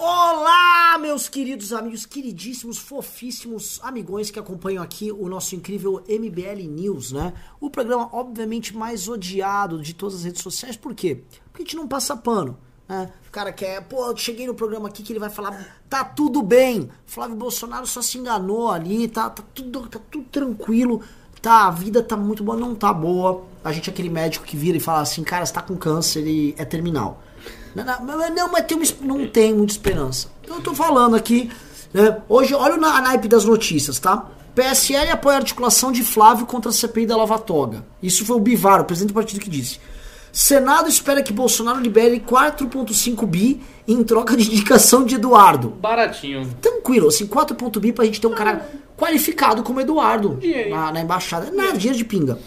Olá, meus queridos amigos, queridíssimos, fofíssimos amigões que acompanham aqui o nosso incrível MBL News, né? O programa, obviamente, mais odiado de todas as redes sociais. Por quê? Porque a gente não passa pano. Né? O cara quer, pô, eu cheguei no programa aqui que ele vai falar, tá tudo bem. Flávio Bolsonaro só se enganou ali, tá, tá, tudo, tá tudo tranquilo, tá, a vida tá muito boa, não tá boa. A gente é aquele médico que vira e fala assim, cara, você tá com câncer e é terminal. Não, não, não, mas tem uma, não tem muita esperança. Então eu tô falando aqui, né? Hoje, olha o naipe das notícias, tá? PSL apoia a articulação de Flávio contra a CPI da Lava Toga. Isso foi o Bivar, o presidente do partido, que disse. Senado espera que Bolsonaro libere 4,5 bi em troca de indicação de Eduardo. Baratinho. Tranquilo, assim, 4,5 bi pra gente ter um cara qualificado como Eduardo na, na embaixada. Nada, dinheiro de pinga.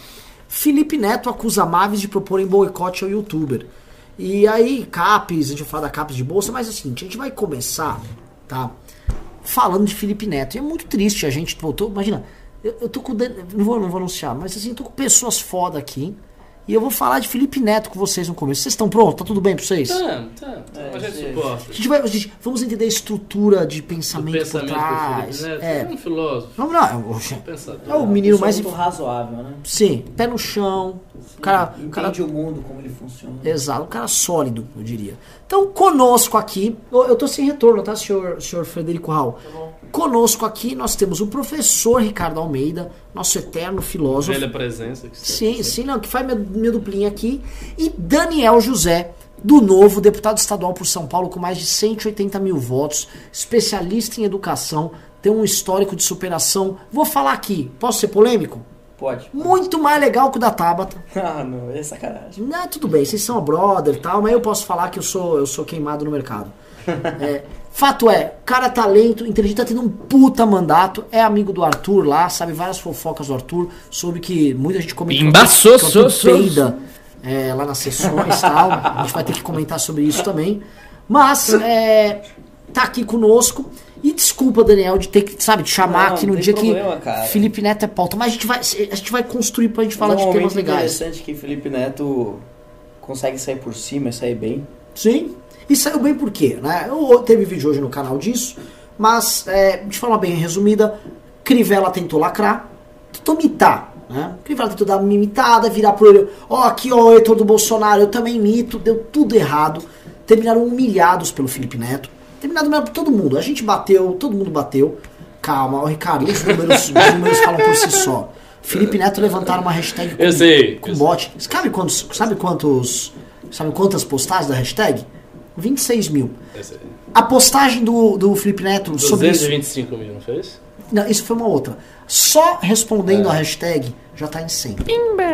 Felipe Neto acusa Mavis de proporem boicote ao youtuber. E aí, CAPES, a gente vai falar da CAPES de bolsa, mas é o seguinte, a gente vai começar, tá? Falando de Felipe Neto. E é muito triste a gente voltou. Imagina, eu, eu tô com. Não vou, não vou anunciar, mas assim, tô com pessoas foda aqui. E eu vou falar de Felipe Neto com vocês no começo. Vocês estão prontos? Tá tudo bem pra vocês? Tá, tá. tá. É, a gente suporta. A gente vai, a gente, vamos entender a estrutura de pensamento, pensamento por trás. do Felipe Neto. É. É um filósofo. Vamos lá. eu- Pensador. É o menino mais. muito razoável, né? Sim, pé no chão. O cara, o cara Entende o mundo, como ele funciona. Exato, um cara sólido, eu diria. Então, conosco aqui, eu eu tô sem retorno, tá, senhor, senhor Frederico Raul? Conosco aqui nós temos o professor Ricardo Almeida, nosso eterno filósofo. Velha presença. Que está Sim, sim, não, que faz minha, minha duplinha aqui. E Daniel José, do Novo, deputado estadual por São Paulo, com mais de 180 mil votos, especialista em educação, tem um histórico de superação. Vou falar aqui, posso ser polêmico? Pode. Muito mais legal que o da Tabata. Ah, não, é sacanagem. Não, tudo bem, vocês são a brother e tal, mas eu posso falar que eu sou, eu sou queimado no mercado. É, fato é, cara talento, inteligente, tá tendo um puta mandato, é amigo do Arthur lá, sabe várias fofocas do Arthur, soube que muita gente comentou Pimba, que so, o Arthur so, so, peida é, lá nas sessões e tal, a gente vai ter que comentar sobre isso também. Mas, é, tá aqui conosco. E desculpa, Daniel, de ter que, sabe, de chamar Não, aqui no dia problema, que cara. Felipe Neto é pauta. Mas a gente vai, a gente vai construir pra gente falar é de temas legais. interessante que Felipe Neto consegue sair por cima e sair bem. Sim. E saiu bem por quê? Né? Eu, teve vídeo hoje no canal disso, mas é, de forma bem resumida, Crivella tentou lacrar, tentou mitar. Né? Crivella tentou dar uma imitada, virar pro ele, ó, aqui ó, o Heitor do Bolsonaro, eu também imito, deu tudo errado. Terminaram humilhados pelo Felipe Neto. Terminaram humilhados por todo mundo. A gente bateu, todo mundo bateu. Calma, ó, Ricardo, os números, os números falam por si só. Felipe Neto levantaram uma hashtag com, Eu sei, com eu sei. bot. Sabe quantos, sabe quantos, sabe quantas postagens da hashtag? 26 mil. A postagem do, do Felipe Neto sobre isso. 225 mil, não fez? Não, isso foi uma outra. Só respondendo a hashtag já tá em 100.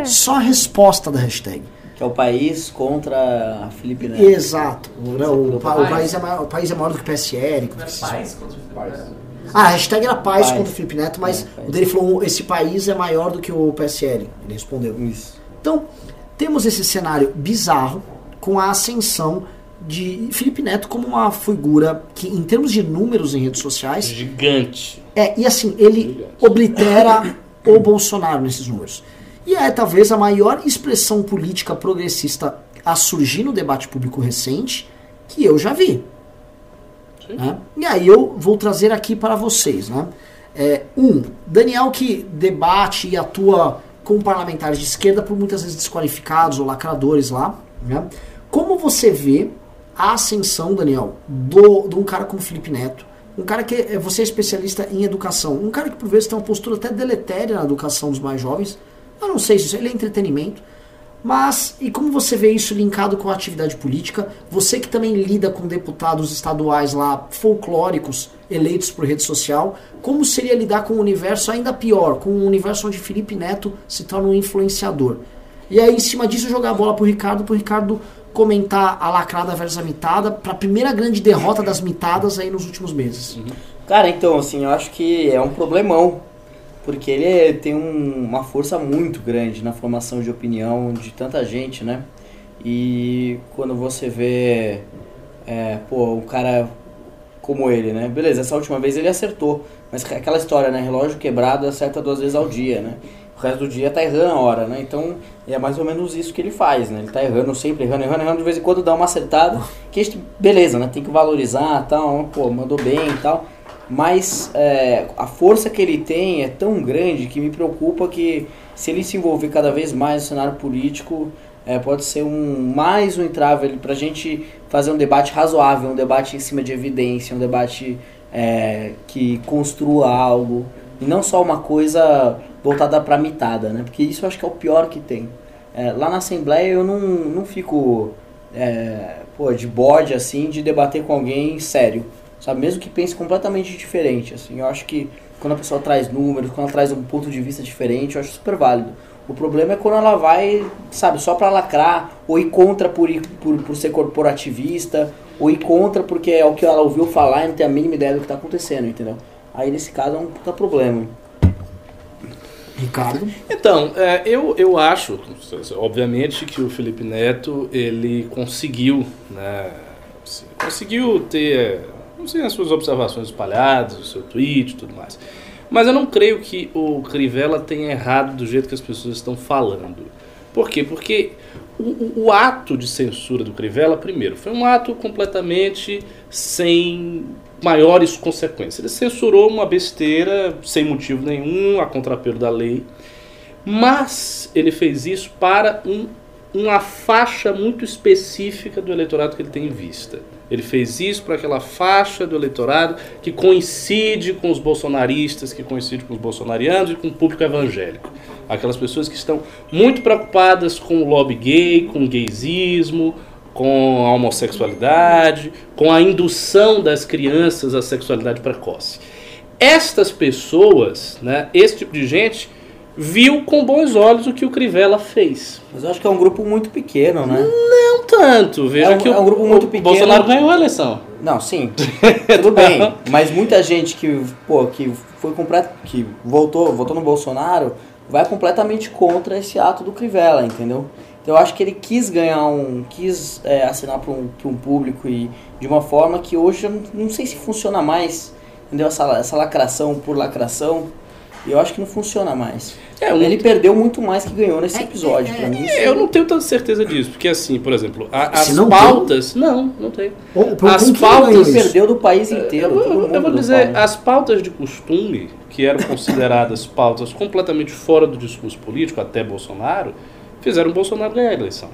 Só a resposta da hashtag. Que é o país contra Felipe Neto. Exato. O, né, o, do pa- o país. país é maior, o país é maior do que o PSL. Não é paz contra o Felipe Neto? Ah, a hashtag era paz, Paz. contra o Felipe Neto, mas É, o dele falou: esse país é maior do que o PSL. Ele respondeu. Isso. Então, temos esse cenário bizarro com a ascensão de Felipe Neto como uma figura que, em termos de números em redes sociais, Gigante. é, e assim, ele Brilhante. oblitera o Bolsonaro nesses números. E é talvez a maior expressão política progressista a surgir no debate público recente que eu já vi. né? E aí eu vou trazer aqui para vocês. Né? É, um, Daniel que debate e atua com parlamentares de esquerda, por muitas vezes desqualificados ou lacradores lá. Né? Como você vê a ascensão, Daniel, do, de um cara como Felipe Neto, um cara que é, você é especialista em educação, um cara que por vezes tem uma postura até deletéria na educação dos mais jovens. Eu não sei se isso ele é entretenimento, mas e como você vê isso linkado com a atividade política? Você que também lida com deputados estaduais lá folclóricos eleitos por rede social, como seria lidar com um universo ainda pior, com um universo onde Felipe Neto se torna um influenciador? E aí, em cima disso, jogar a bola pro Ricardo, pro Ricardo comentar a lacrada versus a mitada, pra primeira grande derrota das mitadas aí nos últimos meses. Cara, então, assim, eu acho que é um problemão. Porque ele é- tem um- uma força muito grande na formação de opinião de tanta gente, né? E quando você vê, é, pô, um cara como ele, né? Beleza, essa última vez ele acertou. Mas aquela história, né? Relógio quebrado acerta duas vezes ao dia, né? o resto do dia tá errando a hora, né? Então é mais ou menos isso que ele faz, né? Ele tá errando sempre, errando, errando, errando, de vez em quando dá uma acertada, que beleza, né? Tem que valorizar tal, pô, mandou bem e tal. Mas é, a força que ele tem é tão grande que me preocupa que se ele se envolver cada vez mais no cenário político, é, pode ser um mais um entrave para a gente fazer um debate razoável, um debate em cima de evidência, um debate é, que construa algo e não só uma coisa voltada para mitada, né? Porque isso eu acho que é o pior que tem. É, lá na Assembleia eu não, não fico é, pô, de bode assim de debater com alguém sério, sabe? Mesmo que pense completamente diferente, assim. Eu acho que quando a pessoa traz números, quando ela traz um ponto de vista diferente, eu acho super válido. O problema é quando ela vai, sabe, só para lacrar, ou ir contra por, por, por ser corporativista, ou ir contra porque é o que ela ouviu falar e não tem a mínima ideia do que está acontecendo, entendeu? Aí nesse caso é um puta problema. Ricardo? Então, é, eu, eu acho, obviamente, que o Felipe Neto, ele conseguiu, né, conseguiu ter, não sei, as suas observações espalhadas, o seu tweet e tudo mais. Mas eu não creio que o Crivella tenha errado do jeito que as pessoas estão falando. Por quê? Porque o, o, ato de censura do Crivella, primeiro, foi um ato completamente sem maiores consequências. Ele censurou uma besteira sem motivo nenhum, a contrapelo da lei, mas ele fez isso para um, uma faixa muito específica do eleitorado que ele tem em vista. Ele fez isso para aquela faixa do eleitorado que coincide com os bolsonaristas, que coincide com os bolsonarianos e com o público evangélico. Aquelas pessoas que estão muito preocupadas com o lobby gay, com o gaysismo, com a homossexualidade, com a indução das crianças à sexualidade precoce. Estas pessoas, né, esse tipo de gente, viu com bons olhos o que o Crivella fez. Mas eu acho que é um grupo muito pequeno, né? Não tanto. Veja é um, que o, é um grupo muito pequeno. Bolsonaro ganhou a eleição. Não, sim. Tudo bem. Mas muita gente que, pô, que foi completo, que voltou, votou no Bolsonaro, vai completamente contra esse ato do Crivella, entendeu? Então eu acho que ele quis ganhar um. quis é, assinar para um, um público e de uma forma que hoje eu não, não sei se funciona mais. Entendeu? Essa, essa lacração por lacração. Eu acho que não funciona mais. É, um... Ele perdeu muito mais que ganhou nesse é, episódio. É, mim, é, eu não tenho tanta certeza disso, porque assim, por exemplo, a, as não pautas. Tem? Não, não tem. as pautas. Ele perdeu do país inteiro. Eu, eu vou dizer, as pautas de costume, que eram consideradas pautas completamente fora do discurso político, até Bolsonaro, fizeram Bolsonaro ganhar a eleição.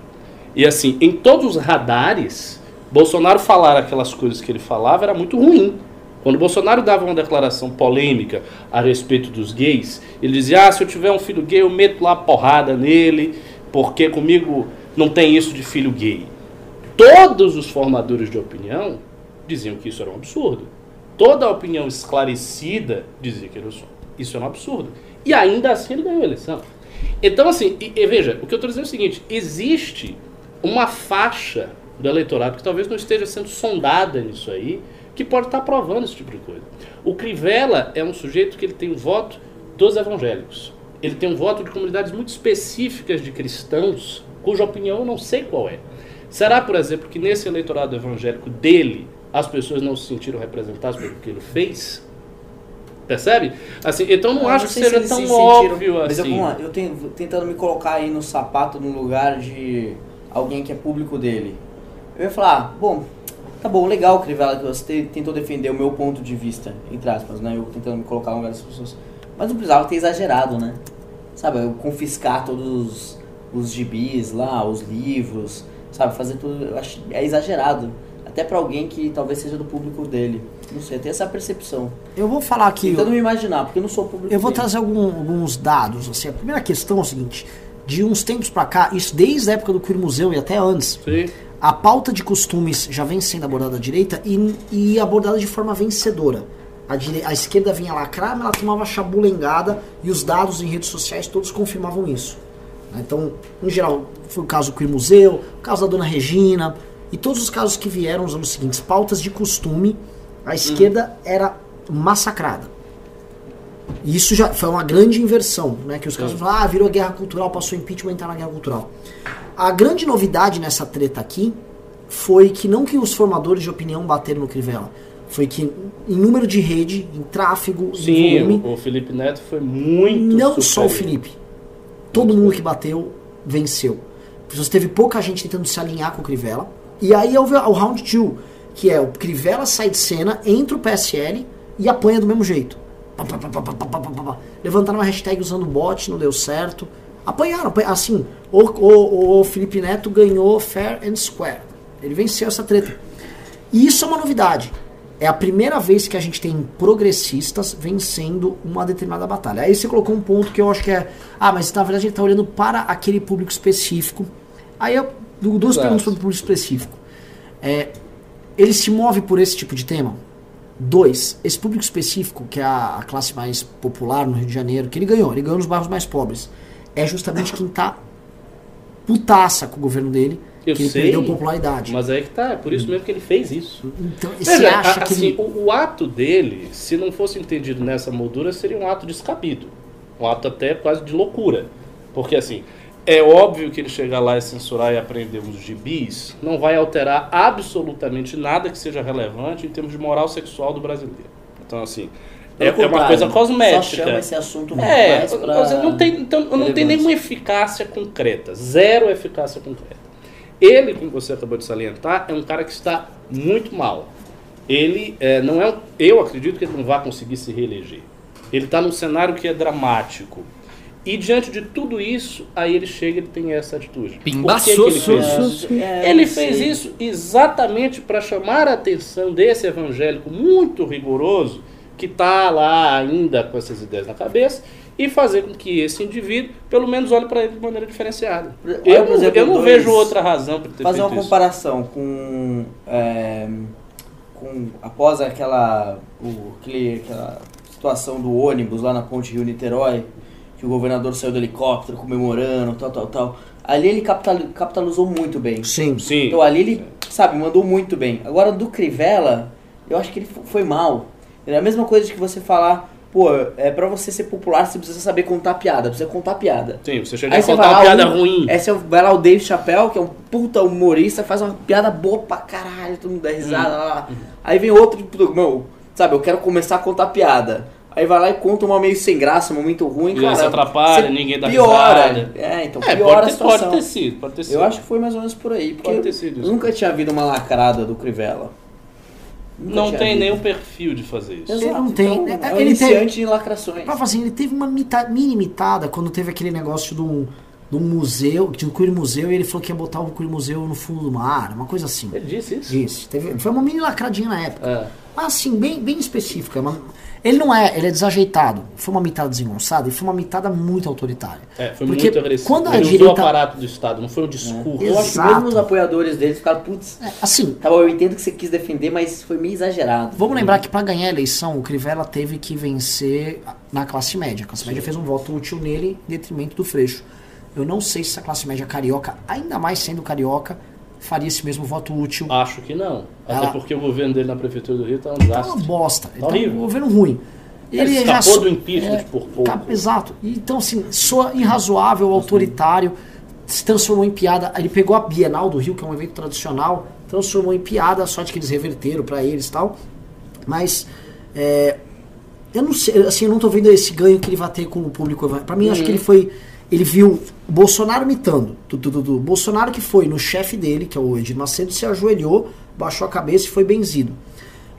E assim, em todos os radares, Bolsonaro falar aquelas coisas que ele falava era muito ruim. Quando Bolsonaro dava uma declaração polêmica a respeito dos gays, ele dizia: ah, se eu tiver um filho gay, eu meto lá porrada nele, porque comigo não tem isso de filho gay. Todos os formadores de opinião diziam que isso era um absurdo. Toda a opinião esclarecida dizia que isso era um absurdo. E ainda assim ele ganhou a eleição. Então, assim, e, e veja, o que eu estou dizendo é o seguinte: existe uma faixa do eleitorado que talvez não esteja sendo sondada nisso aí, que pode estar aprovando esse tipo de coisa. O Crivella é um sujeito que ele tem um voto dos evangélicos. Ele tem um voto de comunidades muito específicas de cristãos, cuja opinião eu não sei qual é. Será, por exemplo, que nesse eleitorado evangélico dele as pessoas não se sentiram representadas pelo que ele fez? Percebe? Assim, então não, não acho não que seja se tão se óbvio mas assim. Mas eu, eu tenho, tentando me colocar aí no sapato no lugar de alguém que é público dele. Eu ia falar, ah, bom, tá bom, legal, Crivella, que você tentou defender o meu ponto de vista, entre aspas, né? Eu tentando me colocar no lugar dessas pessoas. Mas não precisava ter exagerado, né? Sabe, eu confiscar todos os, os gibis lá, os livros, sabe, fazer tudo, eu acho é exagerado até para alguém que talvez seja do público dele. Não sei, tem essa percepção. Eu vou falar aqui. Tentando me imaginar, porque eu não sou público. Eu vou dele. trazer algum, alguns dados. Assim, a primeira questão é o seguinte: de uns tempos para cá, isso desde a época do Queer Museu e até antes, Sim. A pauta de costumes já vem sendo abordada à direita e, e abordada de forma vencedora. A, a, esquerda vinha lacrar, mas ela tomava chabulengada e os dados em redes sociais todos confirmavam isso. Então, em geral, foi o caso do Queer Museu, o caso da Dona Regina, e todos os casos que vieram usando os seguintes pautas de costume, a esquerda uhum. era massacrada. E isso já foi uma grande inversão, né? Que os caras falam, ah, virou guerra cultural, passou impeachment, entrar na guerra cultural. A grande novidade nessa treta aqui foi que não que os formadores de opinião bateram no Crivella, foi que em número de rede, em tráfego, Sim, em volume... o Felipe Neto foi muito Não superior. só o Felipe, Todo mundo que bateu venceu. Você teve pouca gente tentando se alinhar com o Crivella. E aí é o, o round 2, que é o Crivella sai de cena, entra o PSL e apanha do mesmo jeito. Levantaram uma hashtag usando bot, não deu certo. Apanharam, apanharam assim. O, o, o Felipe Neto ganhou fair and square. Ele venceu essa treta. E isso é uma novidade. É a primeira vez que a gente tem progressistas vencendo uma determinada batalha. Aí você colocou um ponto que eu acho que é. Ah, mas na verdade a gente está olhando para aquele público específico. Aí eu duas Exato. perguntas para o público específico. É, ele se move por esse tipo de tema? Dois, esse público específico, que é a, a, classe mais popular no Rio de Janeiro, que ele ganhou, ele ganhou nos bairros mais pobres, é justamente quem tá putaça com o governo dele eu que ele sei, perdeu popularidade. Mas aí que tá, é por isso mesmo que ele fez isso. Então, você acha a- que assim, ele... o, o ato dele, se não fosse entendido nessa moldura, seria um ato descabido. Um ato até quase de loucura. Porque assim, é óbvio que ele chegar lá e censurar e aprender uns gibis não vai alterar absolutamente nada que seja relevante em termos de moral sexual do brasileiro. Então assim, é, é uma coisa cosmética. Só chama esse assunto É, mais pra não tem, então, não tem nenhuma eficácia concreta, zero eficácia concreta. Ele, como você acabou de salientar, é um cara que está muito mal. Ele é, não é, eu acredito que ele não vai conseguir se reeleger. Ele está num cenário que é dramático. E diante de tudo isso, aí ele chega e ele tem essa atitude. Pimba, Por que ele fez isso? É, Ele fez isso exatamente para chamar a atenção desse evangélico muito rigoroso que está lá ainda com essas ideias na cabeça e fazer com que esse indivíduo, pelo menos, olhe para ele de maneira diferenciada. Olha, Eu, não- exemplo, eu não dois- vejo outra razão para ter fazer feito uma isso. comparação com, é, com após aquela, o, aquela situação do ônibus lá na Ponte Rio Niterói, que o governador saiu do helicóptero comemorando, tal, tal, tal. Ali ele capitali- capitalizou muito bem. Sim. Sim. Então ali ele, sabe, mandou muito bem. Agora do Crivella, eu acho que ele fo- foi mal. É a mesma coisa de que você falar, pô, é pra você ser popular, você precisa saber contar piada, precisa contar piada. Sim, você chega Aí a contar vai uma lá, piada um- ruim. É, você vai lá o Dave Chappelle, que é um puta humorista, faz uma piada boa pra caralho, todo mundo dá risada lá, lá. Aí vem outro, tipo, meu, sabe, eu quero começar a contar piada. Aí vai lá e conta uma meio sem graça, um momento ruim, cara. você atrapalha, você ninguém dá piora. risada. É, então É, piora pode a ter, pode situação. ter sido, pode ter sido. Eu acho que foi mais ou menos por aí, porque Pode ter sido isso. nunca tinha havido uma lacrada do Crivella. Nunca não tem nenhum perfil de fazer isso. Exato, Ele não tem. então, É- é um ele iniciante em lacrações. Pra fazer, ele teve uma mita- mini mitada quando teve aquele negócio do, do museu, de um Queer Museu, e ele falou que ia botar o Queer Museu no fundo do mar, uma coisa assim. Ele disse isso? Disse. Teve, foi uma mini lacradinha na época. É. Mas assim, bem, bem específica. Uma- ele não é, ele é desajeitado. Foi uma mitada desengonçada e foi uma mitada muito autoritária. É, foi Porque muito agressivo. quando a ele usou o direita- aparato do Estado, não foi um discurso. Eu acho que mesmo os apoiadores deles ficaram, putz, É, assim, tá bom, eu entendo que você quis defender, mas foi meio exagerado. Vamos lembrar que para ganhar a eleição, o Crivella teve que vencer na classe média. A classe média fez um voto útil nele em detrimento do Freixo. Eu não sei se essa classe média carioca, ainda mais sendo carioca, faria esse mesmo voto útil. Acho que não. Até Ah. porque o governo dele na prefeitura do Rio tá um Tá uma desastre. bosta. Ele tá horrível. um governo ruim. Ele escapou do impeachment por pouco. tá- exato. Então, assim, soa irrazoável, autoritário, se transformou em piada. Ele pegou a Bienal do Rio, que é um evento tradicional, transformou em piada, sorte que eles reverteram pra eles e tal. Mas, é, eu não sei, assim, eu não tô vendo esse ganho que ele vai ter com o público. Pra mim, acho que ele foi. Ele viu o Bolsonaro imitando. Tu, tu, tu, tu. Bolsonaro que foi no chefe dele, que é o Edir Macedo, se ajoelhou, baixou a cabeça e foi benzido.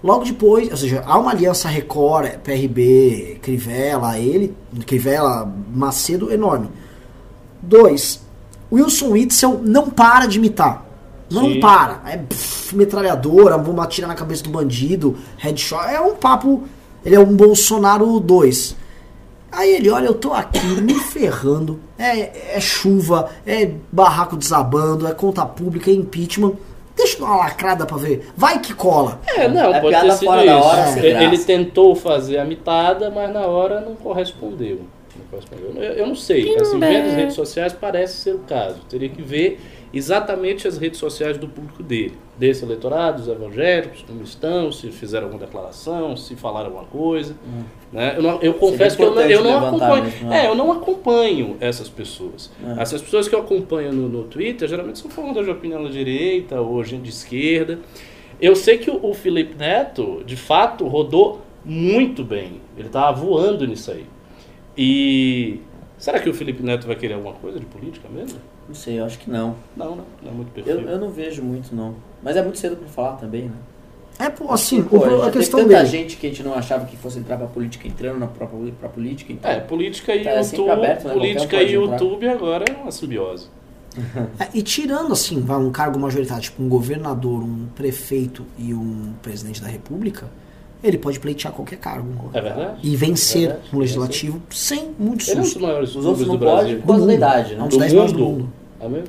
Logo depois, ou seja, há uma aliança Record, PRB, Crivella, ele, Crivella, Macedo enorme. Dois, Wilson Witzel não para de imitar. Não Sim. para. É pff, metralhadora, vamos atirar na cabeça do bandido, headshot. É um papo. Ele é um Bolsonaro 2. Aí ele, olha, eu tô aqui me ferrando. É, é chuva, é barraco desabando, é conta pública, é impeachment. Deixa eu dar uma lacrada pra ver. Vai que cola. É, não, É pode piada ter sido fora isso. da hora, É. Ele-. Ele tentou fazer a mitada, mas na hora não correspondeu. Não correspondeu. Eu, eu não sei. Assim, vendo as redes sociais parece ser o caso. Teria que ver exatamente as redes sociais do público dele. Desse eleitorado, dos evangélicos, como estão, se fizeram alguma declaração, se falaram alguma coisa. Né? Eu, não- eu confesso que eu não, eu não acompanho. mesmo, né? É, eu não acompanho essas pessoas. É. Essas pessoas que eu acompanho no, no Twitter geralmente são formadoras de opinião da direita ou gente de esquerda. Eu sei que o, o Felipe Neto, de fato, rodou muito bem. Ele estava voando nisso aí. E Será que o Felipe Neto vai querer alguma coisa de política mesmo? Não sei, eu acho que não. Não, não. Não é muito Eu, perfeito. eu não vejo muito, não. Mas é muito cedo pra falar também, né? É, pô, assim, Pô, o- a questão tanta dele. gente que a gente não achava que fosse entrar pra política entrando na própria pra política, então. É, política e Tá YouTube, aberto, né? política e. YouTube agora é uma simbiose. É, e tirando, assim, vai um cargo majoritário, tipo um governador, um prefeito e um presidente da república, ele pode pleitear qualquer cargo. É verdade? E vencer É verdade, no legislativo sem muito Ele é um dos susto. maiores Os outros não do podem Brasil. por causa da idade, É né? um dos Do 10 maiores do mundo. É mesmo?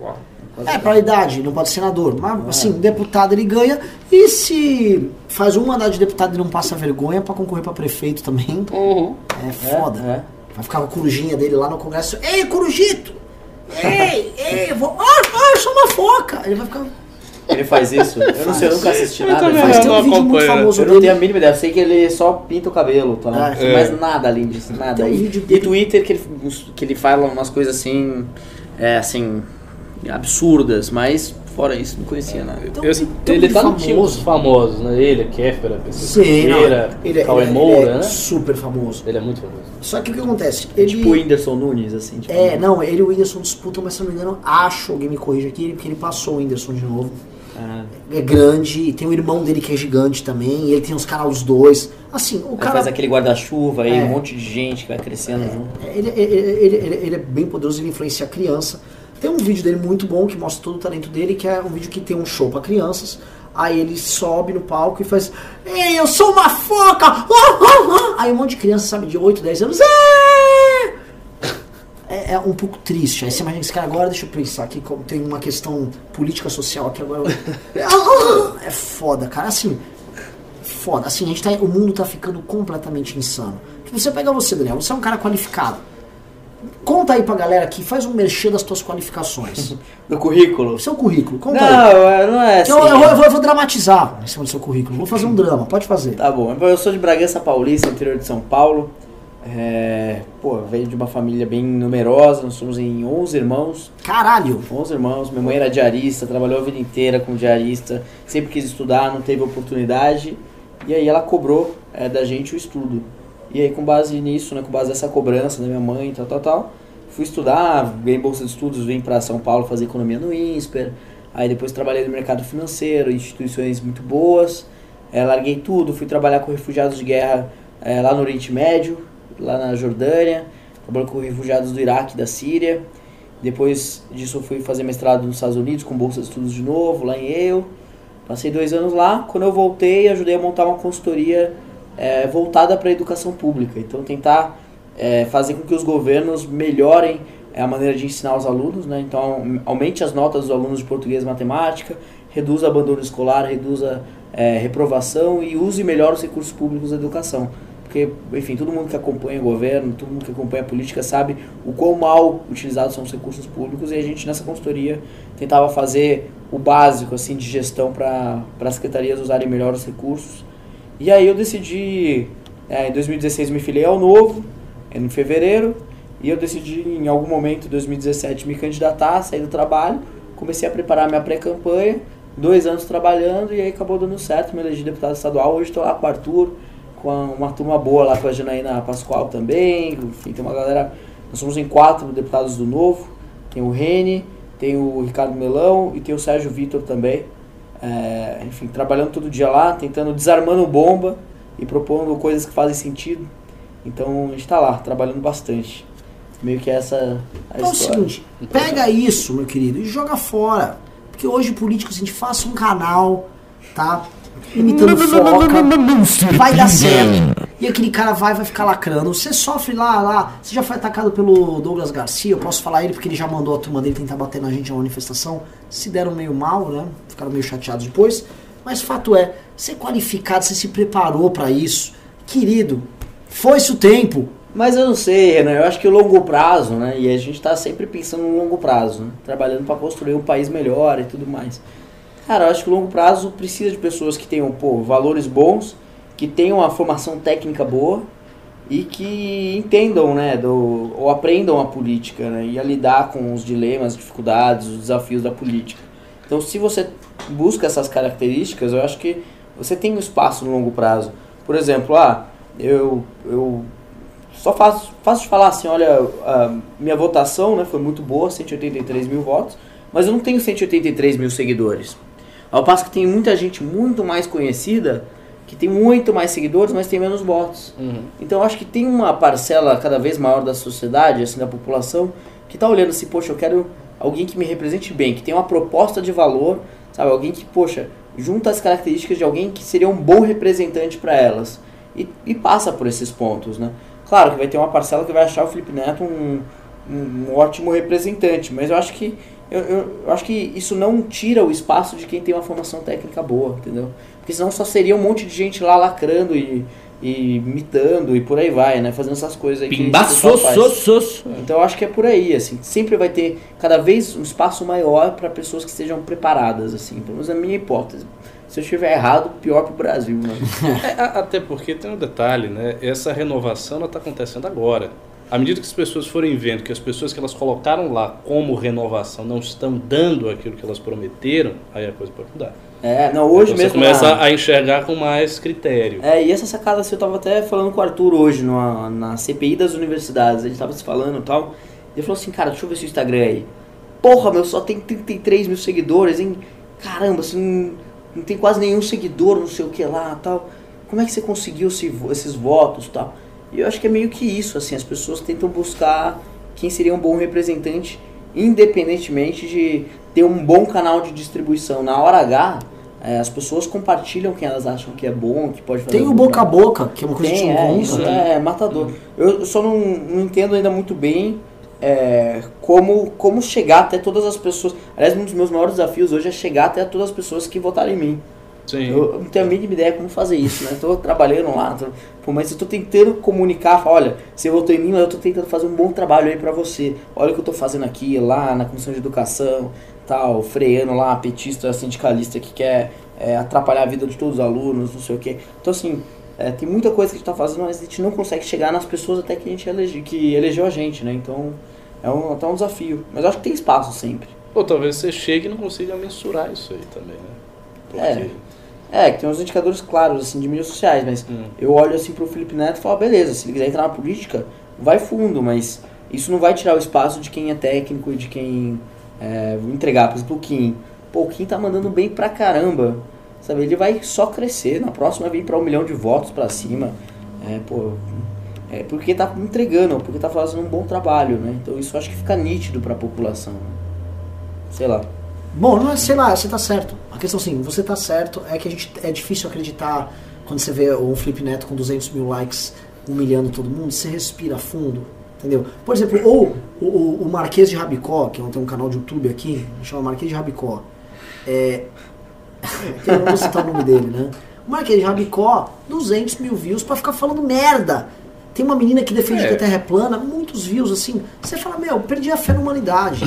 Uau. É, pra idade, não pode ser senador. Mas, assim, deputado ele ganha. E se faz um mandato de deputado e não passa vergonha pra concorrer pra prefeito também, Uhum. é foda. É, Vai ficar com a corujinha dele lá no congresso. Ei, corujito! Ei, ei, vou. Ah, ah, eu sou uma foca! Ele vai ficar. É. Ele faz isso? Eu não sei, eu nunca assisti nada. também Mas Mas tem um vídeo muito famoso eu não dele. tenho a mínima ideia. Eu sei que ele só pinta o cabelo, tá? É. Sei É. mais nada além disso, nada. Tem um e, vídeo e dele- Twitter que ele, que ele fala umas coisas assim, é, assim, absurdas, mas fora isso não conhecia nada. Então, Eu, um ele tá no famoso. time dos famosos, né? Ele, a Kéfera, a Sim, não, Pesqueira, ele, é- Cauê ele, Moura, ele é né? super famoso. Ele é muito famoso. Só que o que acontece? Ele, Tipo o Whindersson Nunes, assim. Tipo, É, não, ele e o Whindersson disputam, mas se eu não me engano, acho, alguém me corrige aqui, porque ele passou o Whindersson de novo. É grande, tem o irmão dele que é gigante também, ele tem os caras os dois. Assim, o Aí cara. faz aquele guarda-chuva aí, É. um monte de gente que vai crescendo junto. Ele, ele, ele, ele- ele é bem poderoso, ele influencia a criança. Tem um vídeo dele muito bom que mostra todo o talento dele, que é um vídeo que tem um show pra crianças. Aí ele sobe no palco e faz: Ei, eu sou uma foca! Ah, ah, ah." Aí um monte de criança, sabe, de 8, 10 anos. "É!" É, é um pouco triste. Aí você imagina esse cara agora, deixa eu pensar aqui, tem uma questão política social aqui agora. É foda, cara. Assim, foda. Assim, a gente tá, o mundo tá ficando completamente insano. Tipo, você pega você, Daniel, você é um cara qualificado. Conta aí pra galera aqui, faz um merchan das tuas qualificações. No currículo? Seu currículo, conta Não, aí. é- não é assim. eu, eu eu vou- eu vou dramatizar em cima do seu currículo. Vou fazer um drama, pode fazer. Tá bom, eu sou de Bragança Paulista, interior de São Paulo. É, pô, veio de uma família bem numerosa, nós somos em 11 irmãos. Caralho. 11 irmãos, minha mãe era diarista, trabalhou a vida inteira como diarista, sempre quis estudar, não teve oportunidade. E aí ela cobrou é, da gente o estudo. E aí com base nisso, né, com base nessa cobrança da minha mãe, tal, tal, tal, fui estudar, ganhei bolsa de estudos, vim para São Paulo fazer economia no INSPER. Aí depois trabalhei no mercado financeiro, instituições muito boas. É, larguei tudo, fui trabalhar com refugiados de guerra é, lá no Oriente Médio, lá na Jordânia. Trabalhei com refugiados do Iraque e da Síria. Depois disso fui fazer mestrado nos Estados Unidos com bolsa de estudos de novo, lá em Yale. Passei dois anos lá. Quando eu voltei, ajudei a montar uma consultoria é, voltada para a educação pública. Então tentar é, fazer com que os governos melhorem é, a maneira de ensinar os alunos, né? Então aumente as notas dos alunos de português e matemática, reduza abandono escolar, reduza é, reprovação e use melhor os recursos públicos da educação. Porque, enfim, todo mundo que acompanha o governo, todo mundo que acompanha a política sabe o quão mal utilizados são os recursos públicos e a gente nessa consultoria tentava fazer o básico assim de gestão para as secretarias usarem melhor os recursos. E aí eu decidi, é, em 2016 me filiei ao Novo, em fevereiro, e eu decidi em algum momento, em 2017, me candidatar, sair do trabalho, comecei a preparar minha pré-campanha, dois anos trabalhando e aí acabou dando certo, me elegi deputado estadual, hoje estou lá com o Arthur, com uma turma boa lá com a Janaína Pascoal também, enfim, tem uma galera, nós somos em quatro deputados do Novo, tem o Rene, tem o Ricardo Melão e tem o Sérgio Vitor também, É, enfim, trabalhando todo dia lá, tentando, desarmando bomba e propondo coisas que fazem sentido, então a gente está lá, trabalhando bastante, meio que essa a Então é o história. seguinte, pega isso, meu querido, e joga fora. Porque hoje, políticos, a gente faça um canal, tá? Imitando foca, vai dar certo. E aquele cara vai vai ficar lacrando. Você sofre lá, lá. Você já foi atacado pelo Douglas Garcia, eu posso falar ele porque ele já mandou a turma dele tentar bater na gente na manifestação. Se deram meio mal, né? Ficaram meio chateados depois. Mas fato é, você é qualificado, você se preparou pra isso. Querido, foi-se o tempo. Mas eu não sei, Renan, eu acho que o longo prazo, né? E a gente está sempre pensando no longo prazo, né? Trabalhando para construir um país melhor e tudo mais. Cara, eu acho que o longo prazo precisa de pessoas que tenham, pô, valores bons, que tenham uma formação técnica boa e que entendam, né, do, ou aprendam a política, né? E a lidar com os dilemas, dificuldades, os desafios da política. Então, se você busca essas características, eu acho que você tem um espaço no longo prazo. Por exemplo, ah, eu, eu só fácil, fácil de falar assim, olha, minha votação né, foi muito boa, 183 mil votos, mas eu não tenho 183 mil seguidores. Ao passo que tem muita gente muito mais conhecida que tem muito mais seguidores, mas tem menos votos. Uhum. Então eu acho que tem uma parcela cada vez maior da sociedade, assim, da população, que está olhando assim, poxa, eu quero alguém que me represente bem, que tem uma proposta de valor, sabe? Alguém que, poxa, junta as características de alguém que seria um bom representante para elas. E, e passa por esses pontos, né? Claro que vai ter uma parcela que vai achar o Felipe Neto um, um ótimo representante, mas eu acho que eu, eu, eu acho que isso não tira o espaço de quem tem uma formação técnica boa, entendeu? Porque senão só seria um monte de gente lá lacrando e, e imitando e por aí vai, né? Fazendo essas coisas aí. Pimbaços. Então eu acho que é por aí, assim. Sempre vai ter cada vez um espaço maior para pessoas que estejam preparadas, assim. Pelo menos é a minha hipótese. Se eu estiver errado, pior pro Brasil, né? É, até porque tem um detalhe, né? Essa renovação está acontecendo agora. À medida que as pessoas forem vendo que as pessoas que elas colocaram lá como renovação não estão dando aquilo que elas prometeram, aí a coisa pode mudar. É, não, hoje Então mesmo. Você começa na- a enxergar com mais critério. É, e essa sacada, assim, eu tava até falando com o Arthur hoje, numa, na CPI das universidades, gente tava se falando e tal. Ele falou assim, cara, deixa eu ver seu Instagram aí. Porra, meu, só tem 33 mil seguidores, hein? Caramba, você não, não tem quase nenhum seguidor, não sei o que lá tal. Como é que você conseguiu esse- esses votos tal? E eu acho que é meio que isso, assim, as pessoas tentam buscar quem seria um bom representante, independentemente de ter um bom canal de distribuição. Na hora H, é, as pessoas compartilham quem elas acham que é bom, que pode fazer Tem o boca a boca, que é uma coisa que Tem, não é, conta. isso né? é matador. Eu só não, não entendo ainda muito bem é, como, como chegar até todas as pessoas. Aliás, um dos meus maiores desafios hoje é chegar até todas as pessoas que votaram em mim. Sim. Eu não tenho a mínima ideia como fazer isso, né? Tô trabalhando lá, tô- pô, mas eu tô tentando comunicar, falar, olha, você votou em mim, mas eu tô tentando fazer um bom trabalho aí pra você. Olha o que eu tô fazendo aqui, lá na Comissão de Educação, tal, freando lá, petista, sindicalista que quer é, atrapalhar a vida de todos os alunos, não sei o quê. Então, assim, é, tem muita coisa que a gente tá fazendo, mas a gente não consegue chegar nas pessoas até que a gente elege, que elegeu a gente, né? Então, é um, até um desafio. Mas eu acho que tem espaço sempre. Ou talvez você chegue e não consiga mensurar isso aí também, né? Porque... É, que tem uns indicadores claros, assim, de mídias sociais, mas Hum. eu olho assim pro Felipe Neto e falo, beleza, se ele quiser entrar na política, vai fundo, mas isso não vai tirar o espaço de quem é técnico e de quem é, vou entregar, por exemplo, o Kim. Pô, o Kim tá mandando bem pra caramba, sabe? Ele vai só crescer, na próxima vai vir pra um milhão de votos pra cima. É, pô, é porque tá entregando, porque tá fazendo um bom trabalho, né? Então isso acho que fica nítido pra população. né? Sei lá. Bom, não é, sei lá, você tá certo. A questão assim, você tá certo, é que a gente é difícil acreditar quando você vê um Felipe Neto com 200 mil likes humilhando todo mundo, você respira fundo, entendeu? Por exemplo, ou o, o, o Marquês de Rabicó, que tem um canal de YouTube aqui, chama Marquês de Rabicó. É, eu não vou citar o nome dele, né? O Marquês de Rabicó, 200 mil views pra ficar falando merda. Tem uma menina que defende É. que a Terra é plana, muitos views assim. Você fala, meu, perdi a fé na humanidade.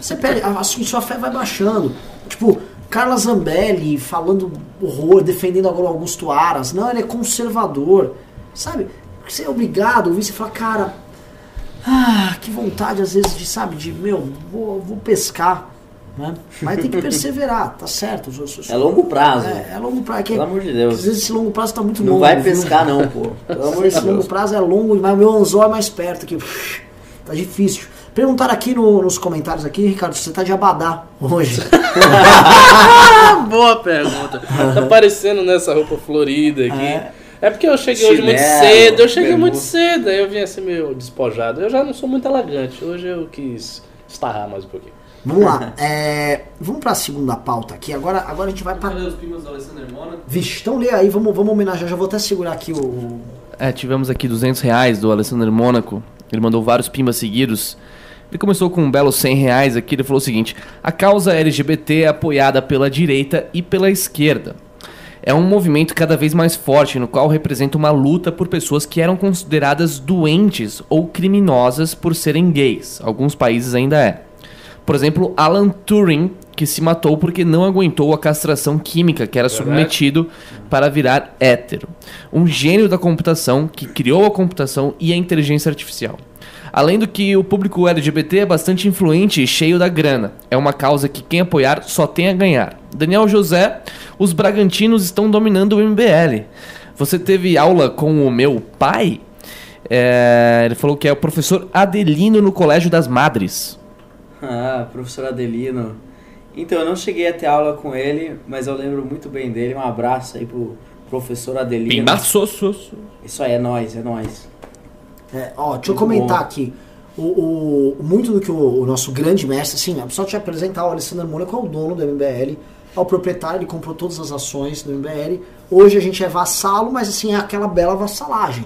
Você perde, a, a sua fé vai baixando. Tipo, Carla Zambelli falando horror, defendendo agora o Augusto Aras. Não, ele é conservador. Sabe? Você é obrigado a ouvir, você fala, cara, ah, que vontade às vezes de, sabe, de, meu, vou, vou pescar. Né? Mas tem que perseverar, tá certo. Eu sou- sou- É longo prazo. É, é longo prazo. é que- Pelo amor de Às Deus. vezes esse longo prazo tá muito Não longo. vai viu? pescar não, pô. Pelo amor de Esse longo Deus. prazo é longo, mas o meu anzol é mais perto aqui. Tá difícil. Perguntaram aqui no- nos comentários aqui, Ricardo, se você tá de abadá hoje. Boa pergunta. Tá parecendo nessa roupa florida aqui. É. É. porque eu cheguei hoje muito Chinelo, cedo, eu cheguei muito cedo, aí eu vim assim meio despojado. Eu já não sou muito elegante, hoje eu quis estarrar mais um pouquinho. Vamos lá. é, vamos pra segunda pauta aqui. Agora, agora a gente vai Mônaco? Vixe, então lê aí, vamos, vamos homenagear. Já vou até segurar aqui o. o- É, tivemos aqui 200 reais do Alessandro Mônaco. Ele mandou vários pimbas seguidos. Ele começou com um belo 100 reais aqui. Ele falou o seguinte: A causa LGBT é apoiada pela direita e pela esquerda. É um movimento cada vez mais forte, no qual representa uma luta por pessoas que eram consideradas doentes ou criminosas por serem gays. Alguns países ainda é. Por exemplo, Alan Turing, que se matou porque não aguentou a castração química que era submetido para virar hétero. Um gênio da computação que criou a computação e a inteligência artificial. Além do que o público LGBT é bastante influente e cheio da grana. É uma causa que quem apoiar só tem a ganhar. Daniel José, os Bragantinos estão dominando o MBL. Você teve aula com o meu pai? É, ele falou que é o professor Adelino no Colégio das Madres. Ah, professor Adelino. Então, eu não cheguei a ter aula com ele, mas eu lembro muito bem dele. Um abraço aí pro professor Adelino. Pimbaçoço. Isso aí, é nóis, é nóis. É, ó, deixa eu comentar bom. aqui. O, o- muito do que o, o nosso grande mestre, assim, só te apresentar, o Alessandro Mônaco é o dono do MBL, é o proprietário, ele comprou todas as ações do MBL. Hoje a gente é vassalo, mas assim, é aquela bela vassalagem.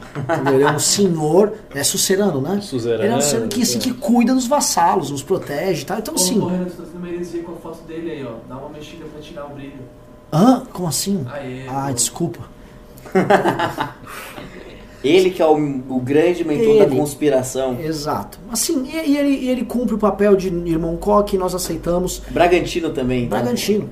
Ele é um senhor, é sucerano, né? Suzerano, Ele é um senhor que, assim, é. que cuida dos vassalos, nos protege e tal. Então, assim. tá heresia com a foto dele aí, ó. Dá uma mexida pra tirar o brilho. Hã? Como assim? Aê, Ah, pô. desculpa. Ele que é o, o grande mentor da Ele. conspiração. Exato. Assim, e, ele, ele cumpre o papel de irmão Coque, nós aceitamos. Bragantino também. tá? Bragantino.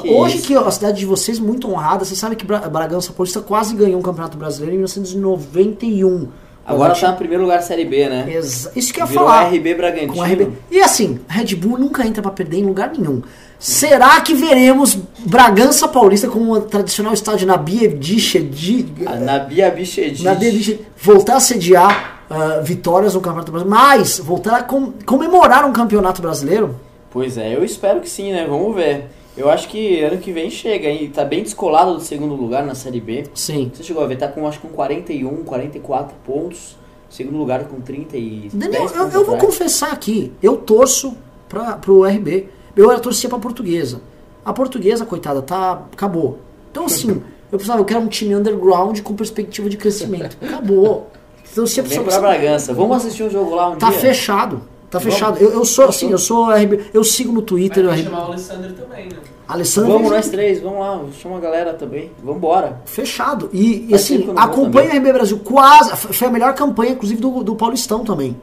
Que Hoje isso? que a cidade de vocês muito honrada, você sabe que Bra Bragança Paulista quase ganhou um campeonato brasileiro em 1991. Agora tá Bragantino- em primeiro lugar Série B, né? Exa- Isso que eu ia falar. RB Bragantino. Com RB. E assim, Red Bull nunca entra pra perder em lugar nenhum. Será que veremos Bragança Paulista como o tradicional estádio na Biediche de A Nabia Bichedi. na Biediche voltar a sediar ah, vitórias no Campeonato Brasileiro, mas voltar a com- comemorar um campeonato brasileiro? Pois é, eu espero que sim, né? Vamos ver. Eu acho que ano que vem chega, hein? Tá bem descolado do segundo lugar na Série B. Sim. Você chegou a ver, tá com acho que com 41, 44 pontos. Segundo lugar com 30 e. Daniel, 10 eu, eu vou confessar aqui, eu torço pra, pro RB. Eu era torcia pra portuguesa. A portuguesa, coitada, tá. acabou. Então assim, eu precisava, eu quero um time underground com perspectiva de crescimento. Acabou. Então, se a Vem pessoa pra Bragança. Vamos assistir um jogo lá um Tá dia? fechado. Tá Vamos. fechado. Eu, eu sou assim, eu sou RB. Eu sigo no Twitter. Vai RB. chamar o Alessandro também, né? Alessandro. Vamos nós três, vamos lá, chama a galera também. Vambora. Fechado. E, e assim, vou acompanha o. RB Brasil. Quase. Foi a melhor campanha, inclusive, do, do Paulistão também.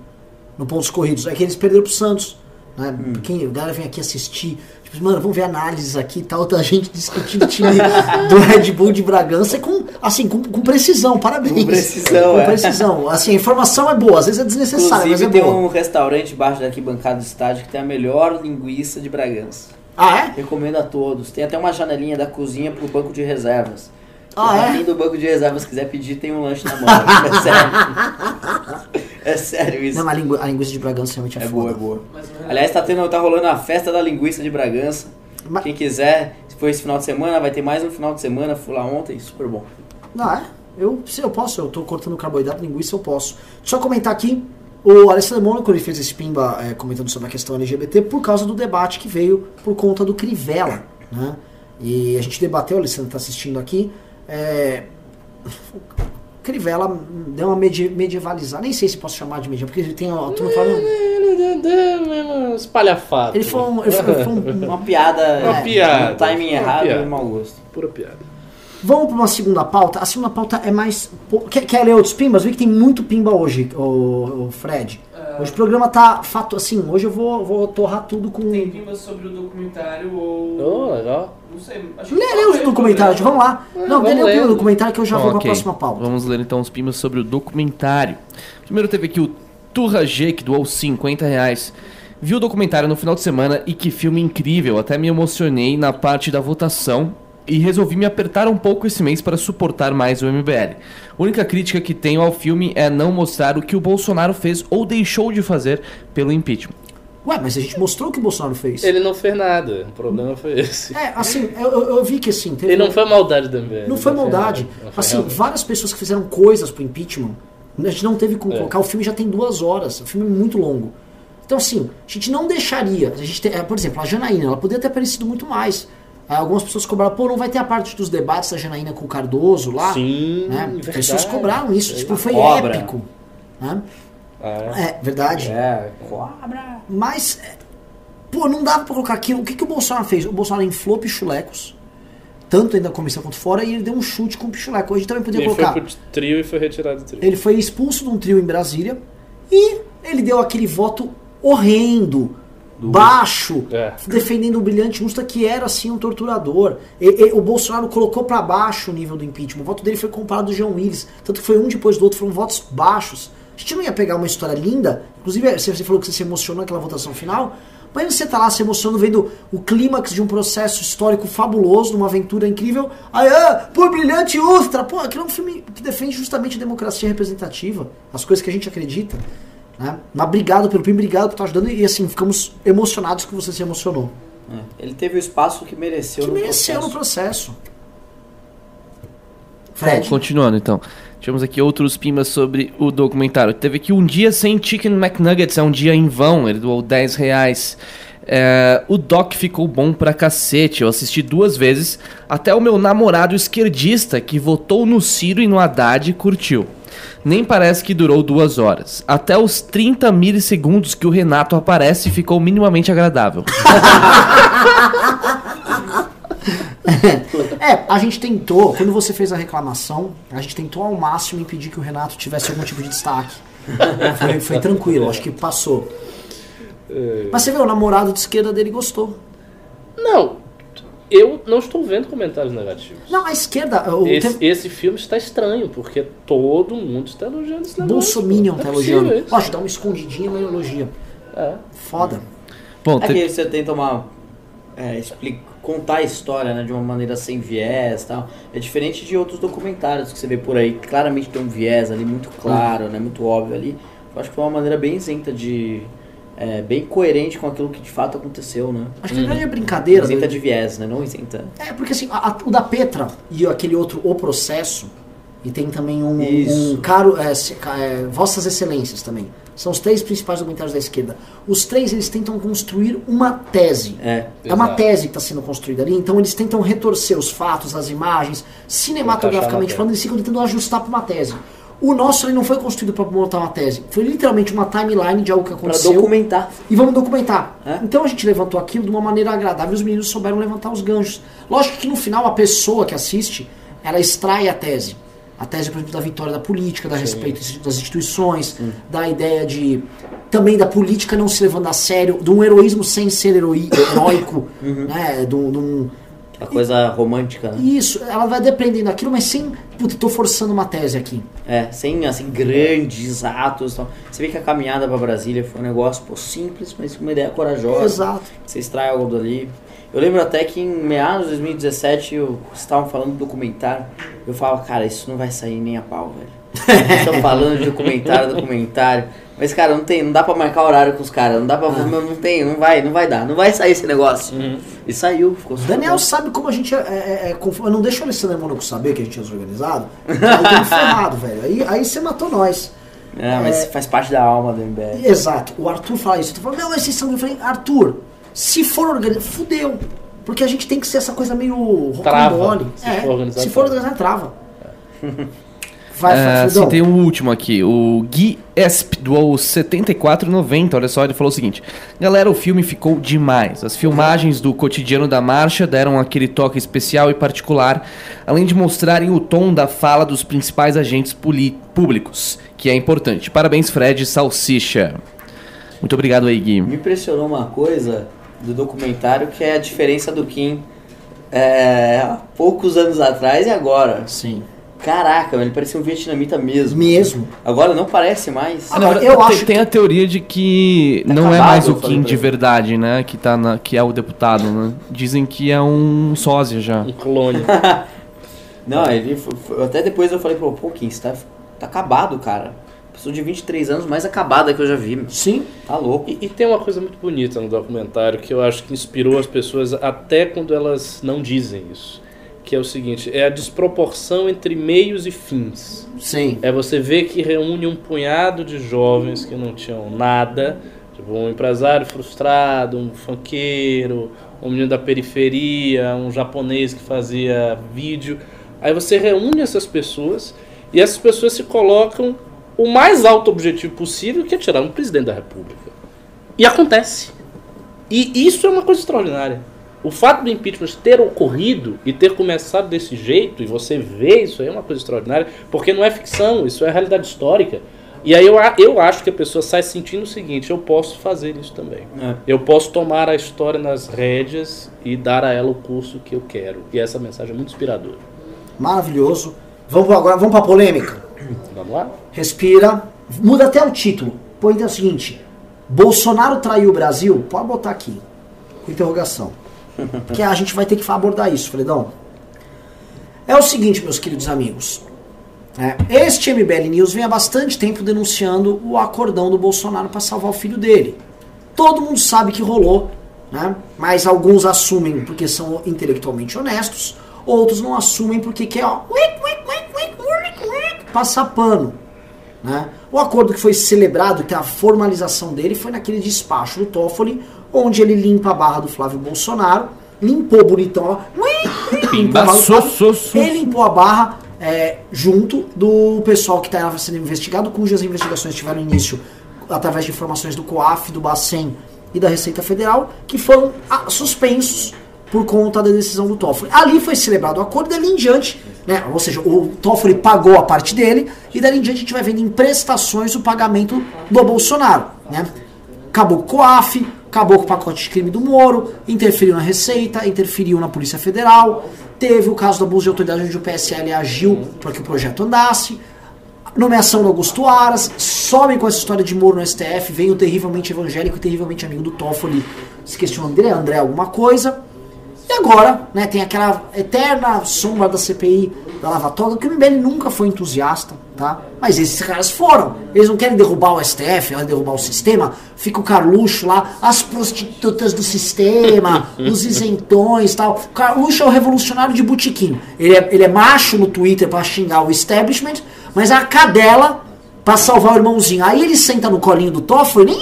No pontos corridos. É que eles perderam pro Santos. Né? Hum. Quem, a galera vem aqui assistir. Tipo, mano, vamos ver análises aqui e tal. Outra gente discutindo o time do Red Bull de Bragança com, assim, com, com precisão. Parabéns. Com precisão, Com é. precisão. Assim, a informação é boa. Às vezes é desnecessária, mas Inclusive é tem boa. um restaurante embaixo da arquibancada do estádio que tem a melhor linguiça de Bragança. Ah, é? Recomendo a todos. Tem até uma janelinha da cozinha pro banco de reservas. Ah, Se é? alguém do banco de reservas quiser pedir, tem um lanche na mão. É sério. É sério isso. Não, mas a, lingu- a linguiça de Bragança realmente é, É foda. boa, é boa. Renan- Aliás, tá, tendo, tá rolando a festa da linguiça de Bragança. Mas- Quem quiser, se for esse final de semana, vai ter mais um final de semana. Fui lá ontem, super bom. Não, é? Eu, se eu posso, eu tô cortando carboidrato, linguiça, eu posso. Só comentar aqui, o Alessandro Mônaco ele fez esse pimba é, comentando sobre a questão LGBT por causa do debate que veio por conta do Crivella, né? E a gente debateu, o Alessandro tá assistindo aqui, é, o Crivella deu uma medi- medievalizada, nem sei se posso chamar de medieval, porque tem a turma falando... Espalhafado. Ele foi um... Ele foi, foi um Uma piada. Uma é, piada. Um timing Uma errado piada. e mau gosto. Pura piada. Vamos para uma segunda pauta. A segunda pauta é mais. Quer, quer ler outros pimbas? Vi que tem muito pimba hoje, o, Fred. Ah, Hoje o programa tá fato assim. Hoje eu vou, vou torrar tudo com. Tem pimbas sobre o documentário ou. Oh, legal. Não sei. Acho que lê só os documentários, vamos lá. Ah, Não, vamos lê o documentário que eu já Bom, vou pra ok. próxima pauta. Vamos ler então os pimbas sobre o documentário. Primeiro teve aqui o Turra G, que doou 50 reais. Vi o documentário no final de semana e que filme incrível. Até me emocionei na parte da votação e resolvi me apertar um pouco esse mês para suportar mais o MBL. A única crítica que tenho ao filme é não mostrar o que o Bolsonaro fez ou deixou de fazer pelo impeachment. Ué, mas a gente mostrou o que o Bolsonaro fez. Ele não fez nada. O problema foi esse. É, assim, eu, eu- vi que assim. Teve Ele não foi maldade da MBL. Não foi maldade. Não foi Assim, realmente. várias pessoas que fizeram coisas pro impeachment, a gente não teve como É. colocar. O filme já tem duas horas, o filme é muito longo. Então, assim, a gente não deixaria. A gente tem- é, por exemplo, a Janaína, ela poderia ter aparecido muito mais. Algumas pessoas cobraram, pô, não vai ter a parte dos debates da Janaína com o Cardoso lá. Sim, né? verdade. Pessoas cobraram isso, tipo, foi Cobra. épico. Né? É. É, verdade. É, cobra. Mas, pô, não dava pra colocar aquilo. O que, que o Bolsonaro fez? O Bolsonaro inflou pichulecos, tanto dentro da comissão quanto fora, e ele deu um chute com o pichuleco. Hoje também podia Ele colocar. foi pro trio e foi retirado do trio. Ele foi expulso de um trio em Brasília e ele deu aquele voto horrendo, baixo, É. defendendo o brilhante Usta, que era assim um torturador. E- e o Bolsonaro colocou pra baixo o nível do impeachment. O voto dele foi comparado do João Willis. Tanto que foi um depois do outro, foram votos baixos. A gente não ia pegar uma história linda, inclusive você você falou que você se emocionou naquela votação final, Imagina você tá lá se emocionando, vendo o clímax de um processo histórico fabuloso, de uma aventura incrível. Aí, ah, por brilhante Ustra! Pô, aquilo é um filme que defende justamente a democracia representativa, as coisas que a gente acredita. Né? Mas obrigado pelo PIN, obrigado por estar ajudando. E assim, ficamos emocionados que você se emocionou. É, Ele teve o espaço que mereceu Que no mereceu no processo. processo. Fred. Bom, continuando então. Tivemos aqui outros pimbas sobre o documentário. Teve aqui um dia sem Chicken McNuggets, é um dia em vão, ele doou 10 reais. É, o doc ficou bom pra cacete, eu assisti duas vezes. Até o meu namorado esquerdista, que votou no Ciro e no Haddad, curtiu. Nem parece que durou duas horas. Até os 30 milissegundos que o Renato aparece ficou minimamente agradável. É, a gente tentou, quando você fez a reclamação, a gente tentou ao máximo impedir que o Renato tivesse algum tipo de destaque. Foi, foi tranquilo, acho que passou. Mas você vê, o namorado de esquerda dele gostou. Não, eu não estou vendo comentários negativos. Não, a esquerda. O Esse, tem- esse filme está estranho, porque todo mundo está elogiando esse negócio. Bolsominion tá Não é elogiando. isso. Lógico, dá uma escondidinha, mas elogia. É. Foda. Bom, É te- que você tenta uma, é, expli- contar a história né, de uma maneira sem viés tal. É diferente de outros documentários que você vê por aí, que claramente tem um viés ali muito claro, né, muito óbvio ali. Eu acho que foi uma maneira bem isenta de. é, bem coerente com aquilo que de fato aconteceu, né? Acho que a grande brincadeira. Isenta do- de viés, né? Não isenta. É, porque assim, a- a- o da Petra e aquele outro, O Processo, e tem também um, Isso. um caro. É, é, Vossas Excelências também. São os três principais documentários da esquerda. Os três eles tentam construir uma tese. É. É uma tese que está sendo construída ali, então eles tentam retorcer os fatos, as imagens, cinematograficamente falando, eles ficam tentando ajustar para uma tese. O nosso ele não foi construído para montar uma tese, foi literalmente uma timeline de algo que aconteceu documentar. e vamos documentar. É. Então a gente levantou aquilo de uma maneira agradável e os meninos souberam levantar os ganchos. Lógico que no final a pessoa que assiste, ela extrai a tese. A tese, por exemplo, da vitória da política, da respeito das instituições, da ideia de. também da política não se levando a sério, de um heroísmo sem ser heroi- heróico, né? De um- A coisa romântica, né? isso, ela vai dependendo daquilo, mas sem. Puta, tô forçando uma tese aqui. É, sem assim grandes atos. e Tal. Você vê que a caminhada pra Brasília foi um negócio pô, simples, mas com uma ideia corajosa. Exato. Você extrai algo dali. Eu lembro até que em meados de 2017 eu- vocês estavam falando do documentário. Eu falava, cara, isso não vai sair nem a pau, velho. Estão falando de documentário, documentário. Mas, cara, não tem, não dá pra marcar horário com os caras. Não dá pra. Não, não tem, não vai, não vai dar. Não vai sair esse negócio. E saiu, ficou super Daniel bom. sabe como a gente é, é, é conf- Eu não deixo o Alessandro Mônaco saber que a gente é desorganizado. Aí ferrado, velho. Aí, aí você matou nós. É, mas É. faz parte da alma do MBL. Exato. O Arthur fala isso. Tu fala, não, mas vocês são. Eu falei, Arthur, se for organizado, fudeu. Porque a gente tem que ser essa coisa meio Trava. rocambole. Se É, for organizado, se for trava. organizado, trava. Vai, É, vai, sim, Fredão. tem um último aqui. O Gui Esp doou 74,90. Olha só, ele falou o seguinte: Galera, o filme ficou demais. As filmagens do cotidiano da marcha deram aquele toque especial e particular, além de mostrarem o tom da fala dos principais agentes públicos, que é importante. Parabéns, Fred Salsicha. Muito obrigado aí, Gui. Me impressionou uma coisa do documentário que é a diferença do Kim é, há poucos anos atrás e agora. Sim. Caraca, ele parecia um vietnamita mesmo. Mesmo. Agora não parece mais. Ah, não, Não, eu tem, acho tem a teoria de que Tá não é acabado, mais o Kim de verdade, né? Que, tá na- que é o deputado, né? Dizem que é um sósia já. Um clone. Não, ele foi- foi- até depois eu falei, pô, pô Kim, você tá, tá acabado, cara. Pessoa de 23 anos mais acabada que eu já vi. Sim. Tá louco. E, e tem uma coisa muito bonita no documentário que eu acho que inspirou as pessoas até quando elas não dizem isso. Que é o seguinte, é a desproporção entre meios e fins. Sim. É você ver que reúne um punhado de jovens que não tinham nada, tipo um empresário frustrado, um funkeiro, um menino da periferia, um japonês que fazia vídeo. Aí você reúne essas pessoas e essas pessoas se colocam o mais alto objetivo possível, que é tirar um presidente da república. E acontece. E isso é uma coisa extraordinária. O fato do impeachment ter ocorrido e ter começado desse jeito, e você vê isso aí, é uma coisa extraordinária, porque não é ficção, isso é realidade histórica. E aí eu, a- eu acho que a pessoa sai sentindo o seguinte: eu posso fazer isso também. É. Eu posso tomar a história nas rédeas e dar a ela o curso que eu quero. E essa mensagem é muito inspiradora. Maravilhoso. Vamos agora, vamos pra polêmica. Vamos lá? Respira. Muda até o título. Põe é o seguinte: Bolsonaro traiu o Brasil? Pode botar aqui, com interrogação. Porque a gente vai ter que abordar isso, Fredão. É o seguinte, meus queridos amigos. É, este MBL News vem há bastante tempo denunciando o acordão do Bolsonaro para salvar o filho dele. Todo mundo sabe que rolou, né? mas alguns assumem porque são intelectualmente honestos, outros não assumem porque quer ó, passar pano. Né? O acordo que foi celebrado, que é a formalização dele, foi naquele despacho do Toffoli, onde ele limpa a barra do Flávio Bolsonaro, limpou bonitão, limpou a barra ele limpou a barra é, junto do pessoal que estava sendo investigado, cujas investigações tiveram início através de informações do COAF, do Bacen e da Receita Federal, que foram ah, suspensos por conta da decisão do Toffoli. Ali foi celebrado o acordo, dali em diante, né, ou seja, o Toffoli pagou a parte dele, e dali em diante a gente vai vendo em prestações o pagamento do Bolsonaro. Né? Acabou com o COAF, acabou com o pacote de crime do Moro, interferiu na Receita, interferiu na Polícia Federal, teve o caso do abuso de autoridade onde o PSL agiu para que o projeto andasse, nomeação do Augusto Aras, somem com essa história de Moro no STF, vem o terrivelmente evangélico e terrivelmente amigo do Toffoli, se questiona André, André alguma coisa, agora, né, tem aquela eterna sombra da CPI da Lava Toga, que o MBL nunca foi entusiasta, tá? Mas esses caras foram. Eles não querem derrubar o STF, querem derrubar o sistema. Fica o Carluxo lá, as prostitutas do sistema, os isentões tal. O Carluxo é o revolucionário de butiquim. Ele é, ele é macho no Twitter para xingar o establishment, mas é a cadela para salvar o irmãozinho. Aí ele senta no colinho do Toffoli,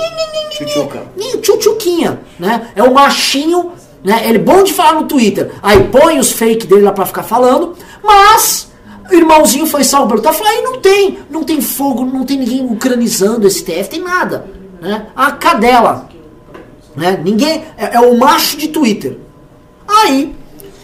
Tchutchuca. tchutchuquinha, né? É o machinho né? Ele é bom de falar no Twitter. Aí põe os fake dele lá pra ficar falando. Mas o irmãozinho foi salvo pelo Toffoli. Aí não tem, não tem fogo, não tem ninguém ucranizando esse TF, tem nada. Né? A cadela. Né? Ninguém. É, é o macho de Twitter. Aí,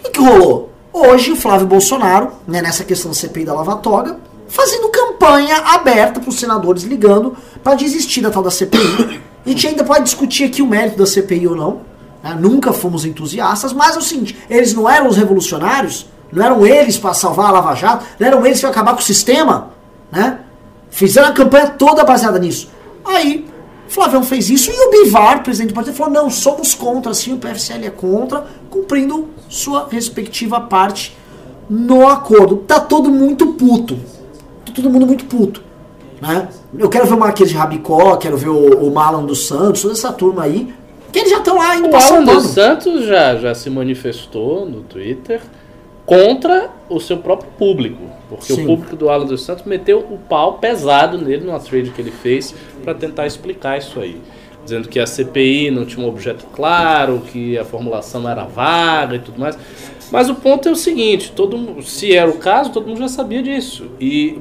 o que rolou? Hoje o Flávio Bolsonaro, né, nessa questão da CPI da Lava Toga, fazendo campanha aberta para os senadores ligando para desistir da tal da CPI. A gente ainda pode discutir aqui o mérito da CPI ou não. Né? Nunca fomos entusiastas, mas é o seguinte, eles não eram os revolucionários, não eram eles para salvar a Lava Jato, não eram eles para acabar com o sistema, né? Fizeram a campanha toda baseada nisso. Aí, Flavião fez isso e o Bivar, presidente do partido, falou: não, somos contra, sim, o PFCL é contra, cumprindo sua respectiva parte no acordo. Tá todo muito puto. Tá todo mundo muito puto. Né? Eu quero ver o Marquês de Rabicó, quero ver o, o Marlon dos Santos, toda essa turma aí, que eles já estão lá indo O Alan dos Santos já, já se manifestou no Twitter contra o seu próprio público. Porque Sim. o público do Alan dos Santos meteu o pau pesado nele numa trade que ele fez para tentar explicar isso aí. Dizendo que a CPI não tinha um objeto claro, que a formulação era vaga e tudo mais. Mas o ponto é o seguinte: todo, se era o caso, todo mundo já sabia disso. E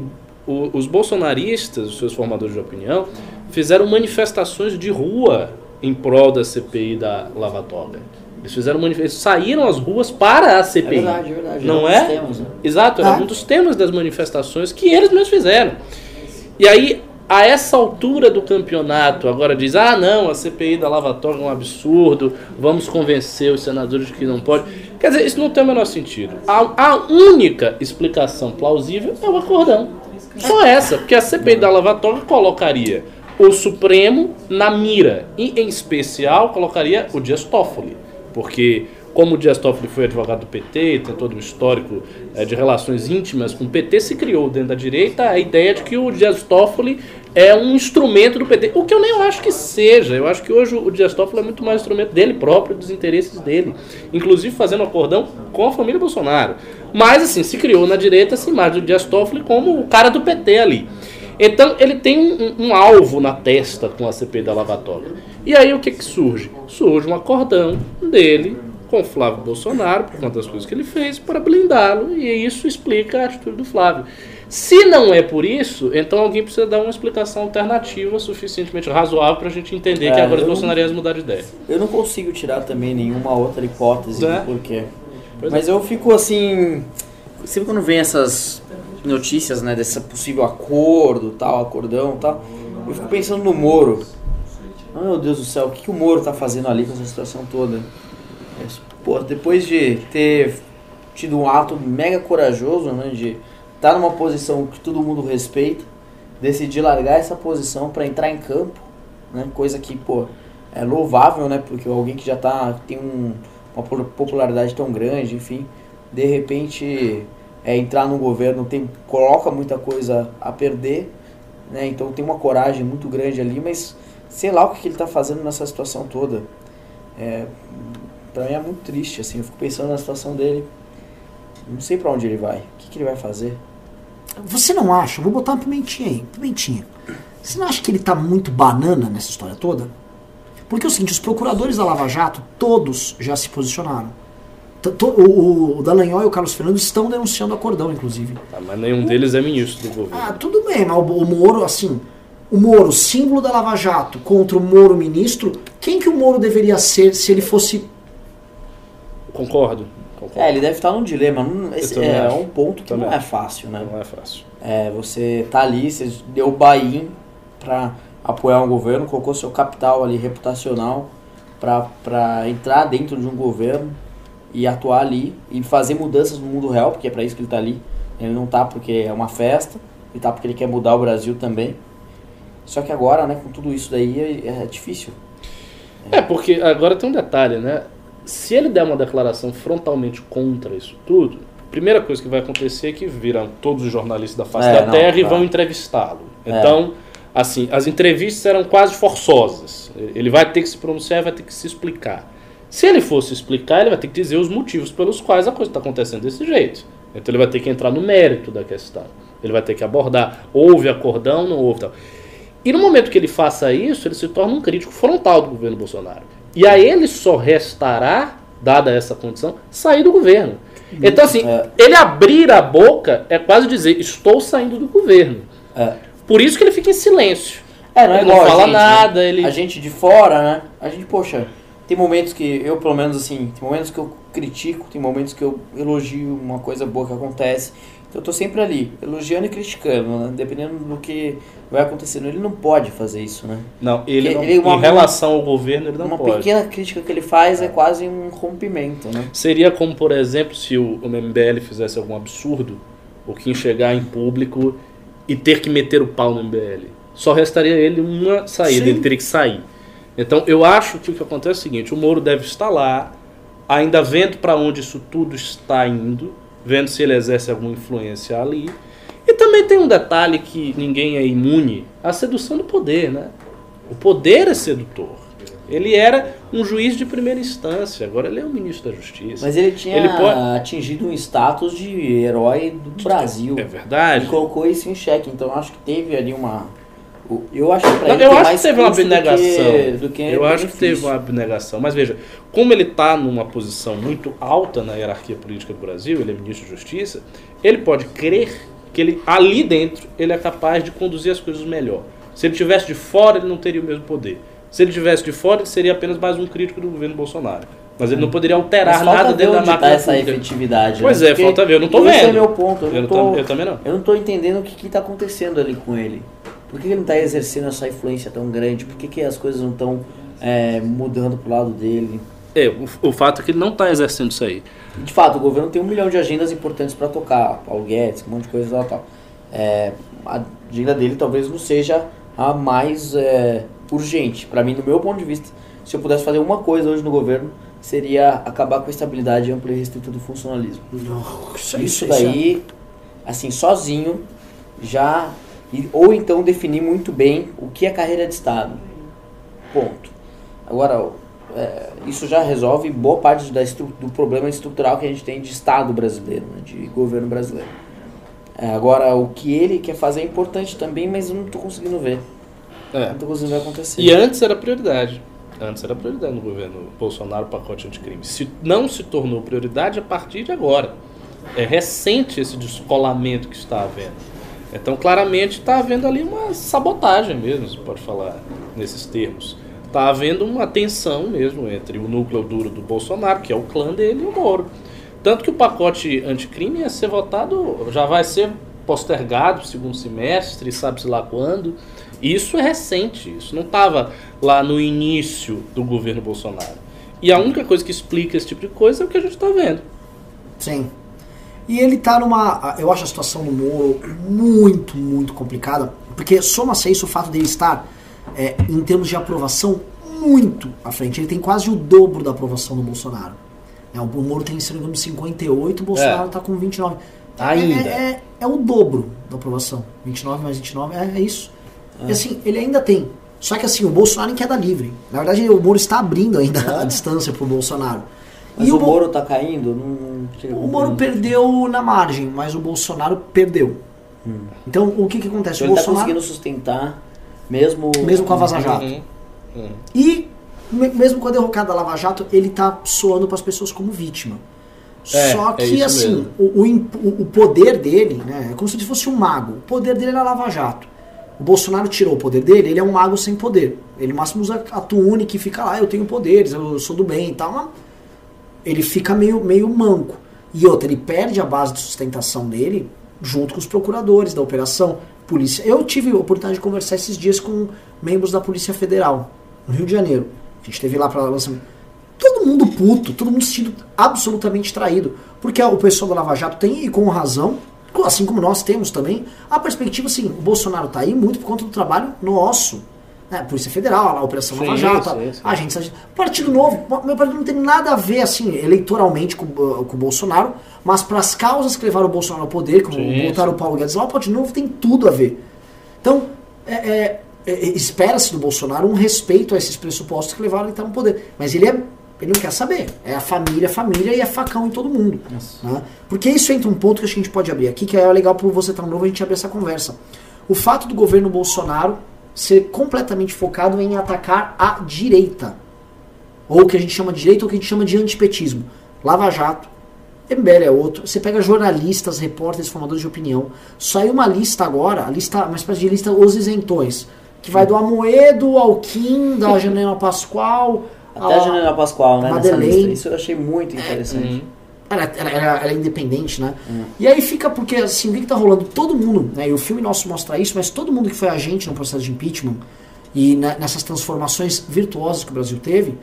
o- os bolsonaristas, os seus formadores de opinião, fizeram manifestações de rua em prol da CPI da Lava Toga. Eles fizeram manifestações, saíram às ruas para a É CPI. verdade, é verdade. Não é? temas, né? Exato, era Ah. um dos temas das manifestações que eles mesmos fizeram. E aí, a essa altura do campeonato, agora diz: ah, não, a CPI da Lava Toga é um absurdo, vamos convencer os senadores de que não pode. Quer dizer, isso não tem o menor sentido. A, a única explicação plausível é o acordão. Só essa, porque a CPI da Lava Toga colocaria o Supremo na mira. E, em especial, colocaria o Dias Toffoli. Porque, como o Dias Toffoli foi advogado do PT, tem todo um histórico eh, de relações íntimas com o PT, se criou dentro da direita a ideia de que o Dias Toffoli é um instrumento do PT. O que eu nem acho que seja. Eu acho que hoje o Dias Toffoli é muito mais instrumento dele próprio, dos interesses dele. Inclusive fazendo acordão com a família Bolsonaro. Mas, assim, se criou na direita essa imagem do Dias Toffoli como o cara do PT ali. Então ele tem um, um alvo na testa com a CPI da Lava Toga. E aí o que, que surge? Surge um acordão dele com o Flávio Bolsonaro, por conta das coisas que ele fez, para blindá-lo, e isso explica a atitude do Flávio. Se não é por isso, então alguém precisa dar uma explicação alternativa suficientemente razoável para a gente entender que É, agora os bolsonaristas mudaram de ideia. Eu não consigo tirar também nenhuma outra hipótese É. do porquê. Pois Mas eu fico assim. Sempre quando vem essas notícias, né, desse possível acordo, tal, acordão tal, eu fico pensando no Moro. Ah, meu Deus do céu, o que, que o Moro tá fazendo ali com essa situação toda? É, Pô, depois de ter tido um ato mega corajoso, né, de estar numa posição que todo mundo respeita, decidir largar essa posição para entrar em campo, né? Coisa que, pô, é louvável, né? Porque alguém que já tá, tem um, uma po- popularidade tão grande, enfim, de repente é, entrar no governo tem, coloca muita coisa a perder, né? Então tem uma coragem muito grande ali, mas sei lá o que, que ele tá fazendo nessa situação toda. É, pra mim é muito triste, assim, eu fico pensando na situação dele. Não sei pra onde ele vai, o que, que ele vai fazer. Você não acha? Vou botar uma pimentinha aí. Pimentinha. Você não acha que ele tá muito banana nessa história toda? Porque é o seguinte, os procuradores da Lava Jato, todos já se posicionaram. O, o Dallagnol e o Carlos Fernando estão denunciando o acordão, inclusive. Tá, mas nenhum deles é ministro do governo. Ah, tudo bem, mas o, o Moro, assim, o Moro, símbolo da Lava Jato, contra o Moro ministro, quem que o Moro deveria ser se ele fosse. Concordo. concordo. É, ele deve estar num dilema. Não- esse é acho. um ponto que Também não é fácil, né? Não é fácil. É, você tá ali, você deu o buy-in pra apoiar um governo, colocou seu capital ali reputacional pra, pra entrar dentro de um governo e atuar ali e fazer mudanças no mundo real, porque é pra isso que ele tá ali. Ele não tá porque é uma festa, ele tá porque ele quer mudar o Brasil também. Só que agora, né, com tudo isso daí, é, é difícil. É, porque agora tem um detalhe, né? Se ele der uma declaração frontalmente contra isso tudo, a primeira coisa que vai acontecer é que viram todos os jornalistas da face É, da não, Terra e vão entrevistá-lo. É. Então, assim, as entrevistas eram quase forçosas. Ele vai ter que se pronunciar vai ter que se explicar. Se ele fosse explicar, ele vai ter que dizer os motivos pelos quais a coisa está acontecendo desse jeito. Então ele vai ter que entrar no mérito da questão. Ele vai ter que abordar, houve acordão, não houve tal. E no momento que ele faça isso, ele se torna um crítico frontal do governo Bolsonaro. E a ele só restará, dada essa condição, sair do governo. Então, assim, É. ele abrir a boca é quase dizer: estou saindo do governo. É. Por isso que ele fica em silêncio. É, não é Ele não igual fala gente, né? nada, ele- A gente de fora, né? A gente, poxa, tem momentos que eu, pelo menos assim, tem momentos que eu critico, tem momentos que eu elogio uma coisa boa que acontece. Então eu tô sempre ali, elogiando e criticando, né? Dependendo do que vai acontecendo. Ele não pode fazer isso, né? Não, ele, Ele- não, ele é uma- em relação ao governo, ele não uma pode. pequena crítica que ele faz é quase um rompimento, né? Seria como, por exemplo, se o, o MBL fizesse algum absurdo, o Kim chegar em público e ter que meter o pau no MBL. Só restaria ele uma saída, Sim. ele teria que sair. Então eu acho que o que acontece é o seguinte: o Moro deve estar lá, ainda vendo para onde isso tudo está indo, vendo se ele exerce alguma influência ali. E também tem um detalhe que ninguém é imune: a sedução do poder, né? O poder é sedutor. Ele era um juiz de primeira instância, agora ele é um ministro da Justiça. Mas ele tinha Ele pode- atingido um status de herói do Brasil. É verdade. Ele colocou isso em xeque, então acho que teve ali uma. Eu acho que pra Não, ele eu acho que teve uma custo do que- abnegação. do que eu acho que teve uma abnegação. Mas veja, como ele está numa posição muito alta na hierarquia política do Brasil, ele é ministro da Justiça, ele pode crer que ele ali dentro ele é capaz de conduzir as coisas melhor. Se ele tivesse de fora, ele não teria o mesmo poder. Se ele tivesse de fora, ele seria apenas mais um crítico do governo Bolsonaro. Mas ele não poderia Mas alterar nada dentro da tá máquina essa pública. efetividade. Pois né? é, Porque falta ver. Eu não tô esse vendo. é meu ponto. Eu, Eu, não tam- tô, eu também não. eu não tô entendendo o que, que tá acontecendo ali com ele. Por que ele não tá exercendo essa influência tão grande? Por que, que as coisas não estão mudando pro lado dele? É, o, o fato é que ele não está exercendo isso aí. De fato, o governo tem um milhão de agendas importantes para tocar. Paulo Guedes, um monte de coisa e tal. É, a agenda dele talvez não seja a mais é, urgente. Para mim, do meu ponto de vista, se eu pudesse fazer uma coisa hoje no governo, seria acabar com a estabilidade ampla e restrita do funcionalismo. Nossa, Isso daí, assim, sozinho, já. E- Ou então definir muito bem o que é carreira de Estado. Ponto. Agora, é, isso já resolve boa parte da do problema estrutural que a gente tem de Estado brasileiro, né, de governo brasileiro. É, agora, o que ele quer fazer é importante também, mas eu não estou conseguindo ver. É. Não estou conseguindo ver acontecer. E antes era prioridade. Antes era prioridade no governo Bolsonaro o pacote anticrime. Se não se tornou prioridade a partir de agora. É recente esse descolamento que está havendo. Então, claramente, está havendo ali uma sabotagem mesmo, se pode falar nesses termos. Está havendo uma tensão mesmo entre o núcleo duro do Bolsonaro, que é o clã dele, e o Moro. Tanto que o pacote anticrime ia ser votado, já vai ser postergado segundo semestre, sabe-se lá quando. Isso é recente, isso não estava lá no início do governo Bolsonaro. E a única coisa que explica esse tipo de coisa é o que a gente está vendo. Sim. E ele tá numa. Eu acho a situação do Moro muito, muito complicada. Porque soma-se a isso o fato dele estar é, em termos de aprovação, muito à frente. Ele tem quase o dobro da aprovação do Bolsonaro. É, o Moro tem, se não me engano, 58, o Bolsonaro É. está com 29. Ainda. É, é, é o dobro da aprovação. 29 mais 29, é, é isso. E assim, ele ainda tem. Só que assim, o Bolsonaro em queda livre. Na verdade, o Moro está abrindo ainda a distância pro Bolsonaro. Mas e o Bo- Moro tá caindo? Não, não o Moro perdeu na margem, mas o Bolsonaro perdeu. Então, o que que acontece? Então o ele tá Bolsonaro, conseguindo sustentar, mesmo... mesmo com a Vaza Jato. Uhum. Uhum. E, me- mesmo com a derrocada da Lava Jato, ele tá soando para as pessoas como vítima. É, Só é que, isso assim, o, o o- o poder dele, né, é como se ele fosse um mago. O poder dele era a Lava Jato. O Bolsonaro tirou o poder dele, ele é um mago sem poder. Ele máximo usa a túnica e fica lá, eu tenho poderes, eu sou do bem e tal. Mas ele fica meio, meio manco. E outra, ele perde a base de sustentação dele junto com os procuradores da operação, polícia. Eu tive a oportunidade de conversar esses dias com membros da Polícia Federal, no Rio de Janeiro. A gente esteve lá para lançamento. Todo mundo puto, todo mundo se sentindo absolutamente traído. Porque o pessoal da Lava Jato tem, e com razão, assim como nós temos também, a perspectiva assim, o Bolsonaro tá aí muito por conta do trabalho nosso. Né? Polícia Federal, a Operação Sim, Lava Jato, sim, sim. a gente, gente- Partido Novo, meu partido não tem nada a ver, assim, eleitoralmente com, uh, com o Bolsonaro, mas para as causas que levaram o Bolsonaro ao poder, como Sim, botar o Paulo Guedes lá, o Partido Novo tem tudo a ver. Então, é, é, é, espera-se do Bolsonaro um respeito a esses pressupostos que levaram ele a estar no poder. Mas ele é. Ele não quer saber. É a família, a família e é facão em todo mundo. né? Porque isso entra um ponto que a gente pode abrir aqui, que é legal por você estar novo a gente abrir essa conversa. O fato do governo Bolsonaro ser completamente focado em atacar a direita. Ou o que a gente chama de direita ou o que a gente chama de antipetismo. Lava Jato, MBL é outro. Você pega jornalistas, repórteres, formadores de opinião. Saiu uma lista agora, a lista, uma espécie de lista Os Isentões, que vai do Amoedo ao Kim, da Janela Pascoal. Até a Janela Pascoal, né, nessa Madeleine. lista. Isso eu achei muito interessante. Uhum. Ela, ela- ela- ela é independente, né? E aí fica porque, assim, o que, que tá rolando? Todo mundo, né? E o filme nosso mostra isso, mas todo mundo que foi agente no processo de impeachment e ne- nessas transformações virtuosas que o Brasil teve,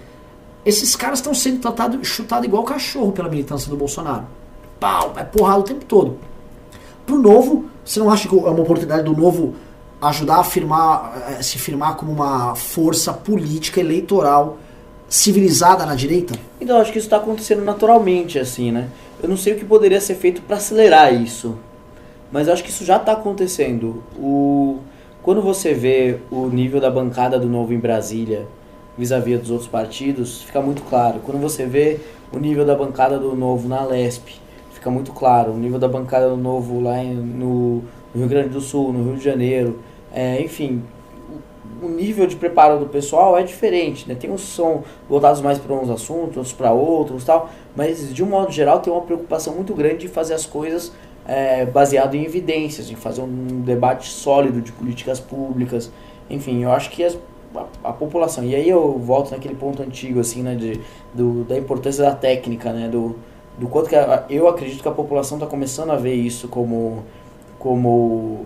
esses caras estão sendo tratados, chutados igual cachorro pela militância do Bolsonaro. Pau, é porrada o tempo todo. Pro novo, você não acha que é uma oportunidade do novo ajudar a firmar, eh, se firmar como uma força política eleitoral civilizada na direita? Então, acho que isso está acontecendo naturalmente, assim, né? Eu não sei o que poderia ser feito para acelerar isso, mas acho que isso já está acontecendo. O... Quando você vê o nível da bancada do Novo em Brasília vis-à-vis dos outros partidos, fica muito claro. Quando você vê o nível da bancada do Novo na Lesp, fica muito claro. O nível da bancada do Novo lá em- no, no Rio Grande do Sul, no Rio de Janeiro, é, enfim, o nível de preparo do pessoal é diferente, né? Tem uns são voltados mais para uns assuntos, outros para outros tal, mas de um modo geral tem uma preocupação muito grande de fazer as coisas é, baseado em evidências, de fazer um debate sólido de políticas públicas, enfim, eu acho que as- a, a população, e aí eu volto naquele ponto antigo, assim, né, de, do, da importância da técnica, né, do, do quanto que a- eu acredito que a população está começando a ver isso como, como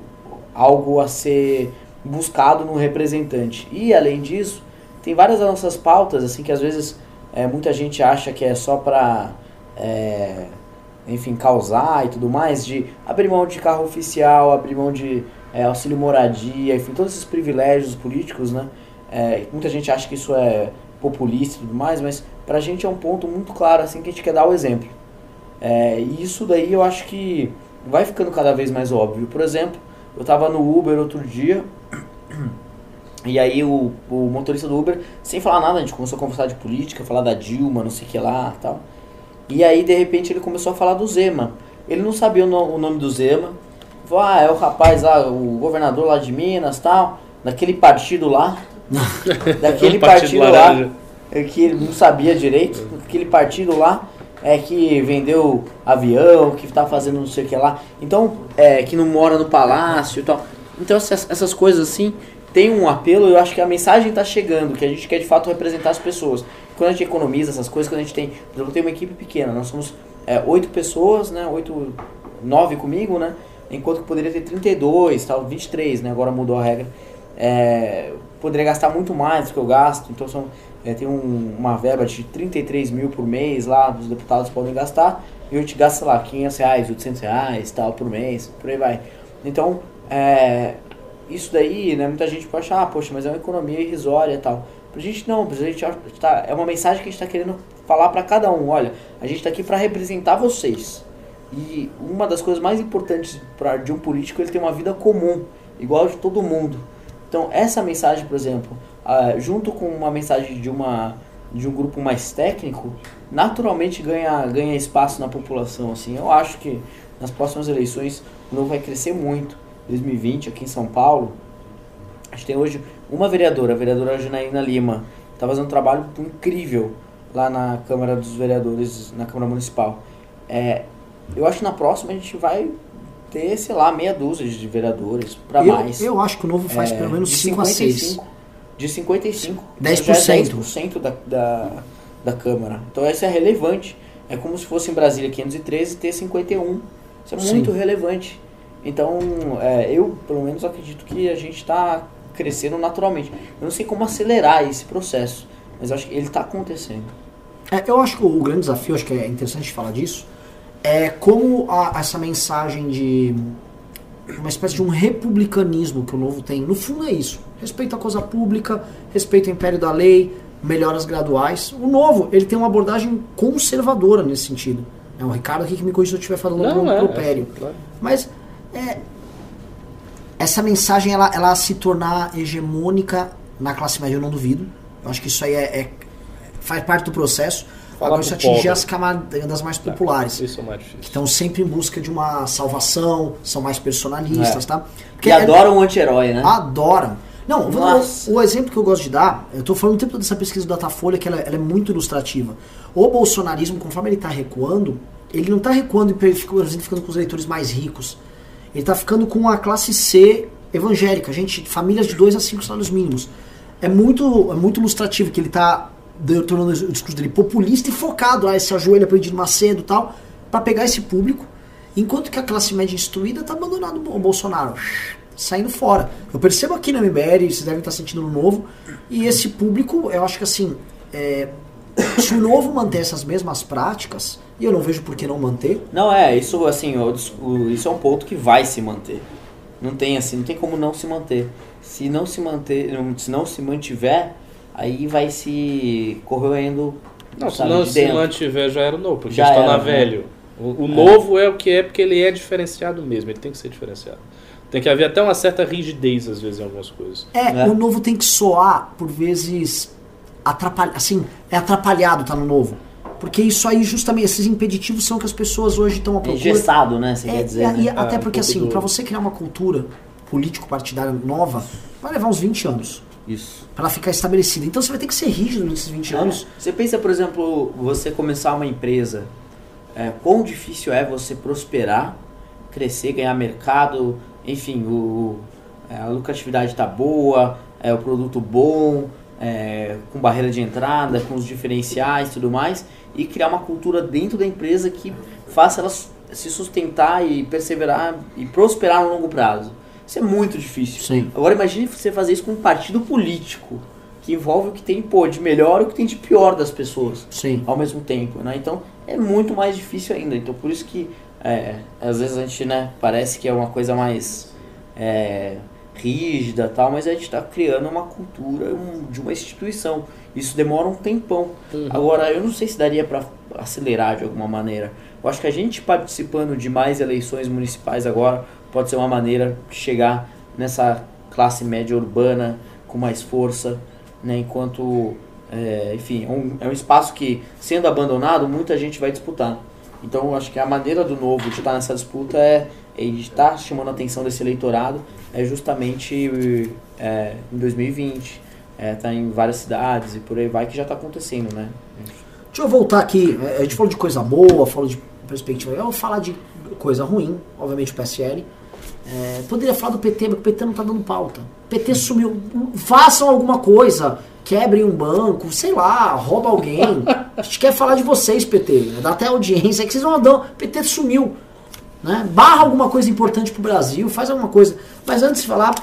algo a ser buscado no representante. E além disso, tem várias das nossas pautas assim que às vezes é, muita gente acha que é só para enfim causar e tudo mais de abrir mão de carro oficial, abrir mão de é, auxílio moradia, enfim todos esses privilégios políticos, né? É, muita gente acha que isso é populista e tudo mais, mas pra gente é um ponto muito claro assim que a gente quer dar o exemplo. É, e isso daí eu acho que vai ficando cada vez mais óbvio. Por exemplo, eu tava no Uber outro dia e aí o, o motorista do Uber, sem falar nada, a gente começou a conversar de política, falar da Dilma, não sei o que lá tal. E aí de repente ele começou a falar do Zema. Ele não sabia o, no- o nome do Zema. Falou, ah, é o rapaz lá, o governador lá de Minas tal, daquele partido lá. daquele Um partido partido lá é que ele não sabia direito, aquele partido lá é que vendeu avião, que tá fazendo não sei o que lá, então é que não mora no palácio e tal. Então essas, essas coisas assim tem um apelo, eu acho que a mensagem tá chegando, que a gente quer de fato representar as pessoas. Quando a gente economiza essas coisas, quando a gente tem, por exemplo, uma equipe pequena, nós somos é, oito pessoas, né, oito, nove comigo, né, enquanto que poderia ter 32, tal, 23, né, agora mudou a regra. É, poderia gastar muito mais do que eu gasto, então são, é, tem um- uma verba de 33 mil por mês lá, os deputados podem gastar, e eu te gasto, sei lá, 500 reais, 800 reais, tal, por mês, por aí vai. Então, é, isso daí, né, muita gente pode achar, ah, poxa, mas é uma economia irrisória e tal. Pra gente não, pra gente tá, é uma mensagem que a gente está querendo falar para cada um. Olha, a gente está aqui para representar vocês. E uma das coisas mais importantes pra, de um político ele ter uma vida comum, igual de todo mundo. Então, essa mensagem, por exemplo, junto com uma mensagem de, uma, de um grupo mais técnico, naturalmente ganha, ganha espaço na população. Assim. Eu acho que nas próximas eleições o Novo vai crescer muito. 2020, aqui em São Paulo, a gente tem hoje uma vereadora, a vereadora Janaína Lima, está fazendo um trabalho incrível lá na Câmara dos Vereadores, na Câmara Municipal. É, eu acho que na próxima a gente vai ter, sei lá, meia dúzia de vereadores para mais. eu acho que o novo faz É, pelo menos de 5 a 6. 55, De 55. 10%. Então já é 10% da, da, da Câmara. Então isso é relevante. É como se fosse em Brasília 513 ter 51. Isso é Sim. muito relevante. Então, é, eu, pelo menos, acredito que a gente está crescendo naturalmente. Eu não sei como acelerar esse processo, mas acho que ele está acontecendo. É, eu acho que o grande desafio, acho que é interessante falar disso, é como a- essa mensagem de uma espécie de um republicanismo que o novo tem. No fundo é isso. Respeito à coisa pública, respeito ao império da lei, melhoras graduais. O novo, ele tem uma abordagem conservadora nesse sentido. É o Ricardo aqui que me corrige se eu estiver falando Não, um é, propério. é, claro. Mas é, essa mensagem ela, ela se tornar hegemônica na classe média, eu não duvido. Eu acho que isso aí é, é- faz parte do processo. Agora isso atingir pobre. as camadas mais populares. Isso é mais Que difícil. estão sempre em busca de uma salvação, são mais personalistas, É. tá? Que é- adoram o anti-herói, né? adoram. Não, vou- Nossa. o, exemplo que eu gosto de dar, eu tô falando o tempo todo dessa pesquisa do Datafolha, que ela, ela é muito ilustrativa. O bolsonarismo, conforme ele tá recuando, ele não tá recuando e pe- fica- por exemplo, ficando com os eleitores mais ricos. Ele tá ficando com a classe C evangélica, gente, famílias de 2 a 5 salários mínimos. É muito, é muito ilustrativo que ele tá de- tornando o discurso dele populista e focado, ah, esse ajoelha para Edir Macedo e tal, para pegar esse público, enquanto que a classe média instruída tá abandonando o Bolsonaro, saindo fora. Eu percebo aqui na MBL, vocês devem estar sentindo no novo, e esse público, eu acho que assim, é, se o novo manter essas mesmas práticas, e eu não vejo por que não manter, Não, é, isso assim, o o- isso é um ponto que vai se manter. Não tem assim, não tem como não se manter. Se não se manter, não- se não se mantiver, aí vai se corroendo Não, se não de se dentro. mantiver já era novo, porque Já está na era, né? velho. O, o novo é o que é porque ele é diferenciado mesmo, ele tem que ser diferenciado. Tem que haver até uma certa rigidez, às vezes, em algumas coisas. é, É. o novo tem que soar, por vezes, atrapalhado, assim, é atrapalhado tá no novo. Porque isso aí, justamente, esses impeditivos são que as pessoas hoje estão à procura. engessado, né? Você É, quer dizer, e né? até um porque, pouco assim, do- pra você criar uma cultura político-partidária nova, vai levar uns 20 anos Isso. pra ela ficar estabelecida. Então você vai ter que ser rígido nesses 20 anos. Você pensa, por exemplo, você começar uma empresa, é, quão difícil é você prosperar, crescer, ganhar mercado, enfim, o, é, a lucratividade está boa, é, o produto bom, é, com barreira de entrada, com os diferenciais e tudo mais, e criar uma cultura dentro da empresa que faça ela se sustentar e perseverar e prosperar no longo prazo. Isso é muito difícil. Sim. Agora imagine você fazer isso com um partido político, que envolve o que tem pô, de melhor e o que tem de pior das pessoas Sim. ao mesmo tempo, né? Então é muito mais difícil ainda. Então por isso que é, às vezes a gente, né, parece que é uma coisa mais é, rígida tal, mas a gente está criando uma cultura um- de uma instituição. Isso demora um tempão. Agora eu não sei se daria para acelerar de alguma maneira. Eu acho que a gente participando de mais eleições municipais agora pode ser uma maneira de chegar nessa classe média urbana com mais força, né? Enquanto, é, enfim, é um, é um espaço que, sendo abandonado, muita gente vai disputar. Então, eu acho que a maneira do novo de estar nessa disputa é, é de estar chamando a atenção desse eleitorado é justamente é, em 2020, é, tá em várias cidades e por aí vai que já está acontecendo, né? Deixa eu voltar aqui. é, A gente falou de coisa boa, falou de perspectiva. Eu vou falar de coisa ruim, obviamente o PSL. É, poderia falar do PT, mas o PT não tá dando pauta. O PT sumiu. Façam alguma coisa. Quebrem um banco, sei lá, rouba alguém. A gente quer falar de vocês, PT. Dá até audiência. É que vocês não dão. O PT sumiu. Né? Barra alguma coisa importante pro Brasil, faz alguma coisa. Mas antes de falar,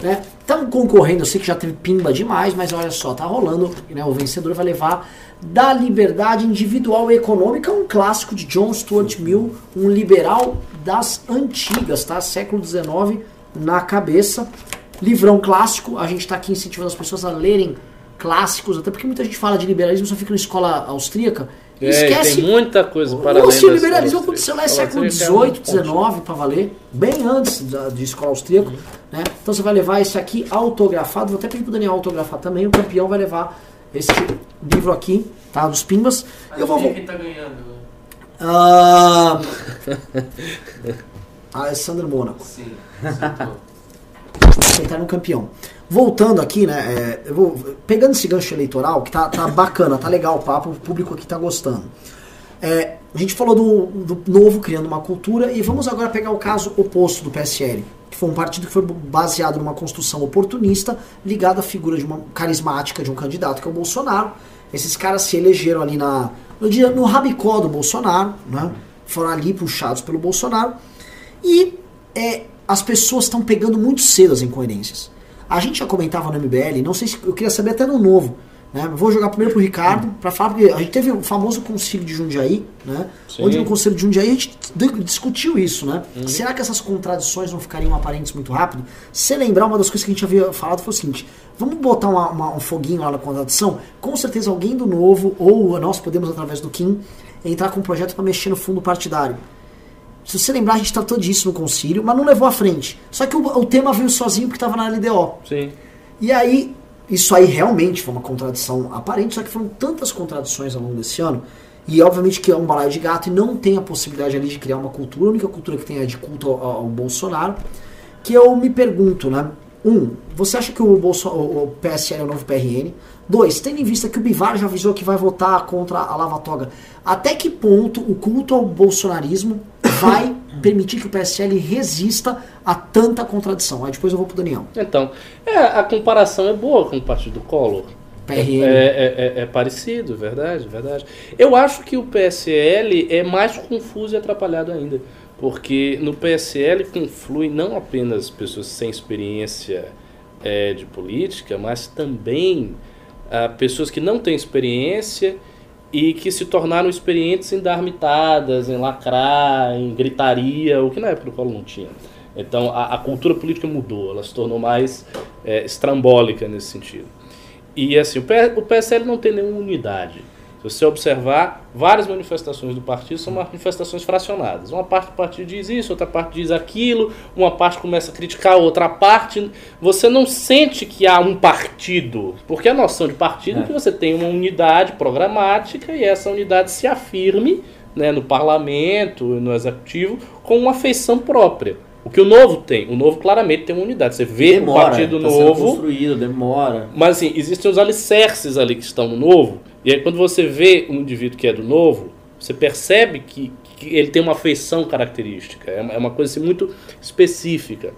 né? Concorrendo, eu sei que já teve pimba demais, mas olha só, tá rolando. Né? O vencedor vai levar da liberdade individual e econômica, um clássico de John Stuart Mill, um liberal das antigas, tá? Século XIX na cabeça. Livrão clássico, a gente está aqui incentivando as pessoas a lerem clássicos, até porque muita gente fala de liberalismo, só fica na escola austríaca. É, esquece tem muita coisa para o liberalismo aconteceu lá é austríaca. século XVIII, é XIX, para valer, bem antes da, de escola austríaca. Né? Então você vai levar esse aqui autografado, vou até pedir pro Daniel autografar também, o campeão vai levar esse livro aqui, tá? Dos Pimbas. Eu vou. Quem tá ganhando. né? Ah, Alessandro Mônaco. Sim. Eterno um campeão. Voltando aqui, né? é, vou, pegando esse gancho eleitoral, que tá, tá bacana, tá legal o papo, o público aqui tá gostando. É, a gente falou do, do novo criando uma cultura e vamos agora pegar o caso oposto do PSL, que foi um partido que foi baseado numa construção oportunista ligada à figura de uma carismática de um candidato que é o Bolsonaro. Esses caras se elegeram ali na, no, dia, no rabicó do Bolsonaro, né? Foram ali puxados pelo Bolsonaro. E é, as pessoas estão pegando muito cedo as incoerências. A gente já comentava no MBL, não sei se eu queria saber até no novo. Né? Vou jogar primeiro pro Ricardo, para falar, porque a gente teve o famoso conselho de Jundiaí, né? Sim. onde no conselho de Jundiaí a gente discutiu isso, né? Será que essas contradições não ficariam aparentes muito rápido? Se lembrar, uma das coisas que a gente havia falado foi o seguinte: vamos botar uma- uma- um foguinho lá na contradição? Com certeza alguém do novo, ou nós podemos, através do Kim, entrar com um projeto para mexer no fundo partidário. Se você lembrar, a gente tratou disso no concílio, mas não levou à frente. Só que o, o tema veio sozinho porque estava na LDO. Sim. E aí, isso aí realmente foi uma contradição aparente, só que foram tantas contradições ao longo desse ano, e obviamente que é um balaio de gato e não tem a possibilidade ali de criar uma cultura, a única cultura que tem é de culto ao, ao Bolsonaro, que eu me pergunto, né? Um, você acha que o, Bolso, o o PSL é o novo PRN? Dois, tendo em vista que o Bivar já avisou que vai votar contra a Lava Toga, até que ponto o culto ao bolsonarismo vai permitir que o PSL resista a tanta contradição? Aí depois eu vou pro Daniel. Então, é, a comparação é boa com o partido do Collor. PRN. É, é- é- é parecido, verdade, verdade. Eu acho que o PSL é mais confuso e atrapalhado ainda. Porque no PSL conflui não apenas pessoas sem experiência é, de política, mas também ah, pessoas que não têm experiência e que se tornaram experientes em dar mitadas, em lacrar, em gritaria, o que na época do Collor não tinha. Então a, a cultura política mudou, ela se tornou mais é, estrambólica nesse sentido. E assim, o PSL não tem nenhuma unidade. Você observar, várias manifestações do partido são manifestações fracionadas. Uma parte do partido diz isso, outra parte diz aquilo, uma parte começa a criticar a outra parte. Você não sente que há um partido, porque a noção de partido é, que você tem uma unidade programática e essa unidade se afirme né, no parlamento, no executivo, com uma feição própria. O que o novo tem, o novo claramente tem uma unidade. Você vê demora, o partido tá sendo novo. construído, demora. Mas assim, existem os alicerces ali que estão no novo. E aí quando você vê um indivíduo que é do novo, você percebe que, que ele tem uma feição característica. É uma, é uma coisa assim, muito específica.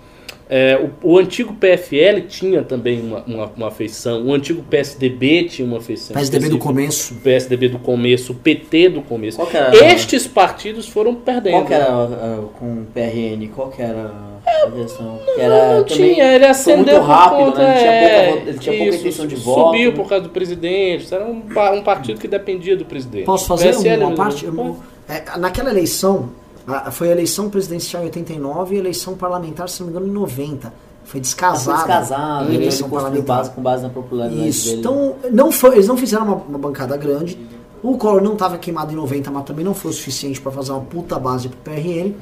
É, o, o antigo PFL tinha também uma, uma, uma feição. O antigo PSDB tinha uma feição. PSDB do começo. O PSDB do começo, o PT do começo. Qual que era- Estes partidos foram perdendo. Qual que era ah, com o PRN? Qual que era a questão? Que era Não também tinha, ele foi acendeu muito rápido, por conta, né? Ele tinha é, pouca, vo- ele tinha pouca isso, intenção de subiu voto. né? por causa do presidente, era um, um partido que dependia do presidente. Posso fazer PSL uma parte? Eu- é, naquela eleição, foi a eleição presidencial em 89 e a eleição parlamentar, se não me engano, em 90. Foi descasada. foi descasado, eleição parlamentar. base com base na popularidade Isso. dele. Então, não foi, eles não fizeram uma, uma bancada grande. O Collor não estava queimado em 90, mas também não foi o suficiente para fazer uma puta base pro PRN.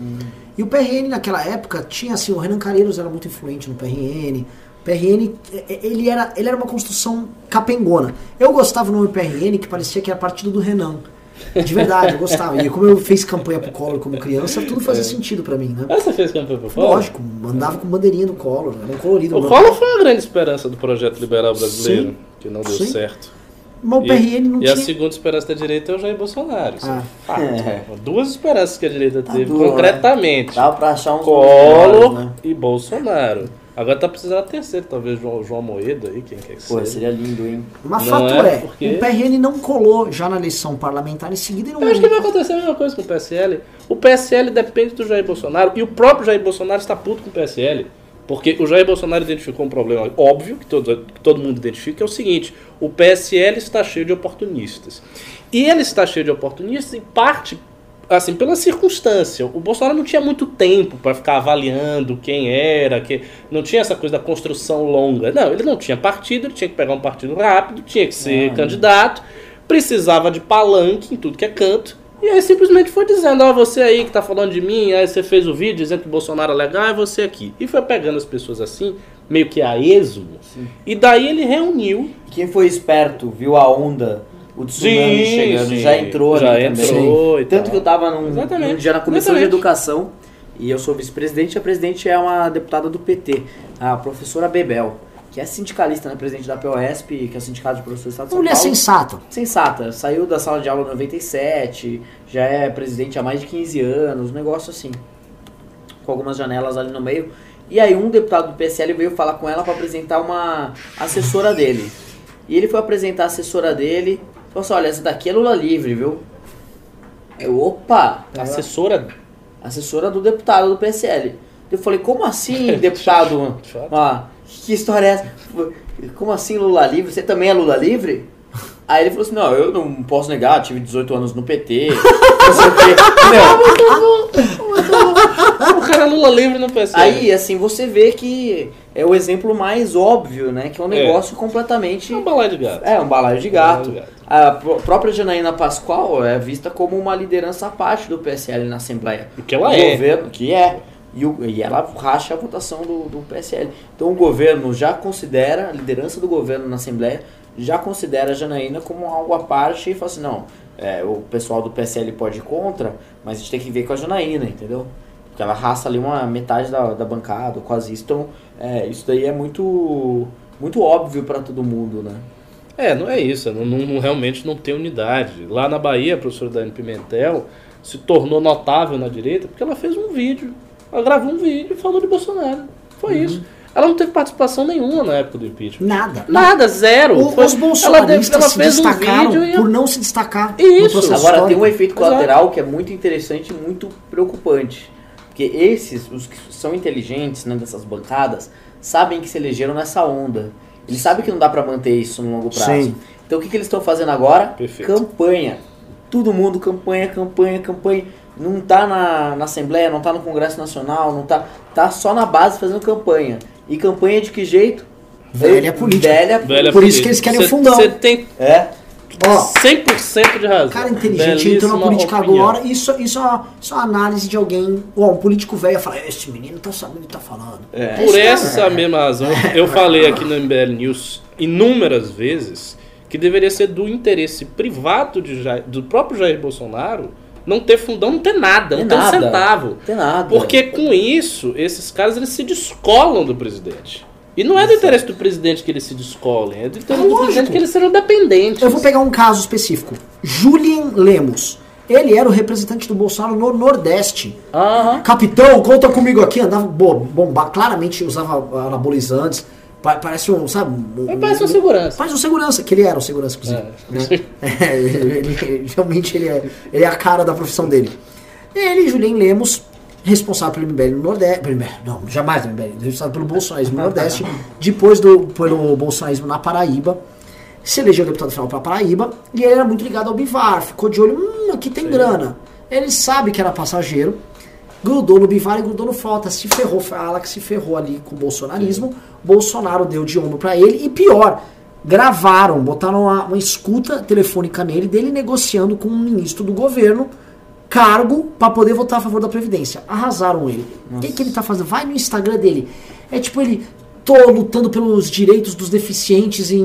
E o PRN naquela época tinha assim, o Renan Calheiros era muito influente no PRN. O PRN, eh, eh, ele era, ele era uma construção capengona. Eu gostava do nome PRN, que parecia que era partido do Renan. De verdade, eu gostava. E como eu fiz campanha pro Collor como criança, tudo fazia sentido para mim, né? Mas você fez campanha pro Collor? Lógico, andava com bandeirinha do Collor, era um colorido. O Collor foi a grande esperança do projeto liberal brasileiro, Sim. que não deu Sim. certo. Mas o E- PRN não e tinha. a segunda esperança da direita é o Jair Bolsonaro. Isso Ah. é fato. É. Duas esperanças que a direita Tá teve né? concretamente. Dava pra achar Collor melhores, né? e Bolsonaro. Agora tá precisando a terceira, talvez João, João Moeda aí, quem quer que Pô, seja. seria lindo, hein? Mas Não fato é, é, porque- o PRN não colou já na eleição parlamentar em seguida. Não Eu acho que vai acontecer a mesma coisa com o PSL. O PSL depende do Jair Bolsonaro e o próprio Jair Bolsonaro está puto com o PSL. Porque o Jair Bolsonaro identificou um problema óbvio, que todo, que todo mundo identifica, que é o seguinte: o PSL está cheio de oportunistas. E ele está cheio de oportunistas, em parte assim, pela circunstância. O Bolsonaro não tinha muito tempo para ficar avaliando quem era, que não tinha essa coisa da construção longa. Não, ele não tinha partido, ele tinha que pegar um partido rápido, tinha que ser candidato, precisava de palanque em tudo que é canto. E aí simplesmente foi dizendo, ó, você aí que tá falando de mim, aí você fez o vídeo dizendo que o Bolsonaro é legal, é você aqui. E foi pegando as pessoas assim, meio que a esmo. E daí ele reuniu Quem foi esperto, viu a onda, o tsunami Sim, chegando, sim. já entrou Já ali entrou também. e Tanto tal. que eu tava num, num dia na Comissão Exatamente. de Educação e eu sou vice-presidente e a presidente é uma deputada do PT, a professora Bebel, que é sindicalista, né, presidente da POSP, que é o Sindicato de Professores do Estado de São Mulher Paulo. sensata. Sensata, saiu da sala de aula em 97, já é presidente há mais de 15 anos, um negócio assim. Com algumas janelas ali no meio. E aí um deputado do PSL veio falar com ela para apresentar uma assessora dele. E ele foi apresentar a assessora dele, falou assim, olha, essa daqui é Lula livre, viu? Eu, opa! assessora Assessora do deputado do PSL. Eu falei, como assim, deputado? De fato. Ah, que história é essa? Como assim Lula livre? Você também é Lula livre? Aí ele falou assim, não, eu não posso negar, tive 18 anos no PT. não sei o quê. Meu, O cara é Lula livre no PC. aí, assim, você vê que é o exemplo mais óbvio, né? Que é um É. negócio completamente... É um balaio de gato. É, um balaio de gato. Balaio de gato. A pró- própria Janaína Pascoal é vista como uma liderança à parte do PSL na Assembleia. O que ela é. Governo, que é. E, o- e ela racha a votação do, do PSL. Então o governo já considera, a liderança do governo na Assembleia, já considera a Janaína como algo à parte e fala assim, não, é, o pessoal do PSL pode ir contra, mas a gente tem que ver com a Janaína, entendeu? Porque ela raça ali uma metade da, da bancada, quase isso. Então, é, isso daí é muito, muito óbvio para todo mundo, né? É, não é isso. Não, não- realmente não tem unidade. Lá na Bahia, a professora Dani Pimentel se tornou notável na direita porque ela fez um vídeo. Ela gravou um vídeo e falou de Bolsonaro. Foi Uhum. isso. Ela não teve participação nenhuma na época do impeachment. Nada. Nada, zero. O- Foi- os bolsonaristas ela, ela se fez um destacaram e por não se destacar Isso. Agora tem um histórico. efeito colateral que é muito interessante e muito preocupante. Porque esses, os que são inteligentes né, dessas bancadas, sabem que se elegeram nessa onda. Eles sabem que não dá pra manter isso no longo prazo. Sim. Então o que, que eles estão fazendo agora? Perfeito. Campanha. Todo mundo campanha, campanha, campanha. Não tá na, na Assembleia, não tá no Congresso Nacional, não tá. Tá só na base fazendo campanha. E campanha de que jeito? Velha política. Velha, Velha Por isso política. que eles querem o fundão. Você tem É. Ó, 100% de razão. cara inteligente entrou na Belíssima política opinião. agora. Isso, isso, é uma, isso é uma análise de alguém. Ó, um político velho fala: Esse menino tá sabendo o que tá falando. É. esse Por cara. essa mesma razão, eu falei aqui no MBL News inúmeras vezes que deveria ser do interesse privado de Jair- do próprio Jair Bolsonaro não ter fundão, não ter nada, não Tem ter um centavo. Não tem nada. Porque com isso, esses caras eles se descolam do presidente. E não é do interesse do presidente que eles se descolem, é do interesse do presidente que eles sejam dependentes. Eu vou pegar um caso específico. Julien Lemos. Ele era o representante do Bolsonaro no Nordeste. Aham. Capitão, conta comigo aqui. Andava bo- bombar, claramente usava anabolizantes. Pa- Parece um, sabe? um- Mas parece um segurança. Parece um segurança, que ele era um segurança, inclusive. né? É, ele- ele- realmente ele é, ele é a cara da profissão dele. Ele, Julien Lemos, responsável pelo MBL no Nordeste. Não, jamais no MBL, responsável pelo bolsonarismo no Nordeste, depois do pelo bolsonarismo na Paraíba. Se elegeu deputado federal para Paraíba e ele era muito ligado ao Bivar, ficou de olho, hum, aqui tem grana. Ele sabe que era passageiro, grudou no Bivar e grudou no Frota, se ferrou, foi a ala que se ferrou ali com o bolsonarismo. Bolsonaro deu de ombro para ele e pior, gravaram, botaram uma, uma escuta telefônica nele dele negociando com um ministro do governo cargo para poder votar a favor da Previdência. Arrasaram ele. O que, que ele tá fazendo? Vai no Instagram dele. É tipo ele. Tô lutando pelos direitos dos deficientes em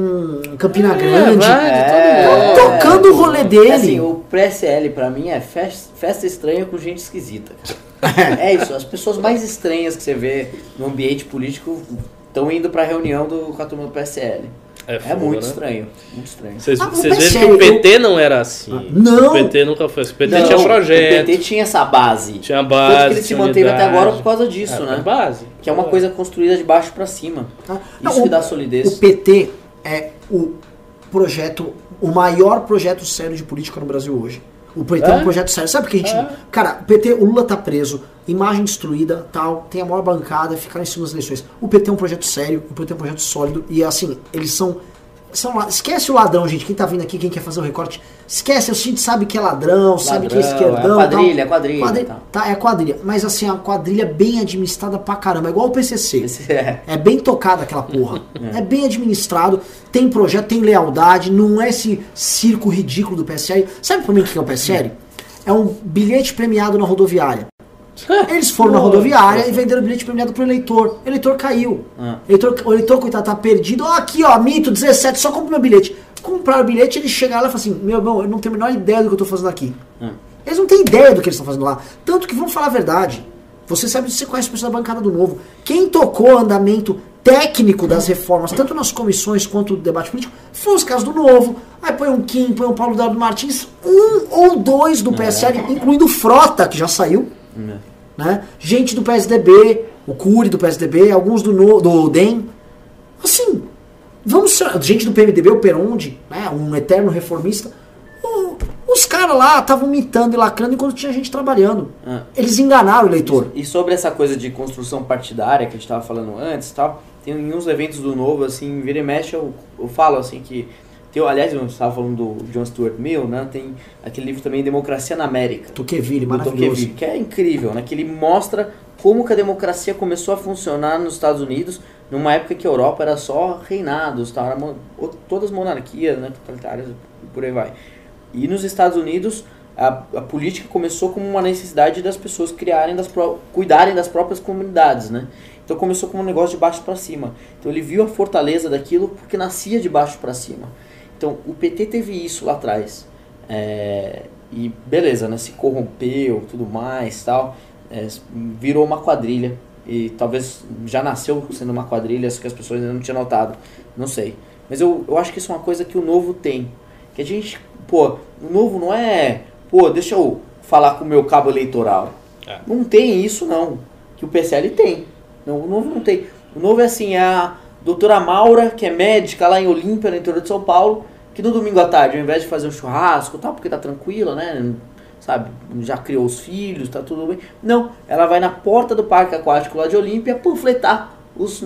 Campina Grande. vai, de todo É. Tocando o rolê dele. Assim, o PSL pra mim é festa, festa estranha com gente esquisita. é isso, as pessoas mais estranhas que você vê no ambiente político estão indo pra reunião do, com a turma do PSL. É, É foda, muito né? estranho, muito estranho. Vocês Ah, o vocês veem que PSL, o PT não era assim. Não. O PT nunca foi assim. O PT Não, tinha O projeto, PT tinha essa base. tinha Tanto base. que ele se manteve até agora por causa disso, É, né? base. Que é uma coisa construída de baixo pra cima. Isso Não, que o- dá solidez. O PT é o projeto, o maior projeto sério de política no Brasil hoje. O PT é, É? um projeto sério. Sabe por que a gente. É. Cara, o PT, o Lula tá preso, imagem destruída, tal, tem a maior bancada, ficaram em cima das eleições. O PT é um projeto sério, o PT é um projeto sólido, e assim, eles são são esquece o ladrão, gente. Quem tá vindo aqui, quem quer fazer o recorte, esquece. A gente sabe que é ladrão, sabe que é Ladrão, esquerdão. é quadrilha, tal. quadrilha, tal. Tá, é quadrilha. Mas assim, a quadrilha bem administrada pra caramba. É igual o PCC. É. É bem tocada aquela porra. é bem administrado, tem projeto, tem lealdade, não é esse circo ridículo do PSL. Sabe pra mim o que é o PSL? É um bilhete premiado na rodoviária. Eles foram na rodoviária e venderam o bilhete premiado pro eleitor. O eleitor caiu. Ah. Eleitor, o eleitor, coitado, tá perdido. Ó, aqui, ó, mito 17, só compra meu bilhete. Compraram o bilhete, ele chega lá e fala assim: Meu irmão, eu não tenho a menor ideia do que eu tô fazendo aqui. Ah. Eles não têm ideia do que eles estão fazendo lá. Tanto que, vamos falar a verdade, você sabe, você conhece o pessoal da bancada do Novo. Quem tocou o andamento técnico das reformas, tanto nas comissões quanto no debate político, foi os casos do Novo. Aí põe um Kim, põe um Paulo Eduardo Martins, um ou dois do PSL, incluindo o Frota, que já saiu. Né? Gente do PSDB, o Cury do PSDB, alguns do, no, do DEM. Assim, vamos ser, gente do PMDB, o Peronde, né, um eterno reformista. o- os caras lá estavam mitando e lacrando enquanto tinha gente trabalhando. Ah. Eles enganaram o eleitor. E sobre essa coisa de construção partidária que a gente estava falando antes e tal, tem em uns eventos do Novo, assim, vira e mexe, eu, eu falo assim que. Tem, aliás, eu estava falando do John Stuart Mill, né? Tem aquele livro também, Democracia na América. Tocqueville, maravilhoso. Tocqueville, que é incrível, né? Que ele mostra como que a democracia começou a funcionar nos Estados Unidos numa época que a Europa era só reinados, tal, era todas monarquias, né? Totalitárias e por aí vai. E nos Estados Unidos a, a política começou como uma necessidade das pessoas criarem das cuidarem das próprias comunidades, né? Então começou como um negócio de baixo para cima. Então ele viu a fortaleza daquilo porque nascia de baixo para cima. Então o PT teve isso lá atrás. É, e beleza, né? Se corrompeu, tudo mais, tal. É, virou uma quadrilha e talvez já nasceu sendo uma quadrilha, só que as pessoas ainda não tinham notado. Não sei. Mas eu, eu acho que isso é uma coisa que o novo tem. Que a gente, pô, o novo não é, pô, deixa eu falar com o meu cabo eleitoral. É. Não tem isso não. Que o PSL tem. Não, o novo não tem. O novo é assim, é a doutora Maura, que é médica lá em Olímpia, no interior de São Paulo, que no domingo à tarde, ao invés de fazer um churrasco, tal, porque tá tranquila, né? Sabe, já criou os filhos, tá tudo bem. Não, ela vai na porta do parque aquático lá de Olímpia panfletar os,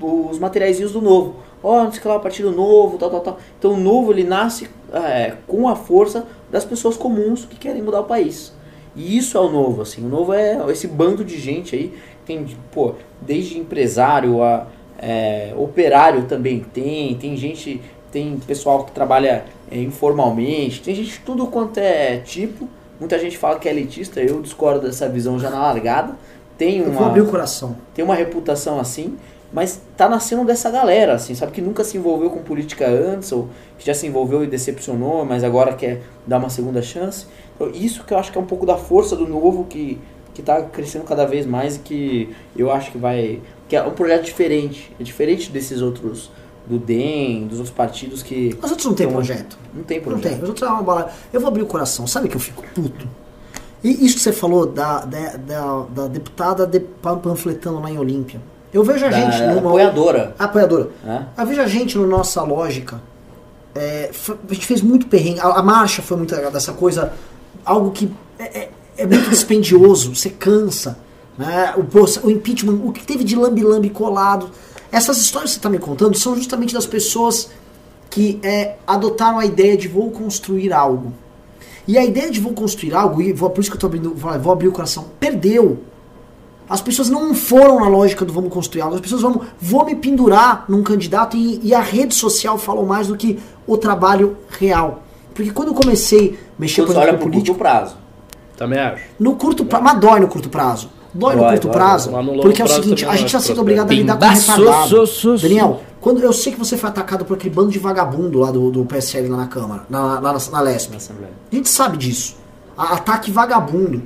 os materiaizinhos do novo. Ó, não sei que lá, partido novo, tal, tal, tal. Então o novo ele nasce é, com a força das pessoas comuns que querem mudar o país. E isso é o novo, assim. O novo é esse bando de gente aí. Tem, pô, desde empresário a é, operário também tem. Tem gente, tem pessoal que trabalha é, informalmente. Tem gente de tudo quanto é tipo. Muita gente fala que é elitista. Eu discordo dessa visão já na largada. Tem Eu vou uma abrir o coração. tem uma reputação assim, mas tá nascendo dessa galera, assim, sabe? Que nunca se envolveu com política antes, ou que já se envolveu e decepcionou, mas agora quer dar uma segunda chance. Então, isso que eu acho que é um pouco da força do novo que, que tá crescendo cada vez mais e que eu acho que vai. que é um projeto diferente. É diferente desses outros, do DEM, dos outros partidos que. Os outros não tem Então, projeto. Não tem Não projeto. tem. Os outros é uma bala. Eu vou abrir o coração. Sabe que eu fico puto? E isso que você falou da, da, da, da deputada de, pan- panfletando lá em Olímpia. Eu vejo a Da gente numa. apoiadora. Apoiadora. Né? Eu vejo a gente no nossa lógica. é, a gente fez muito perrengue. A, a marcha foi muito dessa coisa. Algo que é, é- é muito dispendioso. Você cansa. Né? O, o impeachment, o que teve de lambi-lambi colado. Essas histórias que você está me contando são justamente das pessoas que é, adotaram a ideia de vou construir algo. E a ideia de vou construir algo, e vou, por isso que eu tô abrindo, vou, vou abrir o coração, perdeu. As pessoas não foram na lógica do vamos construir algo, as pessoas vão, vou me pendurar num candidato e, e a rede social falou mais do que o trabalho real. Porque quando eu comecei a mexer você exemplo, olha com pro política, curto prazo. Também acho. no curto prazo, mas dói no curto prazo. Dói no Dói, curto dói, prazo, mas no porque é o prazo seguinte, a gente está nós sendo obrigado a lidar com retardado. su, su, su, Daniel, quando eu sei que você foi atacado por aquele bando de vagabundo lá do, do PSL lá na Câmara, na, na, na, na Lesp. A gente sabe disso. A- ataque vagabundo.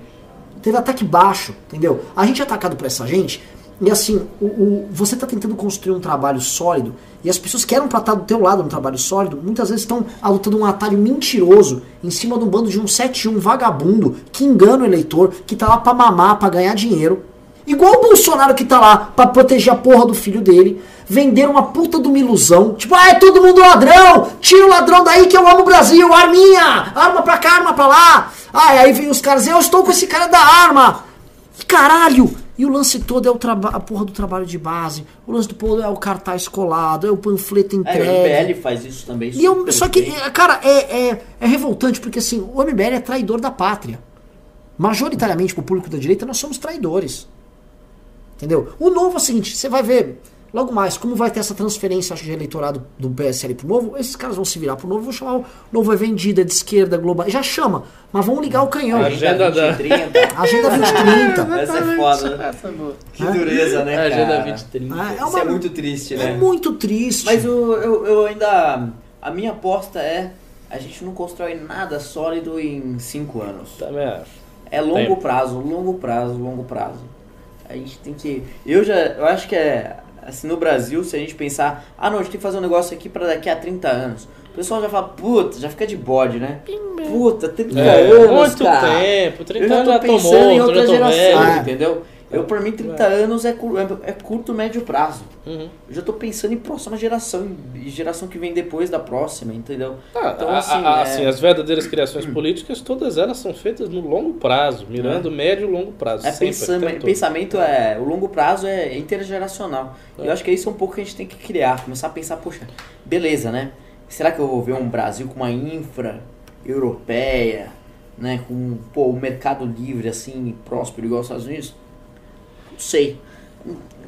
Teve ataque baixo, entendeu? A gente é atacado por essa gente. E assim, o, o- você está tentando construir um trabalho sólido. E as pessoas que eram pra estar do teu lado no trabalho sólido, muitas vezes estão adotando um atalho mentiroso em cima de um bando de um 71 vagabundo que engana o eleitor, que tá lá pra mamar, pra ganhar dinheiro. Igual o Bolsonaro que tá lá pra proteger a porra do filho dele. Venderam uma puta de uma ilusão. Tipo, ah, é todo mundo ladrão! Tira o ladrão daí que eu amo o Brasil! Arminha! Arma pra cá, arma pra lá! Ah, aí vem os caras, eu estou com esse cara da arma! Caralho! E o lance todo é o a porra do trabalho de base. O lance do todo é o cartaz colado, é o panfleto É, o entregue. MBL faz isso também. E eu, super só que, bem. é, cara, é, é, é revoltante porque assim, o MBL é traidor da pátria. Majoritariamente pro público da direita, nós somos traidores. Entendeu? O novo é o seguinte, você vai ver logo mais como vai ter essa transferência, de eleitorado do PSL pro novo, esses caras vão se virar pro novo, vão chamar o novo é vendida, de esquerda, global, já chama, mas vão ligar o canhão. Agenda da- 2030. Agenda 2030. Essa é foda. Essa é. Que dureza, né, cara? Agenda 2030. É, é Isso uma- é muito triste, É né? muito triste. Mas o- eu, eu ainda. A minha aposta é. A gente não constrói nada sólido em cinco anos. Também acho. É longo Tempo. prazo, longo prazo, longo prazo. A gente tem que. Eu já. Eu acho que é. Assim, no Brasil, se a gente pensar, ah não, a gente tem que fazer um negócio aqui pra daqui a 30 anos. O pessoal já fala, puta, já fica de bode, né? Puta, 30 É, anos, muito cara. tempo. 30 Eu já anos já pensando tomou, em eu outra geração, velho. Ah. entendeu? Eu, pra mim, 30 anos é, é, é curto, médio prazo. Uhum. Eu já tô pensando em próxima geração, e geração que vem depois da próxima, entendeu? Ah, Então, a- assim, a- é- assim, as verdadeiras criações políticas, todas elas são feitas no longo prazo, mirando médio e longo prazo. É sempre, pensam- pensamento é. O longo prazo é intergeracional. E É. eu acho que isso é um pouco que a gente tem que criar. Começar a pensar, poxa, beleza, né? Será que eu vou ver um Brasil com uma infra europeia, né? Com pô, um mercado livre, assim, próspero, igual aos Estados Unidos? Não sei.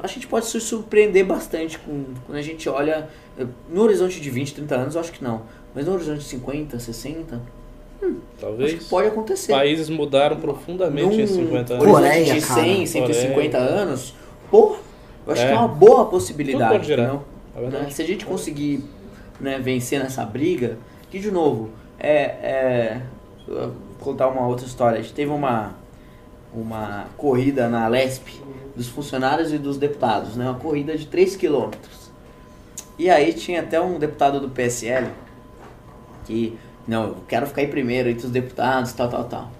A gente pode se surpreender bastante com, quando a gente olha. eh, No horizonte de 20, 30 anos, eu acho que não. Mas no horizonte de 50, 60, acho Talvez. que pode acontecer. Países mudaram profundamente em Num 50 anos. Coreia, de cara. 100, 150 Coreia. anos, pô, eu acho É. que é uma boa Tudo possibilidade, pode girar. entendeu? É. Né? Se a gente conseguir né, vencer nessa briga, que de novo, é, é, vou contar uma outra história. A gente teve uma, uma corrida na Lesp dos funcionários e dos deputados, né? Uma corrida de 3 quilômetros. E aí tinha até um deputado do PSL que, não, eu quero ficar em primeiro entre os deputados, tal, tal, tal.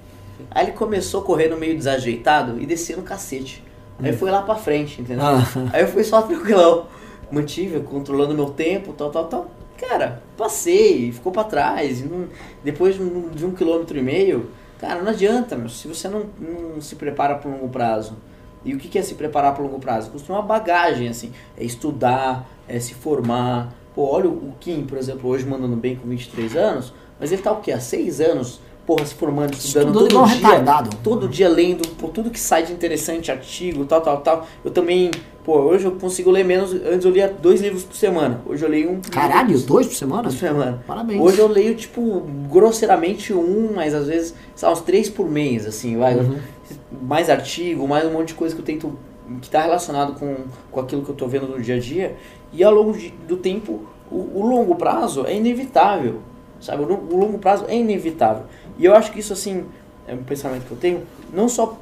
Aí ele começou correndo meio desajeitado e descia no cacete. Aí foi lá pra frente, entendeu? Ah. Aí eu fui só tranquilão. Mantive, controlando meu tempo, tal, tal, tal. Cara, passei, ficou pra trás. não- depois de um, de um quilômetro e meio, cara, não adianta, meu. Se você não, não se prepara pro longo prazo. E o que é se preparar pro longo prazo? Construir uma bagagem, assim. É estudar, é se formar. Pô, olha o Kim, por exemplo, hoje mandando bem com 23 anos, mas ele tá o quê? Há 6 anos, porra, se formando, estudando igual todo dia. retardado. Todo dia lendo, pô, tudo que sai de interessante, artigo, tal, tal, tal. Eu também, pô, hoje eu consigo ler menos. Antes eu lia dois livros por semana. Hoje eu leio um. Caralho, livro dois por semana? por semana. Parabéns. Hoje eu leio, tipo, grosseiramente um, mas às vezes, sei lá, uns três por mês, assim, vai. Uhum. Mais artigo, mais um monte de coisa que eu tento. que tá relacionado com, com aquilo que eu tô vendo no dia a dia. E ao longo de- do tempo, o, o longo prazo é inevitável. Sabe? O, o longo prazo é inevitável. E eu acho que isso, assim, é um pensamento que eu tenho, não só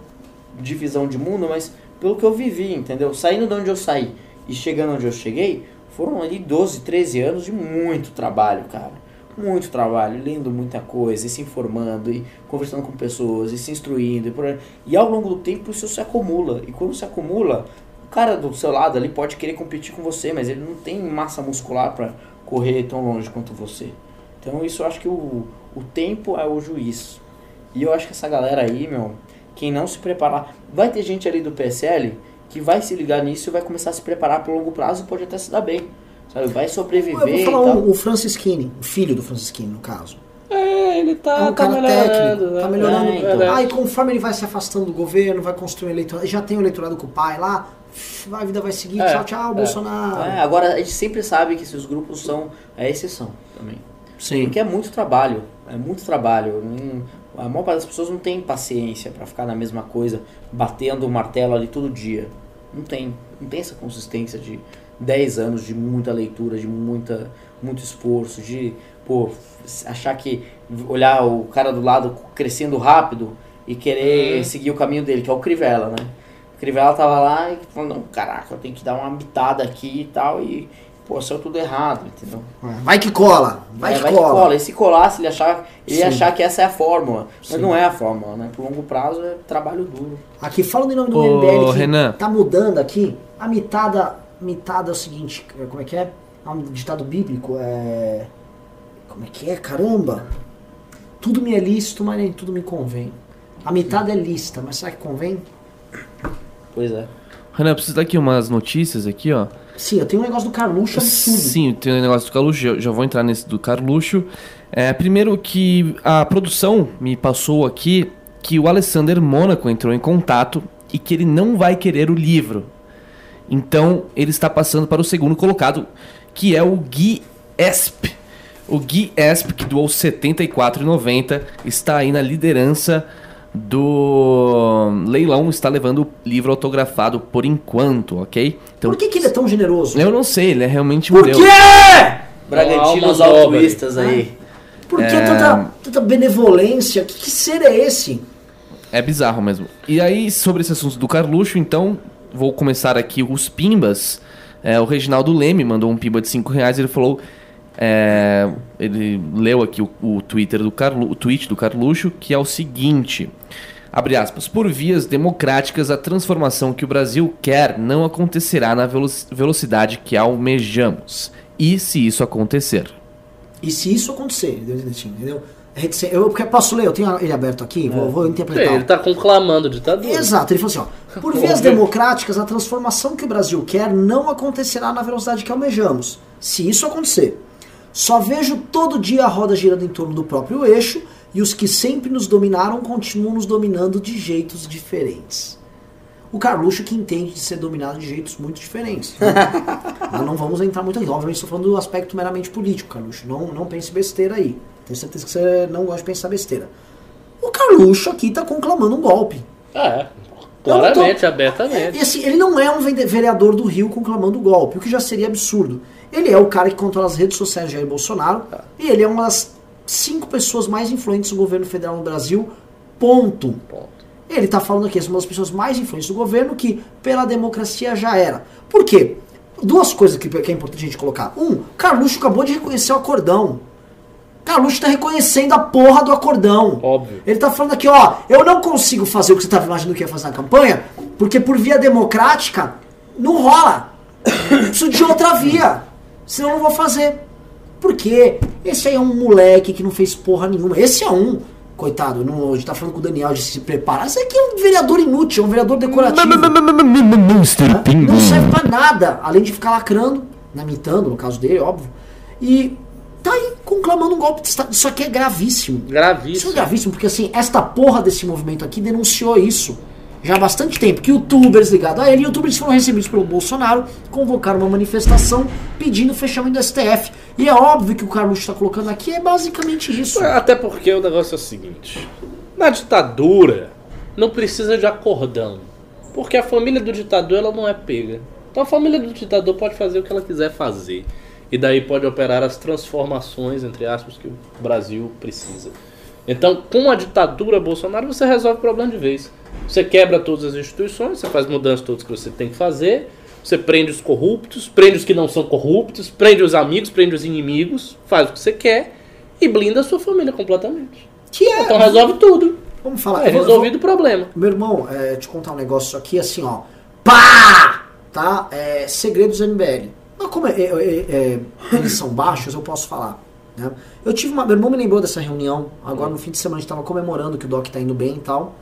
de visão de mundo, mas pelo que eu vivi, entendeu? Saindo de onde eu saí e chegando onde eu cheguei, foram ali 12, 13 anos de muito trabalho, cara. Muito trabalho, lendo muita coisa, e se informando, e conversando com pessoas, e se instruindo. E, por e ao longo do tempo isso se acumula. E quando se acumula, o cara do seu lado ali pode querer competir com você, mas ele não tem massa muscular para correr tão longe quanto você. Então isso eu acho que o, o tempo é o juiz. E eu acho que essa galera aí, meu, quem não se preparar. Vai ter gente ali do PSL que vai se ligar nisso e vai começar a se preparar pro longo prazo e pode até se dar bem. Sabe? Vai Eu sobreviver vou e falar tal. um, o Francisquini, o filho do Francisquini, no caso. É, ele tá, É um tá cara melhorando. técnico, né? tá melhorando. É, então. Aí conforme ele vai se afastando do governo, vai construir um eleitorado, já tem o eleitorado com o pai lá, a vida vai seguir, É, tchau, tchau, é. Bolsonaro. É, agora a gente sempre sabe que esses grupos são a exceção também. Sim. Porque é muito trabalho, é muito trabalho. A maior parte das pessoas não tem paciência pra ficar na mesma coisa, batendo o martelo ali todo dia. Não tem, não tem essa consistência de 10 anos de muita leitura, de muita, muito esforço, de pô, achar que olhar o cara do lado crescendo rápido e querer Uhum. seguir o caminho dele, que é o Crivella, né? O Crivella tava lá e falou, não, caraca, eu tenho que dar uma bitada aqui e tal, e pô, saiu tudo errado, entendeu? Vai que cola, vai, É, que, vai cola. que cola. E se colasse, ele, achar, ele achar que essa é a fórmula. Mas Sim. não é a fórmula, né? Pro longo prazo é trabalho duro. Aqui, falando em nome do Ô, MBL, que Renan. tá mudando aqui, a mitada, mitada é o seguinte, como é que é? É um ditado bíblico, é... Como é que é? Caramba! Tudo me é lícito, mas nem tudo me convém. A mitada é lícita, mas será que convém? Pois é. Renan, eu preciso dar aqui umas notícias aqui, ó. Sim, eu tenho um negócio do Carluxo absurdo. Sim, tem um negócio do Carluxo, já, já vou entrar nesse do Carluxo. É, primeiro que a produção me passou aqui que o Alessander Mônaco entrou em contato e que ele não vai querer o livro. Então ele está passando para o segundo colocado, que é o Gui Esp. O Gui Esp, que doou R$ 74,90, está aí na liderança do leilão, está levando o livro autografado por enquanto, ok? Então, Por que, que ele é tão generoso? eu não sei, ele é realmente um Por quê? Bragantinos altruístas aí. Por que É. tanta, tanta benevolência? Que, que ser é esse? É bizarro mesmo. E aí, sobre esse assunto do Carluxo, então, vou começar aqui os pimbas. É, o Reginaldo Leme mandou um pimba de 5 reais ele falou. é, ele leu aqui o, o Twitter do Carlu, o tweet do Carluxo, que é o seguinte. Abre aspas. Por vias democráticas, a transformação que o Brasil quer não acontecerá na velo- velocidade que almejamos. E se isso acontecer? E se isso acontecer, entendeu? Retice- Eu, posso ler, eu tenho ele aberto aqui, vou, vou interpretar. Ele tá conclamando ditadura. Exato, ele falou assim, ó. Por vias democráticas, a transformação que o Brasil quer não acontecerá na velocidade que almejamos. Se isso acontecer, só vejo todo dia a roda girando em torno do próprio eixo e os que sempre nos dominaram continuam nos dominando de jeitos diferentes. O Carluxo que entende de ser dominado de jeitos muito diferentes. Mas não vamos entrar muito aqui. Obviamente, estou falando do aspecto meramente político, Carluxo. Não, não pense besteira aí. Tenho certeza que você não gosta de pensar besteira. O Carluxo aqui está conclamando um golpe. É, Eu não tô- claramente, abertamente. E assim, ele não é um vereador do Rio conclamando o golpe, o que já seria absurdo. Ele é o cara que controla as redes sociais de Jair Bolsonaro e ele é uma das cinco pessoas mais influentes do governo federal no Brasil. Ponto. Ponto. Ele está falando aqui, é uma das pessoas mais influentes do governo que pela democracia já era. Por quê? Duas coisas que, que é importante a gente colocar. Um, Carluxo acabou de reconhecer o acordão. Carluxo está reconhecendo a porra do acordão. Óbvio. Ele tá falando aqui, ó, eu não consigo fazer o que você estava imaginando que ia fazer na campanha, porque por via democrática não rola. Preciso de outra via. Senão eu não vou fazer. Por quê? Esse aí é um moleque que não fez porra nenhuma. Esse é um. Coitado, não, a gente tá falando com o Daniel de se preparar. Esse aqui é um vereador inútil, é um vereador decorativo. Né? Não serve pra nada, além de ficar lacrando, né, imitando, no caso dele, óbvio. E tá aí conclamando um golpe de Estado. Isso aqui é gravíssimo. Isso é Gravíssimo. gravíssimo, porque assim, esta porra desse movimento aqui denunciou isso já há bastante tempo. Que youtubers ligados a ele, youtubers foram recebidos pelo Bolsonaro, convocaram uma manifestação pedindo o fechamento do STF. E é óbvio que o Carluxo está colocando aqui é basicamente isso. Até porque o negócio é o seguinte: na ditadura não precisa de acordão. Porque a família do ditador ela não é pega. Então a família do ditador pode fazer o que ela quiser fazer. E daí pode operar as transformações, entre aspas, que o Brasil precisa. Então, com a ditadura Bolsonaro, você resolve o problema de vez. Você quebra todas as instituições, você faz mudanças todas que você tem que fazer, você prende os corruptos, prende os que não são corruptos, prende os amigos, prende os inimigos, faz o que você quer e blinda a sua família completamente. Que é. Então resolve tudo. Vamos falar. É resolvido o problema. Meu irmão, é, te contar um negócio aqui assim, ó. Pá! Tá? É, segredos MBL. Mas como é, é, é, é, eles são baixos, eu posso falar. Né? Eu tive uma. Meu irmão me lembrou dessa reunião. Agora no fim de semana a gente tava comemorando que o Doc tá indo bem e tal.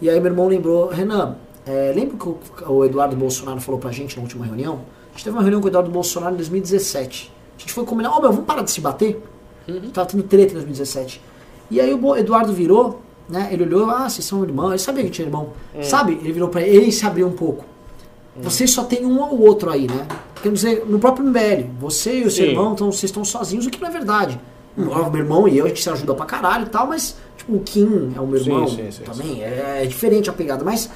E aí meu irmão lembrou, Renan, é, lembra que o, o Eduardo Bolsonaro falou pra gente na última reunião? A gente teve uma reunião com o Eduardo Bolsonaro em 2017. A gente foi combinar, ó meu, vamos parar de se bater? Tava tendo treta em 2017. E aí o Eduardo virou, né? Ele olhou, ah, vocês são irmãos. Ele sabia que tinha irmão. Sabe? Ele virou pra ele, ele se abriu um pouco. Vocês só tem um ou outro aí, né? Quer dizer, no próprio MBL, você e o seu Sim. irmão, então, vocês estão sozinhos, o que não é verdade. O meu irmão e eu, a gente se ajuda pra caralho e tal, mas, tipo, o Kim é o meu Sim, irmão sim, sim, também, É, é diferente a pegada. Mas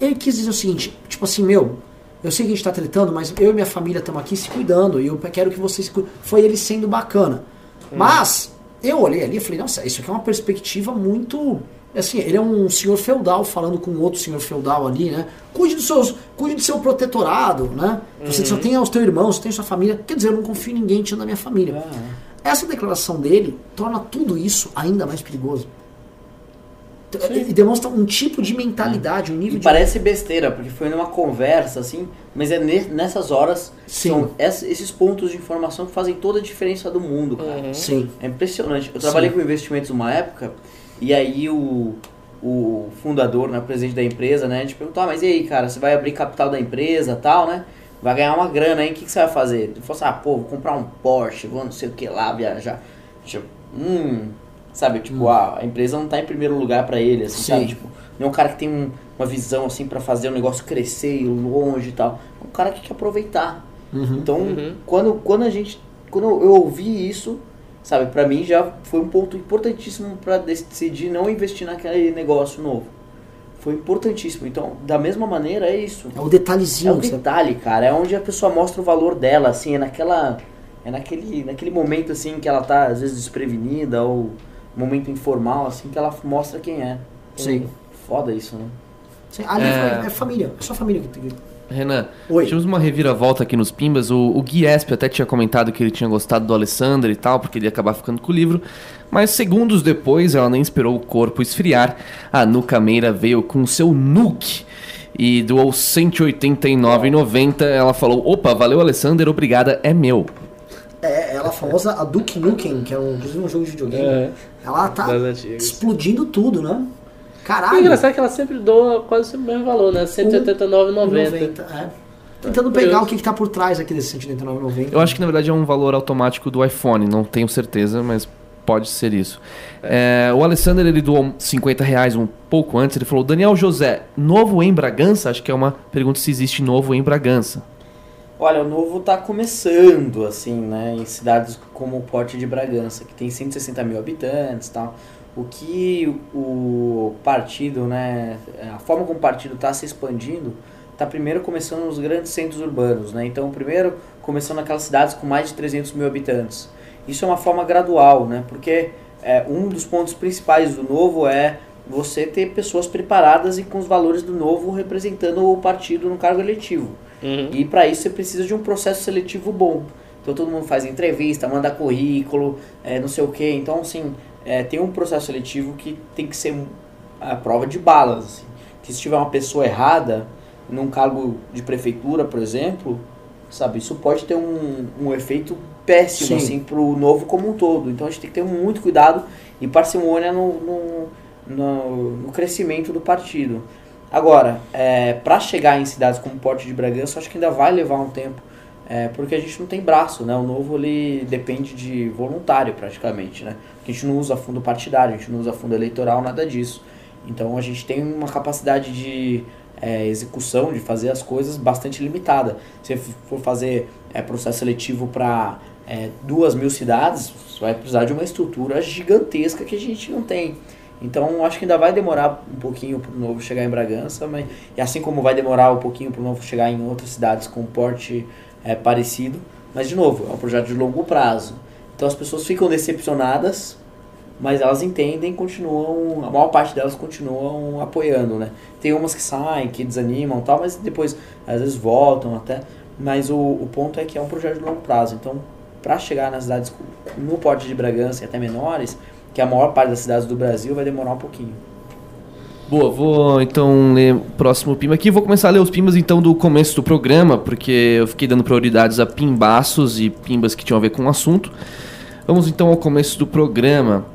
ele quis dizer o seguinte, tipo assim, meu, eu sei que a gente tá tretando, mas eu e minha família estamos aqui se cuidando e eu quero que vocês se cuidem. Foi ele sendo bacana. Mas eu olhei ali e falei, nossa, isso aqui é uma perspectiva muito. Assim, ele é um senhor feudal falando com outro senhor feudal ali, né? Cuide dos seus, cuide do seu protetorado, né? Você só tem os teus irmãos, você tem sua família. Quer dizer, eu não confio em ninguém tirando a minha família. Essa declaração dele torna tudo isso ainda mais perigoso. E demonstra um tipo de mentalidade, um nível E de. parece besteira, porque foi numa conversa, assim, mas é ne- nessas horas, Sim. são ess- esses pontos de informação que fazem toda a diferença do mundo, cara. Sim. É impressionante. Eu trabalhei com investimentos uma época, e aí o, o fundador, né, o presidente da empresa, né? A gente perguntou, ah, mas e aí, cara, você vai abrir capital da empresa tal, né? Vai ganhar uma grana aí, o que, que você vai fazer? Ele falou assim, ah, pô, vou comprar um Porsche, vou não sei o que lá, viajar. Tipo, hum, sabe, tipo, a, a empresa não tá em primeiro lugar pra ele, assim, Sim. sabe? Tipo, não é um cara que tem um- uma visão, assim, pra fazer o negócio crescer e ir longe e tal. É um cara que quer aproveitar. Uhum. Então, Uhum. quando, quando a gente, quando eu ouvi isso, sabe, pra mim já foi um ponto importantíssimo pra decidir não investir naquele negócio novo. Foi importantíssimo. Então, da mesma maneira, é isso. É o É detalhezinho. o que você- detalhe, cara. É onde a pessoa mostra o valor dela, assim, é naquela. É naquele, naquele momento assim que ela tá, às vezes, desprevenida, ou momento informal, assim, que ela mostra quem é. Sim. Foda isso, né? Sim, Ali É. é... é família. É só família que tem. Renan, Oi. tivemos uma reviravolta aqui nos Pimbas. O, o Gui Esp até tinha comentado que ele tinha gostado do Alessandro e tal, porque ele ia acabar ficando com o livro. Mas segundos depois, ela nem esperou o corpo esfriar. A Nuca Meira veio com seu Nuke e doou R$ 189,90. Ela falou: opa, valeu Alessandro, obrigada, é meu. É, ela famosa a Duke Nukem, que é um, um jogo de videogame. É. Ela tá explodindo tudo, né? O Caralho. engraçado é que ela sempre doa quase o mesmo valor, né? 189,90. 90, é. Tentando pegar o que, que tá por trás aqui desse 189,90. Eu acho que na verdade é um valor automático do iPhone, não tenho certeza, mas pode ser isso. É, o Alessandro ele doou 50 reais um pouco antes, ele falou: Daniel José, novo em Bragança? Acho que é uma pergunta se existe novo em Bragança. Olha, o novo tá começando, assim, né? Em cidades como o Porte de Bragança, que tem 160 mil habitantes e tal. O que o partido, né? A forma como o partido está se expandindo, tá primeiro começando nos grandes centros urbanos, né? Então, primeiro começando naquelas cidades com mais de 300 mil habitantes. Isso é uma forma gradual, né? Porque é, um dos pontos principais do novo é você ter pessoas preparadas e com os valores do novo representando o partido no cargo eletivo. Uhum. E para isso você precisa de um processo seletivo bom. Então todo mundo faz entrevista, manda currículo, é, não sei o que. Então, assim, é, tem um processo seletivo que tem que ser a prova de balas. Assim. Que se tiver uma pessoa errada, num cargo de prefeitura, por exemplo, sabe, isso pode ter um, um efeito péssimo Sim. assim, pro novo como um todo. Então a gente tem que ter muito cuidado e parcimônia no, no, no, no crescimento do partido. Agora, é, para chegar em cidades como Porto de Bragança, eu acho que ainda vai levar um tempo, é, porque a gente não tem braço, né? O novo ele depende de voluntário praticamente, né? A gente não usa fundo partidário, a gente não usa fundo eleitoral, nada disso. Então a gente tem uma capacidade de é, execução, de fazer as coisas bastante limitada. Se for fazer é, processo seletivo para é, duas mil cidades, você vai precisar de uma estrutura gigantesca que a gente não tem. Então acho que ainda vai demorar um pouquinho para o novo chegar em Bragança, mas, e assim como vai demorar um pouquinho para o novo chegar em outras cidades com porte é, parecido. Mas de novo, é um projeto de longo prazo. Então as pessoas ficam decepcionadas, mas elas entendem, continuam, a maior parte delas continuam apoiando, né? Tem umas que saem, que desanimam tal, mas depois às vezes voltam até. Mas o, o ponto é que é um projeto de longo prazo. Então, para chegar nas cidades no porte de Bragança e até menores, que é a maior parte das cidades do Brasil, vai demorar um pouquinho. Boa, vou então ler o próximo pimba aqui. Vou começar a ler os pimbas então do começo do programa, porque eu fiquei dando prioridades a pimbaços e pimbas que tinham a ver com o assunto. Vamos então ao começo do programa.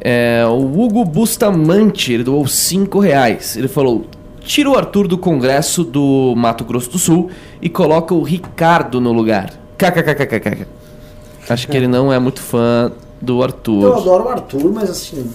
É, o Hugo Bustamante, ele doou 5 reais. Ele falou: tira o Arthur do Congresso do Mato Grosso do Sul e coloca o Ricardo no lugar. KKKKKK. Acho que ele não é muito fã do Arthur. Eu adoro o Arthur, mas assim.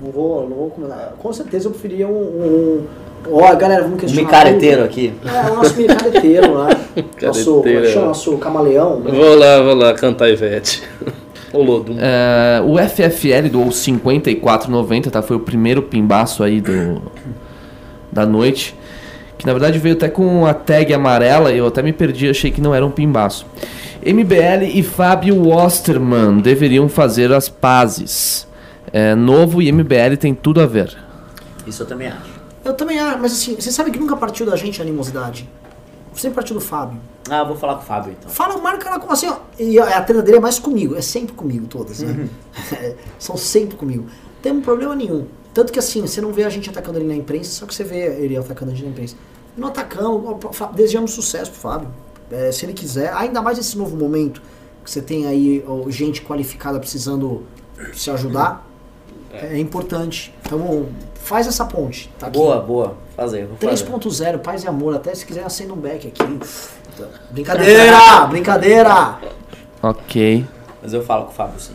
Não vou, não vou comentar. Com certeza eu preferia um. um Ó, galera, vamos Um questionar. micareteiro aqui. É, o nosso micareteiro, né? nosso, como é chama? Nosso camaleão. né? Vou lá, vou lá cantar Ivete. Ô Lodo. É, o FFL doou 54,90, tá? Foi o primeiro pimbaço aí do, da noite. Que na verdade veio até com a tag amarela e eu até me perdi, achei que não era um pimbaço. MBL e Fábio Osterman deveriam fazer as pazes. É, novo e MBL tem tudo a ver. Isso eu também acho. Eu também acho, mas assim, você sabe que nunca partiu da gente a animosidade. Sempre partiu do Fábio. Ah, eu vou falar com o Fábio então. Fala, marca ela como assim, ó. E a a treta dele é mais comigo, é sempre comigo, todas, né? São sempre comigo. Não tem um problema nenhum. Tanto que assim, você não vê a gente atacando ele na imprensa, só que você vê ele atacando a gente na imprensa. Não atacamos, desejamos sucesso pro Fábio. É, se ele quiser, ainda mais nesse novo momento, que você tem aí ó, gente qualificada precisando se ajudar. É, importante. Então, faz essa ponte. Tá aqui. Boa, boa. Fazer, vou fazer. 3.0, paz e amor. Até se quiser acender um back aqui. Brincadeira! brincadeira! Ok. Mas eu falo com o Fábio sim.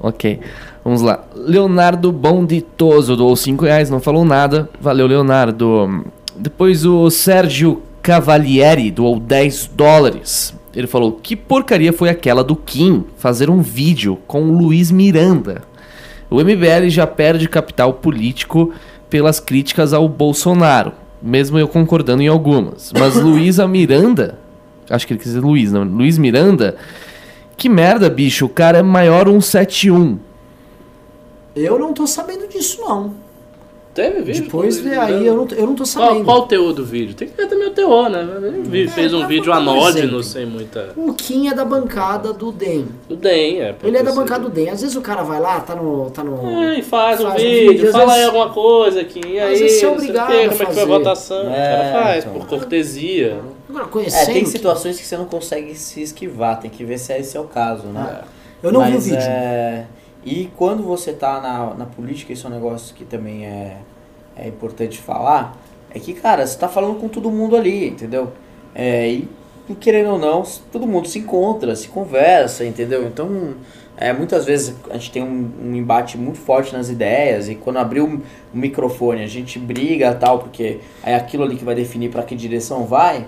Ok. Vamos lá. Leonardo Bonditoso doou 5 reais, não falou nada. Valeu, Leonardo. Depois o Sérgio Cavalieri doou 10 dólares. Ele falou: Que porcaria foi aquela do Kim fazer um vídeo com o Luiz Miranda? O MBL já perde capital político pelas críticas ao Bolsonaro, mesmo eu concordando em algumas. Mas Luísa Miranda, acho que ele quis dizer Luiz, não, Luiz Miranda, que merda, bicho, o cara é maior 171. Eu não tô sabendo disso, não. Teve vídeo? Depois do vê vídeo, aí, né? eu não, eu não tô Qual, sabendo. qual o teor do vídeo? Tem que ver também o teor, né? Ele vi- fez um mas vídeo um anódino, sem muita. O Kim é da bancada do DEM. O DEM, é. Ele é da bancada do DEM. Às vezes o cara vai lá, tá no. Tá no É, e faz, um Faz um vídeo, vídeo, às fala aí vezes- alguma coisa aqui, e às aí, vezes você é o obrigado quê, como é que foi a votação? o É, cara faz, então. por cortesia. Agora, É, conhecendo. tem que- situações que você não consegue se esquivar, tem que ver se esse é o caso, né? Eu não vi o Mas, vídeo. é, E quando você tá na, na política, isso é um negócio que também é, é importante falar, é que, cara, você tá falando com todo mundo ali, entendeu? É, e querendo ou não, todo mundo se encontra, se conversa, entendeu? Então, é, muitas vezes a gente tem um, um embate muito forte nas ideias e quando abrir o, o microfone a gente briga tal, porque é aquilo ali que vai definir para que direção vai.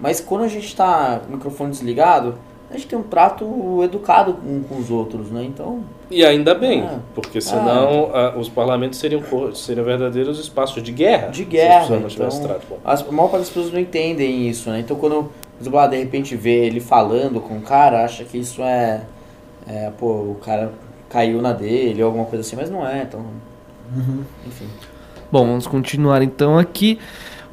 Mas quando a gente tá o microfone desligado, a gente tem um trato educado um com os outros, né? Então, E ainda bem, Ah. porque senão ah, os parlamentos seriam, seriam verdadeiros espaços de guerra. de se as guerra. pessoas não tivessem Então, trato bom. as, a maior parte das pessoas não entendem isso, né? Então quando exemplo, ah, de repente vê ele falando com o cara, acha que isso é, é, pô, o cara caiu na dele ou alguma coisa assim, mas não é, então. Enfim. Bom, vamos continuar então aqui.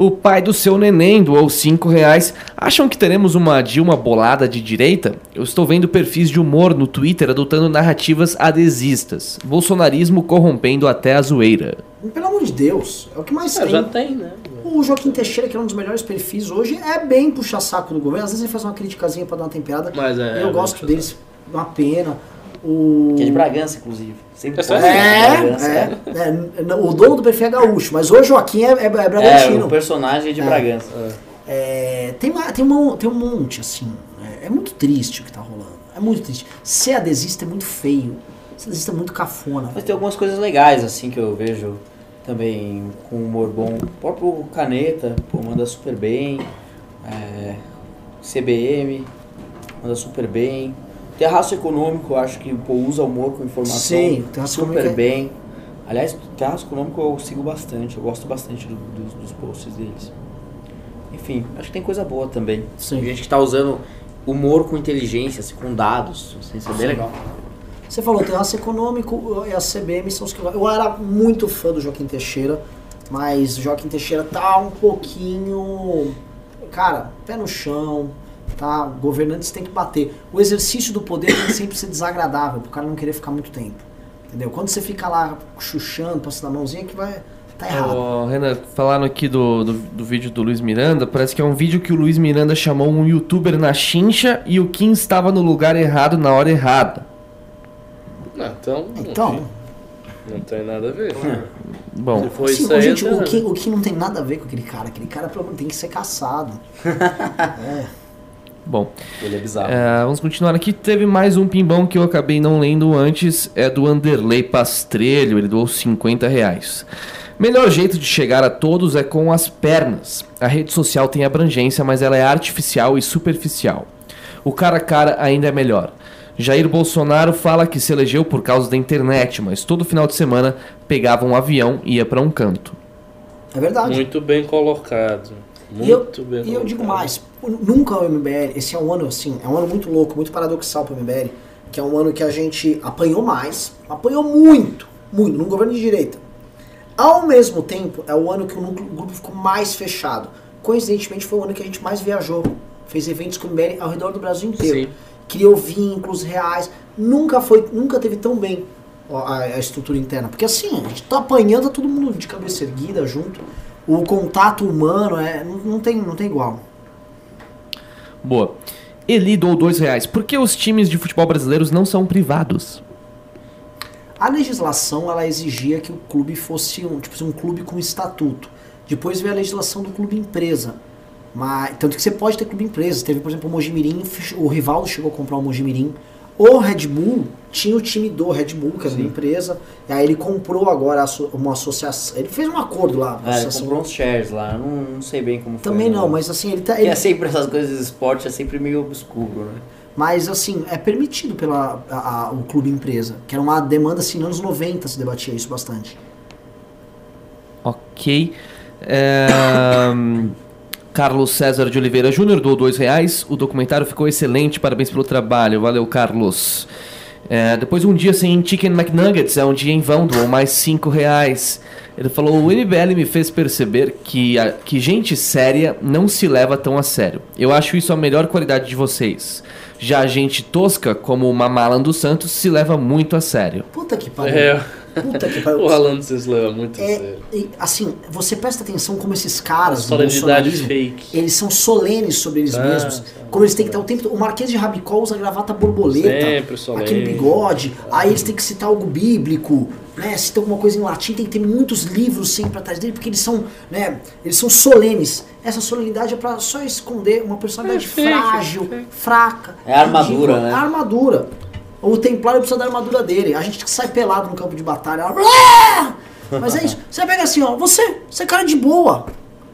O pai do seu neném doou 5 reais. Acham que teremos uma Dilma bolada de direita? Eu estou vendo perfis de humor no Twitter adotando narrativas adesistas. Bolsonarismo corrompendo até a zoeira. Pelo amor de Deus, é o que mais É, tem. já tem, né? O Joaquim Teixeira, que é um dos melhores perfis hoje, é bem puxa-saco do governo. Às vezes ele faz uma criticazinha pra dar uma temperada. Mas é, eu é gosto deles, uma pena. O... Que é de Bragança, inclusive. Sempre É de Bragança, É, é, é, o dono do perfil é gaúcho, mas hoje o Joaquim é, é, é É, bragantino. o personagem de É. Bragança. É, tem, uma, tem, uma, tem um monte, assim. É, é muito triste o que tá rolando. É muito triste. Ser adesista é muito feio. Ser adesista é muito cafona. Mas tem algumas coisas legais, assim, que eu vejo também com humor bom. O próprio Caneta, pô, manda super bem. É, CBM, manda super bem. Terraço Econômico, acho que pô, usa humor com informação Sim, super é- bem. Aliás, Terraço Econômico eu sigo bastante, eu gosto bastante do- dos, dos posts deles. Enfim, acho que tem coisa boa também. Sim. Tem gente que tá usando humor com inteligência, assim, com dados. Assim, isso é bem legal. Você falou, Terraço Econômico e a CBM são os que. Eu era muito fã do Joaquim Teixeira, mas o Joaquim Teixeira tá um pouquinho. Cara, pé no chão, tá? Governantes têm que bater. O exercício do poder tem que sempre ser desagradável, pro cara não querer ficar muito tempo. Entendeu? Quando você fica lá chuchando, passando a mãozinha, que vai. Tá errado. Ô, Renan, falaram aqui do, do, do vídeo do Luiz Miranda, parece que é um vídeo que o Luiz Miranda chamou um youtuber na chincha e o Kim estava no lugar errado na hora errada. Ah, então, Então, não tem nada a ver. Bom, Se for assim, isso aí, gente, tá- o, que, o que não tem nada a ver com aquele cara. Aquele cara tem que ser caçado. é. Bom. Ele é bizarro. É, vamos continuar aqui. Teve mais um pimbão que eu acabei não lendo antes. É do Anderley Pastrelho. Ele doou 50 reais. Melhor jeito de chegar a todos é com as pernas. A rede social tem abrangência, mas ela é artificial e superficial. O cara a cara ainda é melhor. Jair Bolsonaro fala que se elegeu por causa da internet, mas todo final de semana pegava um avião e ia pra um canto. É verdade. Muito bem colocado. E eu, Muito bem e eu colocado. digo mais, nunca o MBL, esse é um ano assim, é um ano muito louco, muito paradoxal para o MBL, que é um ano que a gente apanhou mais, apanhou muito, muito, num governo de direita. Ao mesmo tempo, é o ano que o, núcleo, o grupo ficou mais fechado. Coincidentemente, foi o ano que a gente mais viajou, fez eventos com o MBL ao redor do Brasil inteiro. Sim. Criou vínculos reais, nunca foi, nunca teve tão bem a, a estrutura interna, porque assim, a gente tá apanhando todo mundo de cabeça erguida junto. O contato humano é, não, não tem, não tem igual. Boa. Eli doou dois reais. Por que os times de futebol brasileiros não são privados? A legislação ela exigia que o clube fosse um, tipo, assim, um clube com estatuto. Depois veio a legislação do clube empresa. Mas, tanto que você pode ter clube empresa. Teve, por exemplo, o Mojimirim, o Rivaldo chegou a comprar o Mojimirim. O Red Bull tinha o time do Red Bull, que era uma empresa. E aí ele comprou agora uma associação. Ele fez um acordo lá. uma Ah, ele comprou uns shares lá, eu não, não sei bem como foi. Também não, né? mas assim, ele tá. Ele- é sempre essas coisas de esporte, é sempre meio obscuro, né? Mas assim, é permitido pela a- a- o clube empresa. Que era uma demanda assim, nos anos 90 se debatia isso bastante. Ok. É, hum, Carlos César de Oliveira Júnior doou dois reais. O documentário ficou excelente, parabéns pelo trabalho. Valeu, Carlos. É, depois um dia sem Chicken McNuggets, é um dia em vão, doou mais cinco reais. Ele falou, o MBL me fez perceber que, a- que gente séria não se leva tão a sério. Eu acho isso a melhor qualidade de vocês. Já a gente tosca, como o Mamalan dos Santos, se leva muito a sério. Puta que pariu. É, Puta que pariu. o Alan Cislan é muito É, sério. e, assim, você presta atenção como esses caras do bolsonarismo, fake. eles são solenes sobre eles Ah, mesmos. sabe. Como eles têm que estar o tempo todo. O Marquês de Rabicó usa gravata borboleta, Sempre solene. aquele bigode. Aí eles têm que citar algo bíblico, né? Se tem alguma coisa em latim, tem que ter muitos livros sempre atrás dele, porque eles são, né? Eles são solenes. Essa solenidade é pra só esconder uma personalidade É fake, frágil, fake. fraca. É a armadura, ridícula. né? A armadura. O templário precisa da armadura dele. A gente sai pelado no campo de batalha. Mas é isso. Você pega assim, ó. Você, você é cara de boa.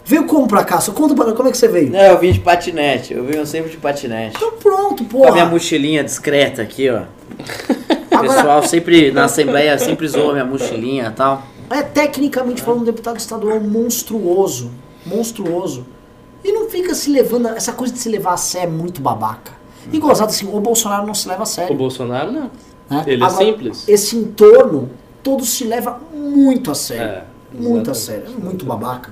Veio como pra cá? Só conta pra nós como é que você veio. Não, eu vim de patinete, eu venho sempre de patinete. Então pronto, Com a minha mochilinha discreta aqui, ó. O pessoal sempre, na Assembleia, sempre zoa minha mochilinha e tal. É tecnicamente falando um deputado estadual monstruoso. Monstruoso. E não fica se levando. Essa coisa de se levar a sério é muito babaca. E gozado assim, o Bolsonaro não se leva a O sério. Bolsonaro não. né? Ele é Agora, simples. Esse entorno, todo se leva muito a sério. É, muito a sério. É muito babaca.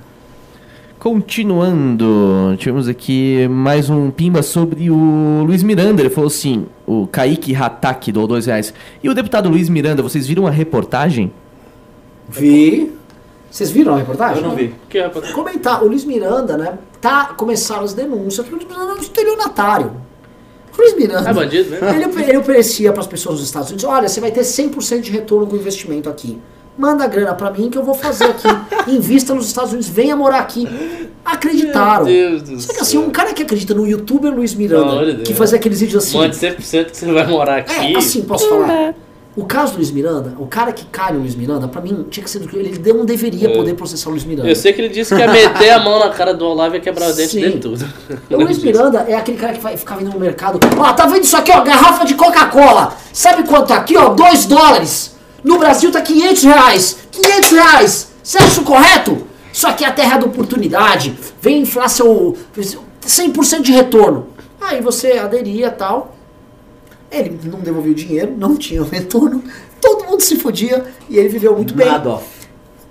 Continuando, tivemos aqui mais um pimba sobre o Luiz Miranda. Ele falou assim: o Kaique Hataki doou dois reais. E o deputado Luiz Miranda, vocês viram a reportagem? Vi. Vocês viram a reportagem? Eu não vi. Que é Comentar, o Luiz Miranda, né? Tá, começaram as denúncias, porque o Luiz Miranda é um estelionatário. Luiz Miranda. É bandido, né? Ele, ele oferecia para as pessoas dos Estados Unidos: olha, você vai ter 100% de retorno com o investimento aqui. Manda a grana para mim que eu vou fazer aqui. Invista nos Estados Unidos, venha morar aqui. Acreditaram. Meu Deus do Só que céu. assim, um cara que acredita no youtuber Luiz Miranda, que fazia aqueles vídeos assim. Mande 100% que você vai morar aqui. É, assim, posso falar. O caso do Luiz Miranda, o cara que cai no Luiz Miranda, pra mim, tinha que ser do que ele não deveria É. poder processar o Luiz Miranda. Eu sei que ele disse que ia meter a mão na cara do Olavo e quebrar os dentes Sim. dele tudo. O Luiz Miranda é aquele cara que vai ficar vindo no mercado. Ó, tá vendo isso aqui, ó? Garrafa de Coca-Cola. Sabe quanto tá aqui, ó? 2 dólares. No Brasil tá 500 reais. 500 reais. Você acha isso correto? Isso aqui é a terra da oportunidade. Vem inflar seu 100% de retorno. Aí você aderia tal. Ele não devolveu o dinheiro, não tinha o retorno. Todo mundo se fodia e ele viveu muito bem. Madoff.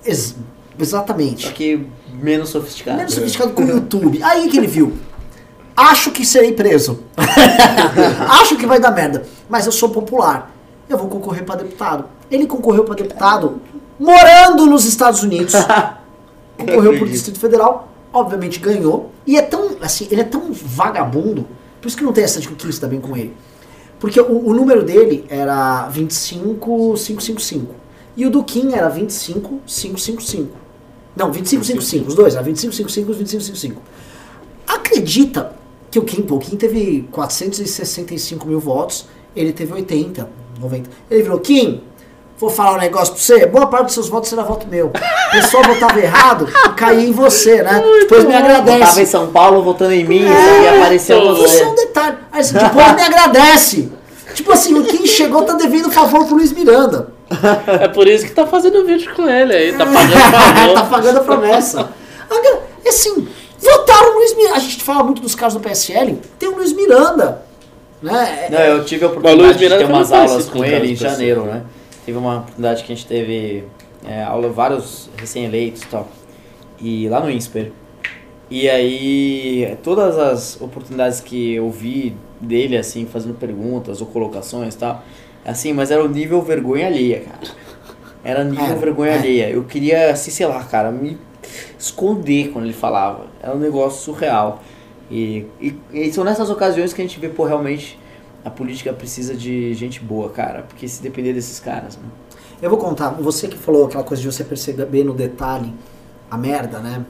Ex- exatamente. Só que menos sofisticado. Menos sofisticado com o YouTube. Aí que ele viu. Acho que serei preso. Acho que vai dar merda. Mas eu sou popular. Eu vou concorrer para deputado. Ele concorreu para deputado morando nos Estados Unidos. Concorreu por Distrito Federal. Obviamente ganhou. E é tão, assim, ele é tão vagabundo. Por isso que não tem essa de que o Kim dá bem com ele. Porque o, o número dele era 25555. E o do Kim era 25555. Não, 2555, os dois, era 2555 e 2555. Acredita que o Kim, pô, o Kim teve 465 mil votos, ele teve 80, 90. Ele virou, Kim, vou falar um negócio pra você, boa parte dos seus votos será voto meu. O pessoal votava errado e caía em você, né? Depois me Tava em agradece. São Paulo votando em mim É, e apareceu Isso é um você. detalhe. Aí você depois me agradece. Tipo assim, o Kim chegou tá devendo favor pro Luiz Miranda. É por isso que tá fazendo vídeo com ele aí, tá pagando tá favor. pagando a promessa. Agora, assim, votaram o Luiz Miranda. A gente fala muito dos casos do PSL, tem o Luiz Miranda. Né? Não, eu tive a oportunidade Luiz de ter umas muito aulas com ele em janeiro, né? Teve uma oportunidade que a gente teve é, aula vários recém-eleitos e tal. E lá no INSPER. E aí, todas as oportunidades que eu vi dele, assim, fazendo perguntas ou colocações e tal, assim, mas era o nível vergonha alheia, cara. Era nível Era, vergonha é. alheia. Eu queria, assim, sei lá, cara, me esconder quando ele falava. Era um negócio surreal. E, e, e são nessas ocasiões que a gente vê, pô, realmente a política precisa de gente boa, cara. Porque se depender desses caras, né? Eu vou contar, você que falou aquela coisa de você perceber no detalhe a merda, né?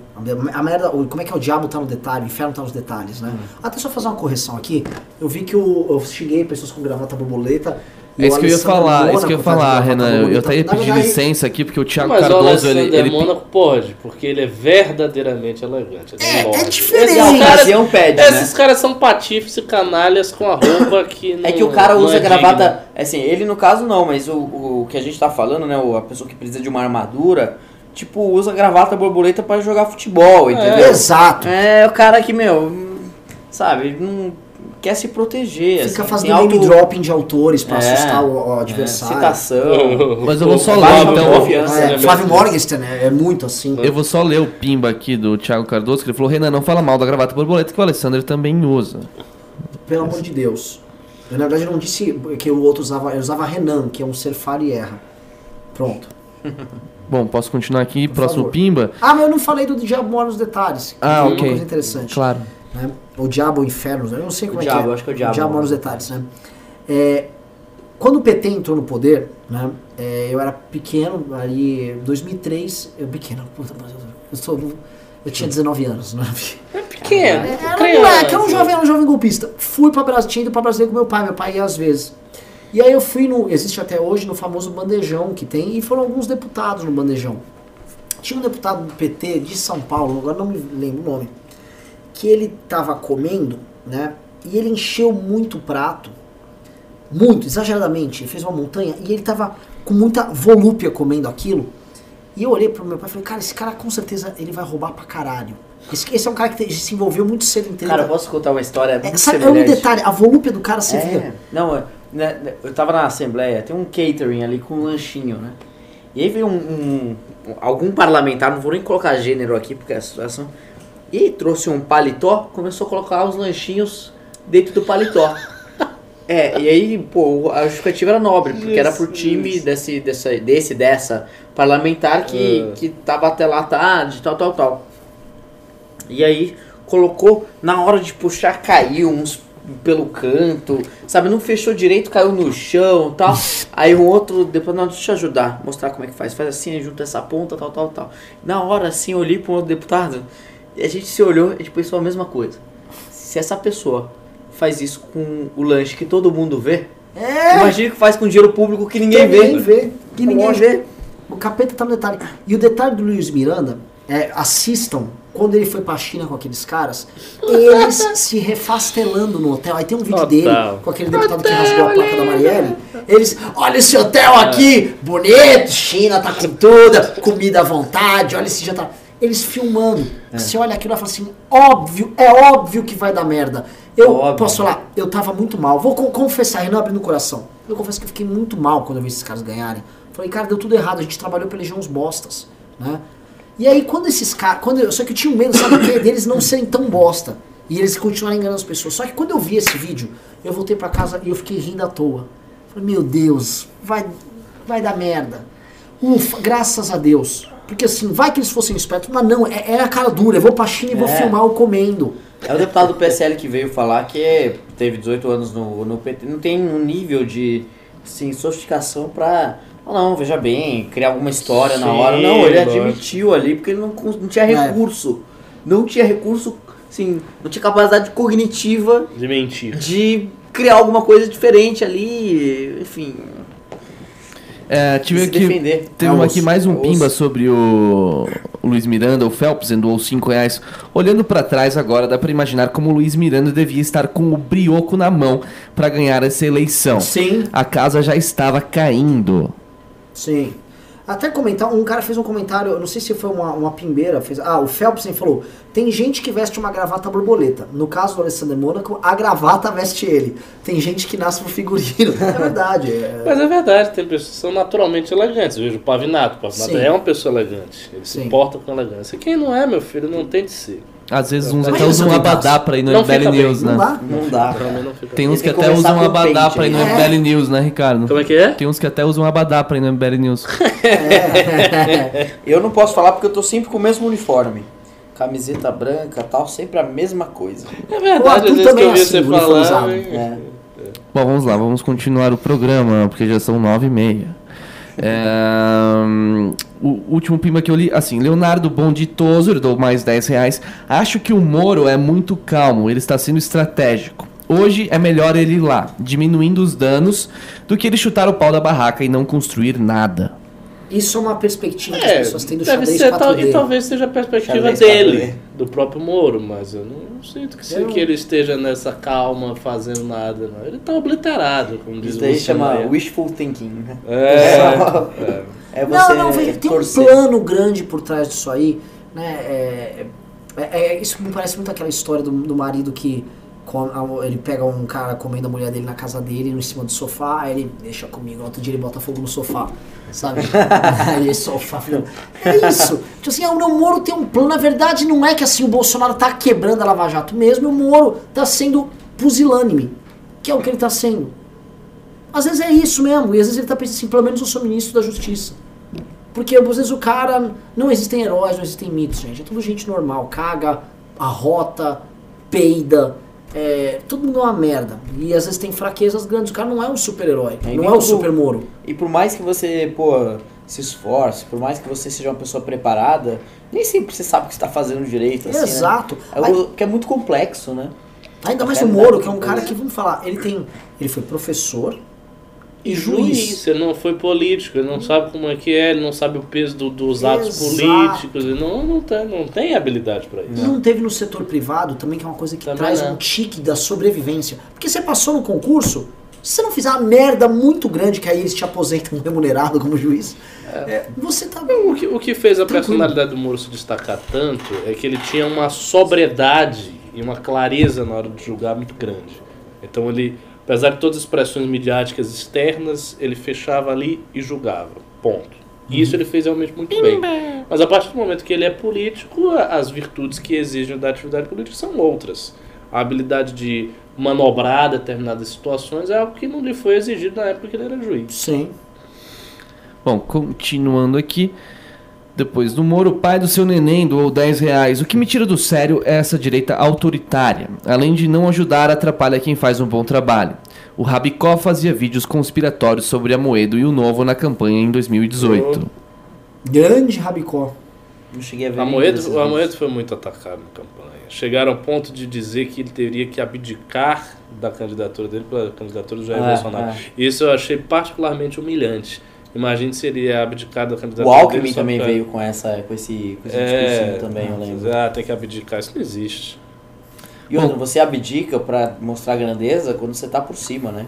A merda, como é que é o diabo tá no detalhe, o inferno tá nos detalhes, né? Até só fazer uma correção aqui, eu vi que o, eu xinguei pessoas com gravata borboleta. É isso que eu ia falar, é isso que eu ia falar, Renan. Eu borboleta. até ia pedir licença aqui, porque o Thiago Mas Cardoso, Alessandro ele, ele Mônaco pode, porque ele é verdadeiramente elegante. ele É, morde. é diferente. Esses caras- ocasião pede, Esses né? caras são patifes e canalhas com a roupa que não É que o cara usa é gravata. digna. Assim, ele no caso não, mas o, o que a gente tá falando, né? o- A pessoa que precisa de uma armadura, tipo, usa gravata borboleta pra jogar futebol, entendeu? Exato. É, o cara que, meu, sabe, não quer se proteger. Fica assim, fazendo tem name auto- dropping de autores pra É, assustar o, o é, adversário. citação. Mas eu vou só ler, então. É, né, Flávio? Morgenstern é, é muito assim. Eu vou só ler o pimba aqui do Thiago Cardoso, que ele falou: Renan, não fala mal da gravata borboleta, que o Alessandro também usa. Pelo amor de Deus. Eu, na verdade, não disse que o outro usava. Eu usava Renan, que é um ser e erra. Pronto. Bom, posso continuar aqui. Por Próximo favor. pimba. Ah, mas eu não falei do Diabo Mora nos Detalhes. Ah, ok. Uma coisa interessante. Claro. né? O Diabo ou Inferno, eu não sei como O é Diabo, que é. acho que é o Diabo. Mora nos Detalhes, né? É, quando o PT entrou no poder, né? é, eu era pequeno, ali, 2003, eu pequeno, puta, eu, sou, eu tinha 19 anos, né? Pequeno, Era um criança. moleque, era um jovem, era um jovem golpista. Fui pra Brasília, tinha ido pra Brasília com meu pai, meu pai ia às vezes. E aí eu fui no, existe até hoje, no famoso bandejão que tem, e foram alguns deputados no bandejão. Tinha um deputado do PT de São Paulo, agora não me lembro o nome, que ele tava comendo, né? E ele encheu muito o prato, muito, exageradamente, ele fez uma montanha, e ele tava com muita volúpia comendo aquilo. E eu olhei pro meu pai e falei, cara, esse cara com certeza ele vai roubar pra caralho. Esse, esse é um cara que se envolveu muito cedo em treta. Cara, eu posso contar uma história É, sabe, é um detalhe, a volúpia do cara se É, via. não, é, né, né, eu tava na assembleia, tem um catering ali com um lanchinho, né? E aí veio um, um- um- algum parlamentar, não vou nem colocar gênero aqui porque é a situação, e trouxe um paletó, começou a colocar os lanchinhos dentro do paletó. É, e aí, pô, a justificativa era nobre, porque era pro time desse, dessa, desse, dessa parlamentar que, É. que tava até lá tarde, tal, tal, tal. E aí colocou, na hora de puxar, caiu uns pelo canto, sabe? Não fechou direito, caiu no chão tal. Aí um outro, depois, não, deixa eu te ajudar, mostrar como é que faz. Faz assim, junta essa ponta, tal, tal, tal. Na hora, assim, eu olhei para um outro deputado a gente se olhou e a gente pensou a mesma coisa. Se essa pessoa faz isso com o lanche que todo mundo vê, É, imagina que faz com dinheiro público que ninguém vê. ninguém vê. Que ninguém Lógico. vê. O capeta tá no detalhe. E o detalhe do Luiz Miranda, é, assistam, quando ele foi pra China com aqueles caras, eles se refastelando no hotel. Aí tem um vídeo Total. dele com aquele deputado que rasgou a placa da Marielle. Eles, olha esse hotel aqui, bonito, China tá com tudo, comida à vontade, olha esse jantar. Eles filmando. Você olha aquilo e fala assim, óbvio, é óbvio que vai dar merda. Eu Óbvio. posso falar, eu tava muito mal. Vou con- confessar, Renan abrindo o coração. Eu confesso que eu fiquei muito mal quando eu vi esses caras ganharem. Falei, cara, deu tudo errado, a gente trabalhou pra eleger uns bostas, né? E aí quando esses caras, quando eu, só que eu tinha um medo, sabe o quê? Deles não serem tão bosta e eles continuarem enganando as pessoas. Só que quando eu vi esse vídeo, eu voltei pra casa e eu fiquei rindo à toa. Falei, meu Deus, vai vai dar merda. Ufa, graças a Deus. Porque assim, vai que eles fossem espertos, mas não, é, é a cara dura. Eu vou pra China e vou É. filmar o comendo. É o deputado do PSL que veio falar que teve 18 anos no, no PT, não tem um nível de assim, sofisticação pra. Ah, não, veja bem, criar alguma história na Sim, hora. Não, ele lógico. admitiu ali porque ele não, não tinha É. recurso. Não tinha recurso, assim, não tinha capacidade cognitiva De mentir. de criar alguma coisa diferente ali, enfim. É, tive se aqui, defender. teve aqui mais um pimba sobre o, o Luiz Miranda, o Phelps, doou 5 reais. Olhando pra trás agora, dá pra imaginar como o Luiz Miranda devia estar com o brioco na mão pra ganhar essa eleição. Sim. A casa já estava caindo. Sim. Até comentar, um cara fez um comentário, eu não sei se foi uma, uma pimbeira, fez, ah, o Phelpsen falou, tem gente que veste uma gravata borboleta. No caso do Alessandro Mônaco, a gravata veste ele. Tem gente que nasce pro figurino. É verdade. é- Mas é verdade, tem pessoas que são naturalmente elegantes. Veja o Pavinato. O Pavinato Sim. é uma pessoa elegante. Ele se Sim. importa com elegância. Quem não é, meu filho, não tem de ser. Às vezes uns até usam um dá. abadá pra ir no MBL bem, News, não né? dá? Não dá, não fica Tem uns que até usam um abadá pra ir no? MBL News, né, Ricardo? Como é que é? Tem uns que até usam um abadá pra ir no MBL News. Eu não posso falar porque eu tô sempre com o mesmo uniforme. Camiseta branca tal, sempre a mesma coisa. É verdade, às vezes que também eu é vi assim, você falar. É. Bom, vamos lá, vamos continuar o programa, porque já são nove e meia. É, o último pima que eu li, assim, Leonardo Bonditoso, ele dou mais 10 reais. Acho que o Moro é muito calmo, ele está sendo estratégico. Hoje é melhor ele ir lá, diminuindo os danos, do que ele chutar o pau da barraca e não construir nada. Isso é uma perspectiva que É, as pessoas têm do deve xadrez ser, tal, 4D. e talvez seja a perspectiva Xadrez dele, 4D. do próprio Moro, mas eu não, não sinto que, Eu- que ele esteja nessa calma fazendo nada, não. Ele tá obliterado, como diz Isso o daí chama wishful thinking. né? É, é. É você Não, não, vem, tem um torcer. plano grande por trás disso aí, né? É, é- é- isso me parece muito aquela história do, do marido que ele pega um cara comendo a mulher dele na casa dele, em cima do sofá, aí ele deixa comigo, outro dia ele bota fogo no sofá, sabe? aí esse sofá, filho. É isso. Tipo assim, ah, o Moro tem um plano. Na verdade, não é que assim o Bolsonaro tá quebrando a Lava Jato mesmo, o Moro tá sendo pusilânime, que é o que ele tá sendo. Às vezes é isso mesmo, e às vezes ele tá pensando assim, pelo menos eu sou ministro da Justiça. Porque às vezes o cara. Não existem heróis, não existem mitos, gente. É tudo gente normal. Caga, arrota, peida. É, todo mundo é uma merda. E às vezes tem fraquezas grandes. O cara não é um super-herói. É, não é o tudo- super Moro. E por mais que você, pô, se esforce, por mais que você seja uma pessoa preparada, nem sempre você sabe o que está fazendo direito. Assim, né? Exato. É algo que é muito complexo, né? Ainda mais o Moro, que é um cara que, vamos falar, ele tem. Ele foi professor e juiz. juiz, ele não foi político, ele não sabe como é que é, ele não sabe o peso do- dos atos Exato. políticos, ele não, não, tem, não tem habilidade para isso. Não teve no setor privado também, que é uma coisa que Também traz não. um tique da sobrevivência. Porque você passou no concurso, se você não fizer uma merda muito grande, que aí eles te aposentam remunerado como juiz, é, você tá. O que, o que fez a Tranquilo. personalidade do Moro se destacar tanto é que ele tinha uma sobriedade e uma clareza na hora de julgar muito grande. Então ele, apesar de todas as pressões midiáticas externas, ele fechava ali e julgava. Ponto. E isso ele fez realmente muito bem. Mas a partir do momento que ele é político, as virtudes que exigem da atividade política são outras. A habilidade de manobrar determinadas situações é algo que não lhe foi exigido na época que ele era juiz. Sim. Bom, continuando aqui. Depois do Moro, o pai do seu neném doou 10 reais. O que me tira do sério é essa direita autoritária. Além de não ajudar, atrapalha quem faz um bom trabalho. O Rabicó fazia vídeos conspiratórios sobre a Moedo e o Novo na campanha em 2018. Grande Rabicó. Não cheguei a ver A nenhum Moedo, desses a vídeos. Moedo foi muito atacado na campanha. Chegaram ao ponto de dizer que ele teria que abdicar da candidatura dele para a candidatura do Jair É, Bolsonaro. é. Isso eu achei particularmente humilhante. Imagine se ele abdicar da O candidatura dele. Alckmin também pra- veio com, essa, com esse, com esse É, também, eu lembro. Ah, tem que abdicar. Isso não existe. E outra, você abdica pra mostrar grandeza quando você tá por cima, né?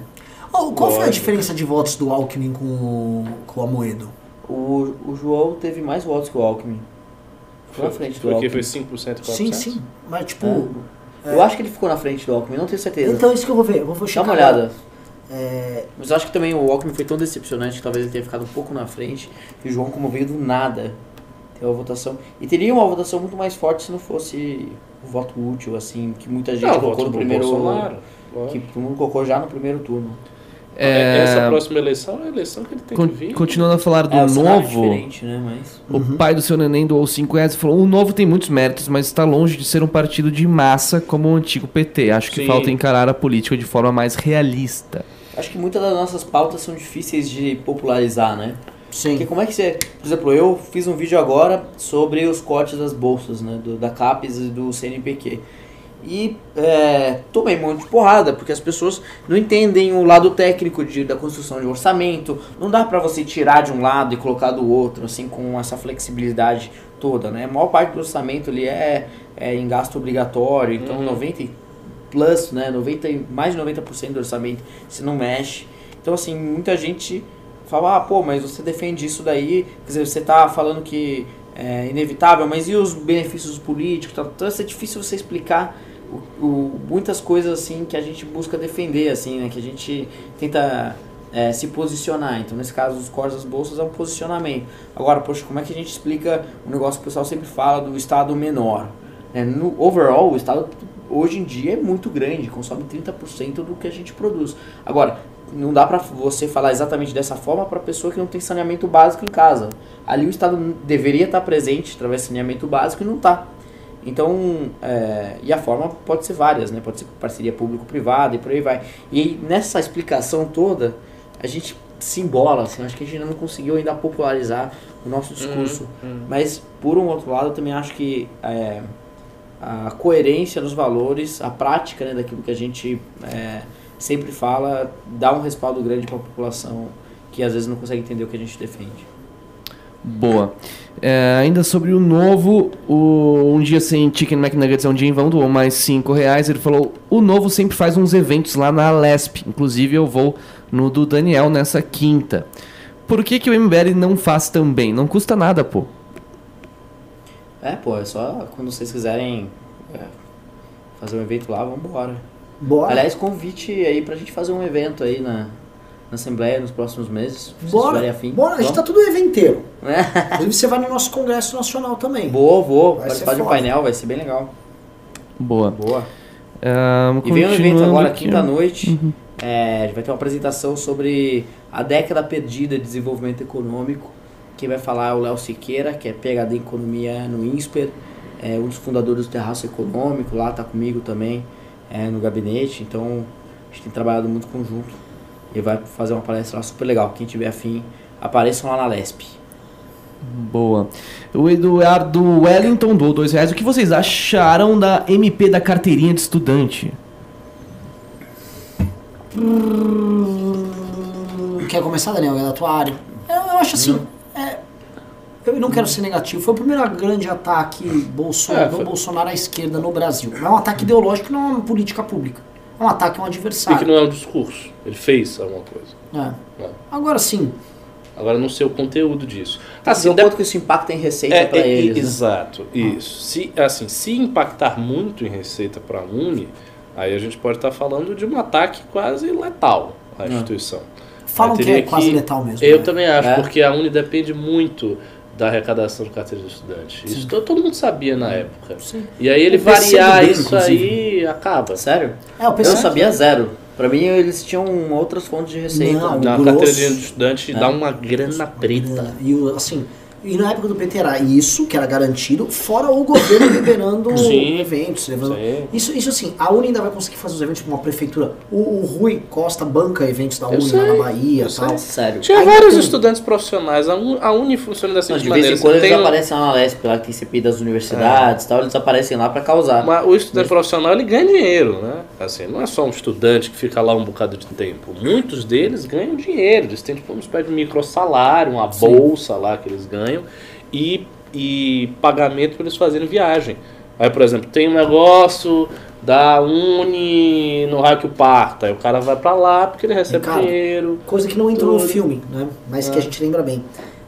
Oh, qual foi a Lógico. diferença de votos do Alckmin com o, com o Amoedo? O, o João teve mais votos que o Alckmin. Foi na frente do Porque Alckmin. foi 5% 4%. Sim, sim. Mas tipo. É. Eu acho que ele ficou na frente do Alckmin, não tenho certeza. Então isso que eu vou ver. Eu vou Dá checar. uma olhada. É, Mas eu acho que também o Alckmin foi tão decepcionante que talvez ele tenha ficado um pouco na frente. E o João, como veio do nada, teve uma votação. E teria uma votação muito mais forte se não fosse o voto útil, assim, que muita gente Não, colocou no primeiro. Bolsonaro. Que todo mundo colocou já no primeiro turno. É, Essa próxima eleição é a eleição que ele tem con- que vir. continuando a falar do é, é Novo. né? Mas. O pai do seu neném doou 5 reais e falou: O novo tem muitos méritos, mas está longe de ser um partido de massa como o antigo PT. Acho que Sim. falta encarar a política de forma mais realista. Acho que muitas das nossas pautas são difíceis de popularizar, né? sim. Porque como é que você. Por exemplo, eu fiz um vídeo agora sobre os cortes das bolsas, né? Do, da CAPES e do CNPq. E é, tomei um monte de porrada, porque as pessoas não entendem o lado técnico de, da construção de orçamento. Não dá pra você tirar de um lado e colocar do outro, assim, com essa flexibilidade toda, né? A maior parte do orçamento ali é, é em gasto obrigatório, então 90 e plus, né? 90, e- mais de 90% do orçamento se não mexe. Então, assim, muita gente fala, ah, pô, mas você defende isso daí, quer dizer, você tá falando que é inevitável, mas e os benefícios políticos? Então, é difícil você explicar o, o- muitas coisas, assim, que a gente busca defender, assim, né? Que a gente tenta é, se posicionar. Então, nesse caso, os cortes das bolsas é um posicionamento. Agora, poxa, como é que a gente explica um negócio que o pessoal sempre fala do Estado menor? né? no overall, o Estado hoje em dia é muito grande, consome 30% do que a gente produz. Agora, não dá pra você falar exatamente dessa forma para pessoa que não tem saneamento básico em casa. Ali o Estado deveria estar presente através de saneamento básico e não está. Então, é, e a forma pode ser várias, né? Pode ser parceria público-privada e por aí vai. E nessa explicação toda, a gente se embola, assim, acho que a gente ainda não conseguiu ainda popularizar o nosso discurso. Uhum. Mas, por um outro lado, eu também acho que é, a coerência nos valores, a prática né, daquilo que a gente é, sempre fala, dá um respaldo grande para a população que às vezes não consegue entender o que a gente defende. Boa. É, ainda sobre o novo, o Um Dia Sem Chicken McNuggets é um dia em vão, doou mais 5 reais. Ele falou, o novo sempre faz uns eventos lá na Lesp. Inclusive eu vou no do Daniel nessa quinta. Por que, que o MBL não faz também? Não custa nada, pô. É, pô, é só quando vocês quiserem é, fazer um evento lá, vamos embora. Bora. Aliás, convite aí pra gente fazer um evento aí na, na Assembleia nos próximos meses, se Bora, afim. bora, a gente tá tudo eventeiro. É. Inclusive você vai no nosso Congresso Nacional também. Vou, vou, Vai participar de um painel, vai ser bem legal. Boa. Boa. É, E vem um evento agora, quinta-noite. É, a gente vai ter uma apresentação sobre a década perdida de desenvolvimento econômico. Quem vai falar é o Léo Siqueira, que é PhD em Economia no INSPER, é um dos fundadores do Terraço Econômico, lá tá comigo também é, no gabinete. Então a gente tem trabalhado muito conjunto. E vai fazer uma palestra lá super legal. Quem tiver afim, apareçam lá na Lesp. Boa. O Eduardo Wellington doou dois reais. O que vocês acharam da MP da carteirinha de estudante? Quer começar, Daniel? É da tua área. Eu, eu acho assim. É, eu não quero ser negativo. Foi o primeiro grande ataque Bolsonaro, É, foi- do Bolsonaro à esquerda no Brasil. Não é um ataque ideológico, não é uma política pública. É um ataque a um E que adversário. não é um discurso. Ele fez alguma coisa. É. É. Agora sim, Agora não sei o conteúdo disso. Assim, Assim, o dep- quanto que isso impacta em receita é, para é, eles. né? Exato, isso. Se, assim, se impactar muito em receita para a Uni, aí a gente pode estar falando de um ataque quase letal à instituição. Falam que é quase letal mesmo. Eu né? também acho, É. porque a Uni depende muito da arrecadação de carteira de estudante. Isso to- todo mundo sabia na época. Sim. E aí ele variar isso inclusive. aí acaba. Sério? É, Eu pessoal sabia zero. Pra mim, eles tinham outras fontes de receita. Não, Na grosso. carteira de estudante É. dá uma grana preta. E o, assim, e na época do PT era isso, que era garantido, fora o governo liberando Sim. eventos. Levando... Isso, isso assim, a Uni ainda vai conseguir fazer os eventos com uma prefeitura. O, o Rui Costa banca eventos da Uni lá sei, na Bahia e tal. Sério. Tinha Ainda vários tem. estudantes profissionais. A Un- a Uni funciona da Não, seguinte de vez maneira. em quando eles um- aparecem lá na Lesp, lá que tem CPI das universidades e tal, eles aparecem lá pra causar. Mas o estudante profissional ele ganha dinheiro, né? Assim, não é só um estudante que fica lá um bocado de tempo. Muitos deles ganham dinheiro. Eles têm tipo uma espécie de micro salário, uma bolsa lá que eles ganham e, e pagamento para eles fazerem viagem. Aí, por exemplo, tem um negócio da Uni no Raio que Parta. Aí o cara vai para lá porque ele recebe Ricardo, dinheiro. Coisa que não entrou no Tudo. filme, né? Mas que a gente lembra bem.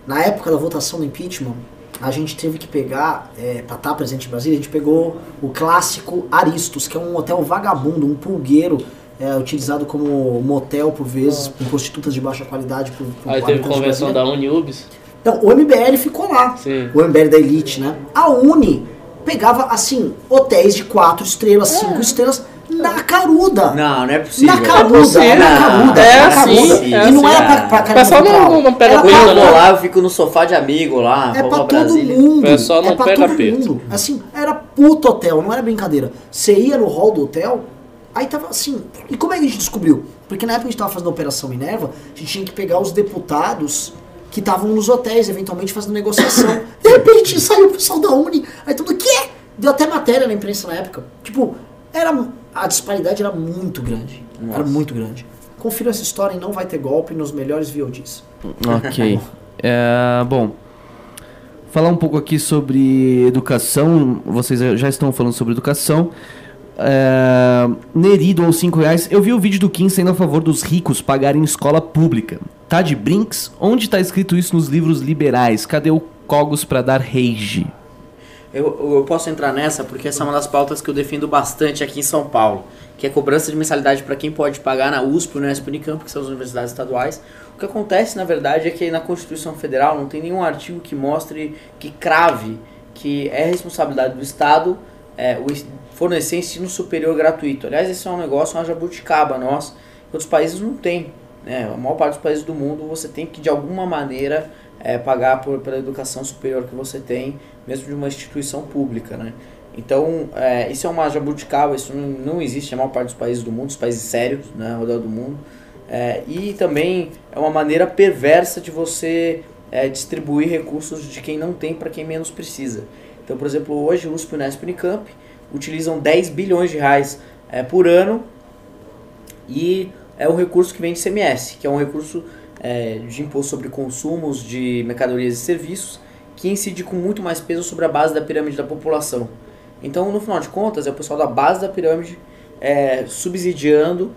Na época da votação do impeachment, a gente teve que pegar, é, pra estar presente em Brasília, a gente pegou o clássico Aristos, que é um hotel vagabundo, um pulgueiro, é, utilizado como motel por vezes, com prostitutas de baixa qualidade. Por, por Aí teve convenção da Uniubis. Então, o MBL ficou lá. Sim. O MBL da Elite, né? A Uni pegava, assim, hotéis de quatro estrelas, cinco estrelas, na caruda. Não, não é possível. Na caruda, é na caruda, É é assim, caruda. é e não assim, era pra, é. pra O cara pessoal não- não- pega Não, eu vou lá, eu fico no sofá de amigo lá, É pra todo Brasília. mundo. O pessoal não é pra pega todo mundo. Assim, era puto hotel, não era brincadeira. Você ia no hall do hotel, aí tava assim. E como é que a gente descobriu? Porque na época que a gente tava fazendo a Operação Minerva, a gente tinha que pegar os deputados que estavam nos hotéis, eventualmente fazendo negociação. De repente saiu o pessoal da Uni, aí tudo, o quê? Deu até matéria na imprensa na época. Tipo, era, a disparidade era muito grande. Era muito grande. Confira essa história e não vai ter golpe nos melhores VODs. Ok. É, bom, falar um pouco aqui sobre educação. Vocês já estão falando sobre educação. É, Nerido aos 5 reais. Eu vi o vídeo do Kim sendo a favor dos ricos pagarem escola pública. Tá de brinks? Onde tá escrito isso nos livros liberais? Cadê o Cogos pra dar rage? Eu, eu posso entrar nessa porque essa é uma das pautas que eu defendo bastante aqui em São Paulo, que é cobrança de mensalidade para quem pode pagar na USP Unesp Unicamp, que são as universidades estaduais. O que acontece, na verdade, é que na Constituição Federal não tem nenhum artigo que mostre, que crave, que é responsabilidade do Estado é, fornecer ensino superior gratuito. Aliás, esse é um negócio, uma jabuticaba nós, outros países não têm. Né? A maior parte dos países do mundo você tem que, de alguma maneira, é, pagar por, pela educação superior que você tem, mesmo de uma instituição pública, né? Então, é, isso é uma jabuticaba, isso não, não existe na maior parte dos países do mundo, os países sérios, né, ao redor do mundo. É, e também é uma maneira perversa de você é, distribuir recursos de quem não tem para quem menos precisa. Então, por exemplo, hoje o USP, Unesp e Unicamp utilizam 10 bilhões de reais é, por ano e é um recurso que vem de CMS, que é um recurso é, de imposto sobre consumos de mercadorias e serviços, que incide com muito mais peso sobre a base da pirâmide da população. Então, no final de contas, é o pessoal da base da pirâmide é, subsidiando,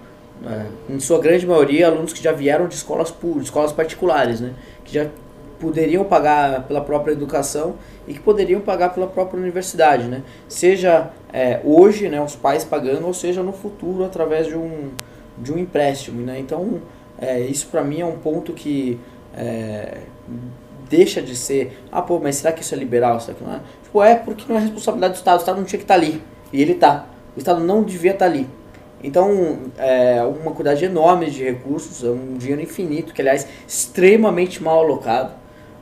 é, em sua grande maioria, alunos que já vieram de escolas públicas, escolas particulares, né, que já poderiam pagar pela própria educação e que poderiam pagar pela própria universidade, né? Seja é, hoje, né, os pais pagando, ou seja no futuro através de um, de um empréstimo, né? Então, é, isso para mim é um ponto que é, deixa de ser, ah, pô, mas será que isso é liberal? Será que não é? Tipo, é porque não é responsabilidade do Estado, o Estado não tinha que estar tá ali, e ele está. O Estado não devia estar tá ali. Então, é uma quantidade enorme de recursos, é um dinheiro infinito, que aliás, extremamente mal alocado.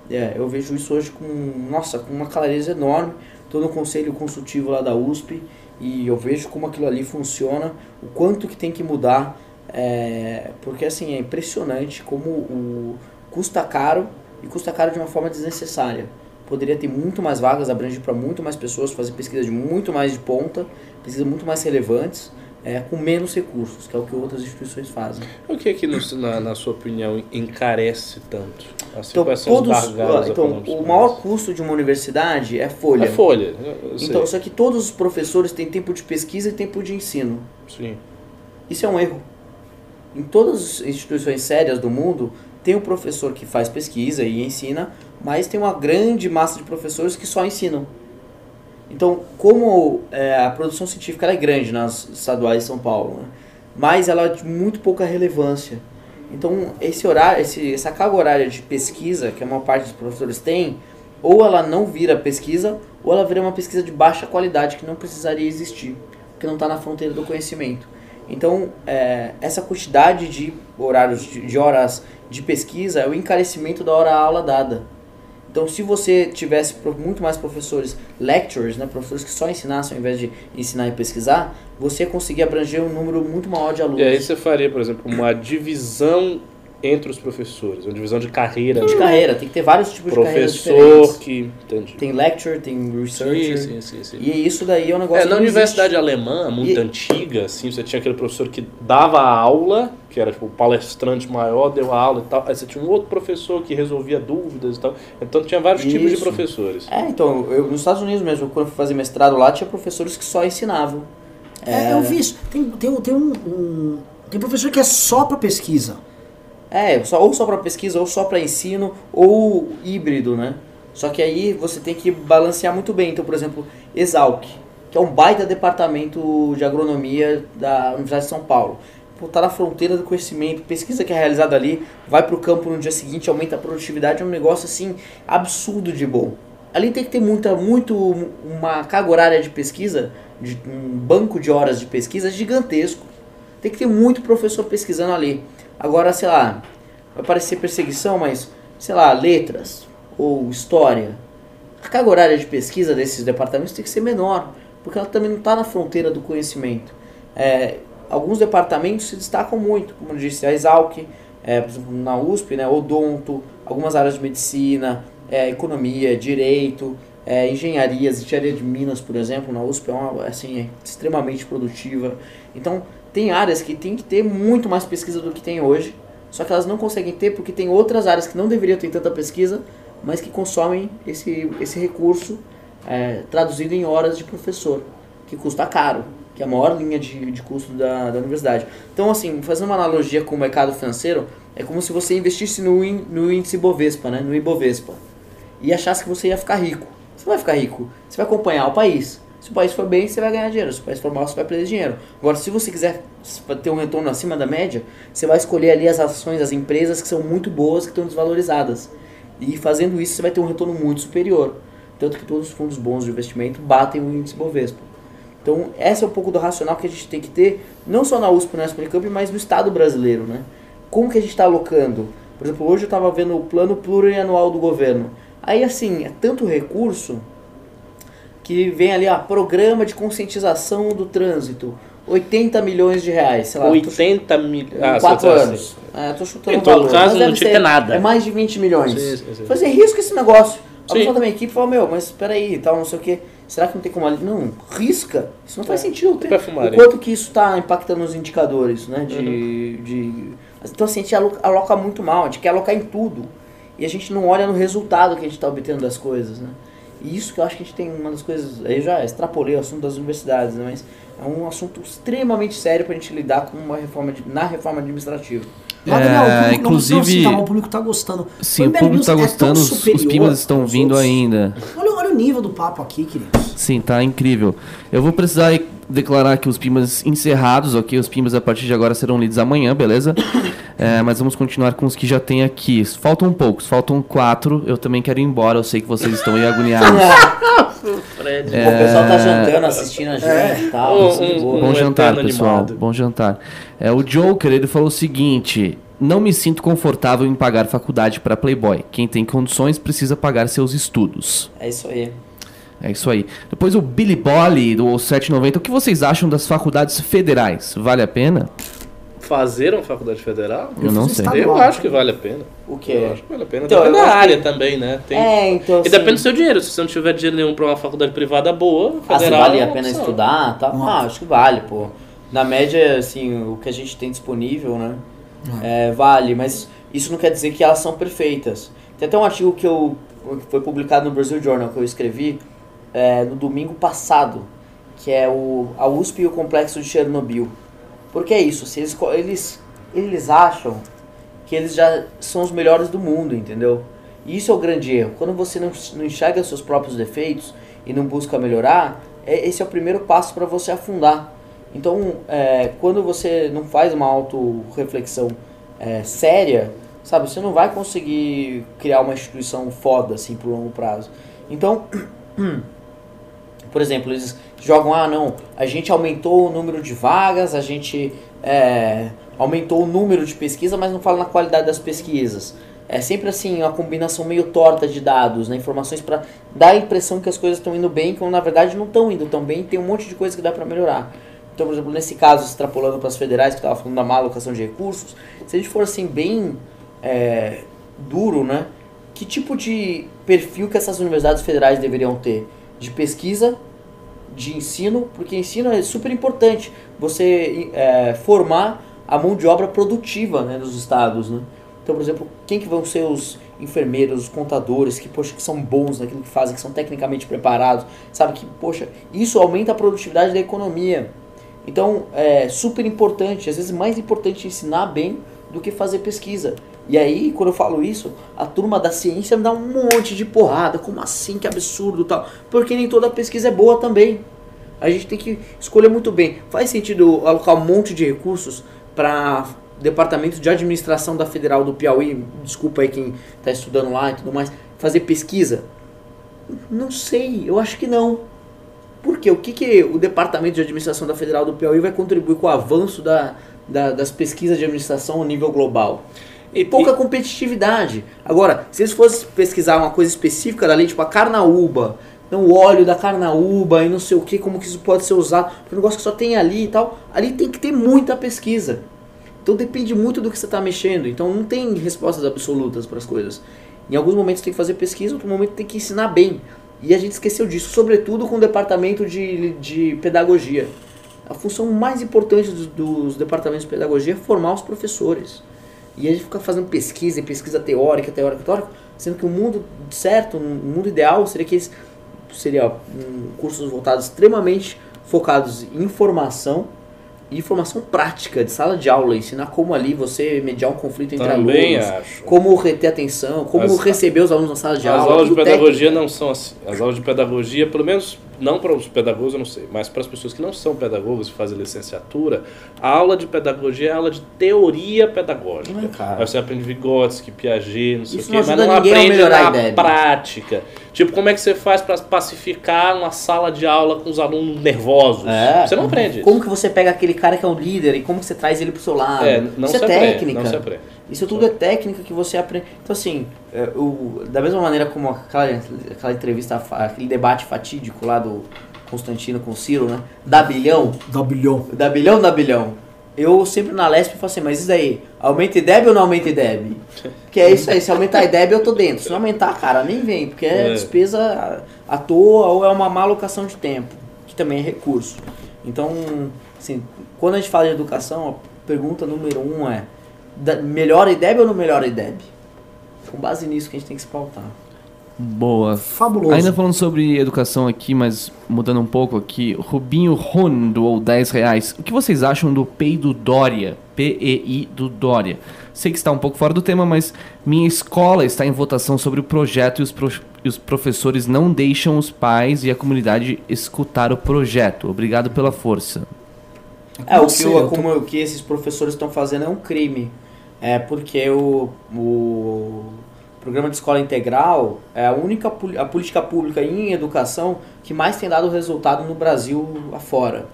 É, eu vejo isso hoje com, nossa, com uma clareza enorme. Estou no conselho consultivo lá da USP e eu vejo como aquilo ali funciona, o quanto que tem que mudar, é, porque assim, é impressionante como o custa caro e custa caro de uma forma desnecessária. Poderia ter muito mais vagas, abranger para muito mais pessoas, fazer pesquisas de muito mais de ponta, pesquisas muito mais relevantes, é, com menos recursos, que é o que outras instituições fazem. O que é que, no, na, na sua opinião, encarece tanto? Assim, então, todos, então o maior custo de uma universidade é folha. É folha. Então, só que todos os professores têm tempo de pesquisa e tempo de ensino. Sim. Isso é um erro. Em todas as instituições sérias do mundo, tem o professor que faz pesquisa e ensina, mas tem uma grande massa de professores que só ensinam. Então, como é, a produção científica é grande nas estaduais de São Paulo, né? mas ela é de muito pouca relevância. Então, esse horário, esse, essa carga horária de pesquisa que a maior parte dos professores tem, ou ela não vira pesquisa, ou ela vira uma pesquisa de baixa qualidade que não precisaria existir, porque não está na fronteira do conhecimento. Então, é, essa quantidade de horários, de, horas de pesquisa é o encarecimento da hora-aula dada. Então, se você tivesse muito mais professores lecturers, né, professores que só ensinassem ao invés de ensinar e pesquisar, você conseguir abranger um número muito maior de alunos. E aí você faria, por exemplo, uma divisão entre os professores, uma divisão de carreira. De carreira, tem que ter vários tipos Professor de carreiras Professor que... Entendi. Tem lecturer, tem researcher. Sim, sim, sim, E isso daí é um negócio é, Na universidade existe. alemã, muito e... antiga, assim, você tinha aquele professor que dava aula, que era tipo o palestrante maior, deu a aula e tal. Aí você tinha um outro professor que resolvia dúvidas e tal. Então tinha vários isso. tipos de professores. É, então, eu, nos Estados Unidos mesmo, quando eu fui fazer mestrado lá, tinha professores que só ensinavam. É, é eu vi isso. Tem, tem, tem um, um... Tem professor que é só para pesquisa. É, só, ou só para pesquisa, ou só para ensino, ou híbrido, né? Só que aí você tem que balancear muito bem. Então, por exemplo, Exalc, que é um baita departamento de agronomia da Universidade de São Paulo. Está na fronteira do conhecimento, pesquisa que é realizada ali, vai para o campo no dia seguinte, aumenta a produtividade, é um negócio assim absurdo de bom. Ali tem que ter muita, muito, uma carga horária de pesquisa, de, um banco de horas de pesquisa gigantesco. Tem que ter muito professor pesquisando ali. Agora, sei lá, vai parecer perseguição, mas, sei lá, letras ou história. A carga horária de pesquisa desses departamentos tem que ser menor, porque ela também não está na fronteira do conhecimento. É, alguns departamentos se destacam muito, como eu disse, a Exalc, é, por exemplo, na USP, né, odonto, algumas áreas de medicina, é, economia, direito, é, engenharias, engenharia de Minas, por exemplo, na USP é, uma, assim, é extremamente produtiva. Então, tem áreas que tem que ter muito mais pesquisa do que tem hoje, só que elas não conseguem ter porque tem outras áreas que não deveriam ter tanta pesquisa, mas que consomem esse, esse recurso é, traduzido em horas de professor, que custa caro, que é a maior linha de, de custo da, da universidade. Então, assim, fazendo uma analogia com o mercado financeiro, é como se você investisse no, no índice Bovespa, né, no Ibovespa, e achasse que você ia ficar rico. Você não vai ficar rico, você vai acompanhar o país. Se o país for bem, você vai ganhar dinheiro. Se o país for mal, você vai perder dinheiro. Agora, se você quiser ter um retorno acima da média, você vai escolher ali as ações das empresas que são muito boas, que estão desvalorizadas. E fazendo isso, você vai ter um retorno muito superior. Tanto que todos os fundos bons de investimento batem o índice Bovespa. Então, esse é um pouco do racional que a gente tem que ter, não só na USP, na Unicamp, mas no Estado brasileiro. Né? Como que a gente está alocando? Por exemplo, hoje eu estava vendo o plano plurianual do governo. Aí, assim, é tanto recurso que vem ali, ó, programa de conscientização do trânsito, 80 milhões de reais, sei lá. tô 80 mil. em Ah, quatro você tá anos. É, tô chutando Em todo valor, caso, não tinha ser- ter nada. É mais de 20 milhões. Sim, sim, sim. Fazer risco esse negócio. A pessoa da minha equipe falou, meu, mas peraí, tal, não sei o que. Será que não tem como ali? Não, risca. Isso não faz sentido. Tem, o quanto que isso está impactando os indicadores, né? De, Uhum. de... Então assim, a gente aloca, aloca muito mal, a gente quer alocar em tudo. E a gente não olha no resultado que a gente está obtendo das coisas, né? E isso que eu acho que a gente tem uma das coisas. Aí eu já extrapolei o assunto das universidades, né? Mas é um assunto extremamente sério para a gente lidar com uma reforma de- na reforma administrativa. É, Daniel, o público não- inclusive- não, tá, o público tá gostando. Sim, O o público News tá é gostando, os, os superior pimbas estão vindo outros. ainda. Olha, olha o nível do papo aqui, queridos. Sim, tá incrível. Eu vou precisar declarar aqui os pimbas encerrados, ok? Os pimbas a partir de agora serão lidos amanhã, beleza? É, mas vamos continuar com os que já tem aqui. Faltam poucos, faltam quatro. Eu também quero ir embora, eu sei que vocês estão aí agoniados. Fred. O pessoal tá jantando, assistindo a gente e tal. Um- de um- boa. um- Bom jantar, pessoal. animado. Bom jantar. É, o Joker, ele falou o seguinte: Não me sinto confortável em pagar faculdade para Playboy. Quem tem condições precisa pagar seus estudos. É isso aí. É isso aí. Depois o Billy Bolly do 790. O que vocês acham das faculdades federais? Vale a pena? Fazer uma faculdade federal? Eu não fiz sei. estadual. Eu acho que vale a pena. O Eu quê? acho que vale a pena. Então, depende eu da área que- também, né? Tem... É, então. E assim, depende do seu dinheiro. Se você não tiver dinheiro nenhum pra uma faculdade privada boa, Ah, se federal. vale é a uma pena opção. estudar e tal? Ah, acho que vale, pô. Na média, assim, o que a gente tem disponível, né? é, vale, mas isso não quer dizer que elas são perfeitas. Tem até um artigo que eu que foi publicado no Brasil Journal que eu escrevi é, no domingo passado, que é o a USP e o complexo de Chernobyl. Porque é isso, eles, eles, eles acham que eles já são os melhores do mundo, entendeu? E isso é o grande erro. Quando você não, não enxerga seus próprios defeitos e não busca melhorar, é, esse é o primeiro passo para você afundar. Então, é, quando você não faz uma auto-reflexão é, séria, sabe, você não vai conseguir criar uma instituição foda assim pro longo prazo. Então, por exemplo, eles jogam, ah não, a gente aumentou o número de vagas, a gente é, aumentou o número de pesquisa, mas não fala na qualidade das pesquisas. É sempre assim, uma combinação meio torta de dados, né, informações para dar a impressão que as coisas estão indo bem, quando na verdade não estão indo tão bem, tem um monte de coisa que dá para melhorar. Então, por exemplo, nesse caso, extrapolando para as federais, que estava falando da má alocação de recursos, se a gente for assim bem é, duro, né? Que tipo de perfil que essas universidades federais deveriam ter? De pesquisa, de ensino, porque ensino é super importante. Você é, formar a mão de obra produtiva né, dos estados, né? Então, por exemplo, quem que vão ser os enfermeiros, os contadores, que, poxa, que são bons naquilo que fazem, que são tecnicamente preparados, sabe? Que, poxa, isso aumenta a produtividade da economia. Então, é super importante, às vezes mais importante ensinar bem do que fazer pesquisa. E aí, quando eu falo isso, a turma da ciência me dá um monte de porrada. Como assim? Que absurdo tal. Porque nem toda pesquisa é boa também. A gente tem que escolher muito bem. Faz sentido alocar um monte de recursos para departamento de administração da Federal do Piauí, desculpa aí quem está estudando lá e tudo mais, fazer pesquisa? Não sei, eu acho que não. Porque o que, que o Departamento de Administração da Federal do Piauí vai contribuir com o avanço da, da- das pesquisas de administração a nível global? E Pouca competitividade. Agora, se eles fossem pesquisar uma coisa específica da lei, tipo a carnaúba, então o óleo da carnaúba e não sei o que, como que isso pode ser usado, porque um negócio que só tem ali e tal, ali tem que ter muita pesquisa. Então depende muito do que você está mexendo. Então não tem respostas absolutas para as coisas. Em alguns momentos tem que fazer pesquisa, em outro momento tem que ensinar bem. E a gente esqueceu disso, sobretudo com o departamento de, de pedagogia. A função mais importante dos, dos departamentos de pedagogia é formar os professores. E a gente fica fazendo pesquisa, pesquisa teórica, teórica, teórica, sendo que o mundo certo, o mundo ideal seria que eles seria um, cursos voltados extremamente focados em informação e informação prática de sala de aula, ensinar como ali você mediar um conflito entre Também alunos, acho. como reter atenção, como As- receber os alunos na sala de As aula. aulas de pedagogia técnico. não são assim. As aulas de pedagogia, pelo menos não para os pedagogos, eu não sei, mas para as pessoas que não são pedagogos e fazem licenciatura, a aula de pedagogia é aula de teoria pedagógica. Ah. Aí você aprende Vygotsky, Piaget, não sei Isso o quê, não mas não aprende na ideia. prática. Tipo, como é que você faz para pacificar uma sala de aula com os alunos nervosos? É. Você não aprende. Como que você pega aquele cara que é um líder e como que você traz ele pro seu lado? É, não Isso se é aprende, técnica. não se aprende. Isso tudo é técnica que você aprende. Então, assim, é, o- da mesma maneira como aquela, aquela entrevista, aquele debate fatídico lá do Constantino com o Ciro, né? Da bilhão, Dá bilhão. da bilhão, da bilhão. Eu sempre na Lesp falo assim, mas isso daí, aumenta IDEB ou não aumenta IDEB? Porque é isso aí, se aumentar IDEB eu tô dentro. Se não aumentar, cara, nem vem, porque é, É. despesa à toa ou é uma má alocação de tempo, que também é recurso. Então, assim, quando a gente fala de educação, a pergunta número um é, da- melhora IDEB ou não melhora IDEB? Com base nisso que a gente tem que se pautar. Boa. Fabuloso. Ainda falando sobre educação aqui, mas mudando um pouco aqui, Rubinho Ron doou 10 reais. O que vocês acham do PEI do Dória? P-E-I do Dória. Sei que está um pouco fora do tema, mas minha escola está em votação sobre o projeto e os, pro- e os professores não deixam os pais e a comunidade escutar o projeto. Obrigado pela força. É, o que, eu como, o que esses professores estão fazendo é um crime. É porque o, o programa de escola integral é a única a política pública em educação que mais tem dado resultado no Brasil afora.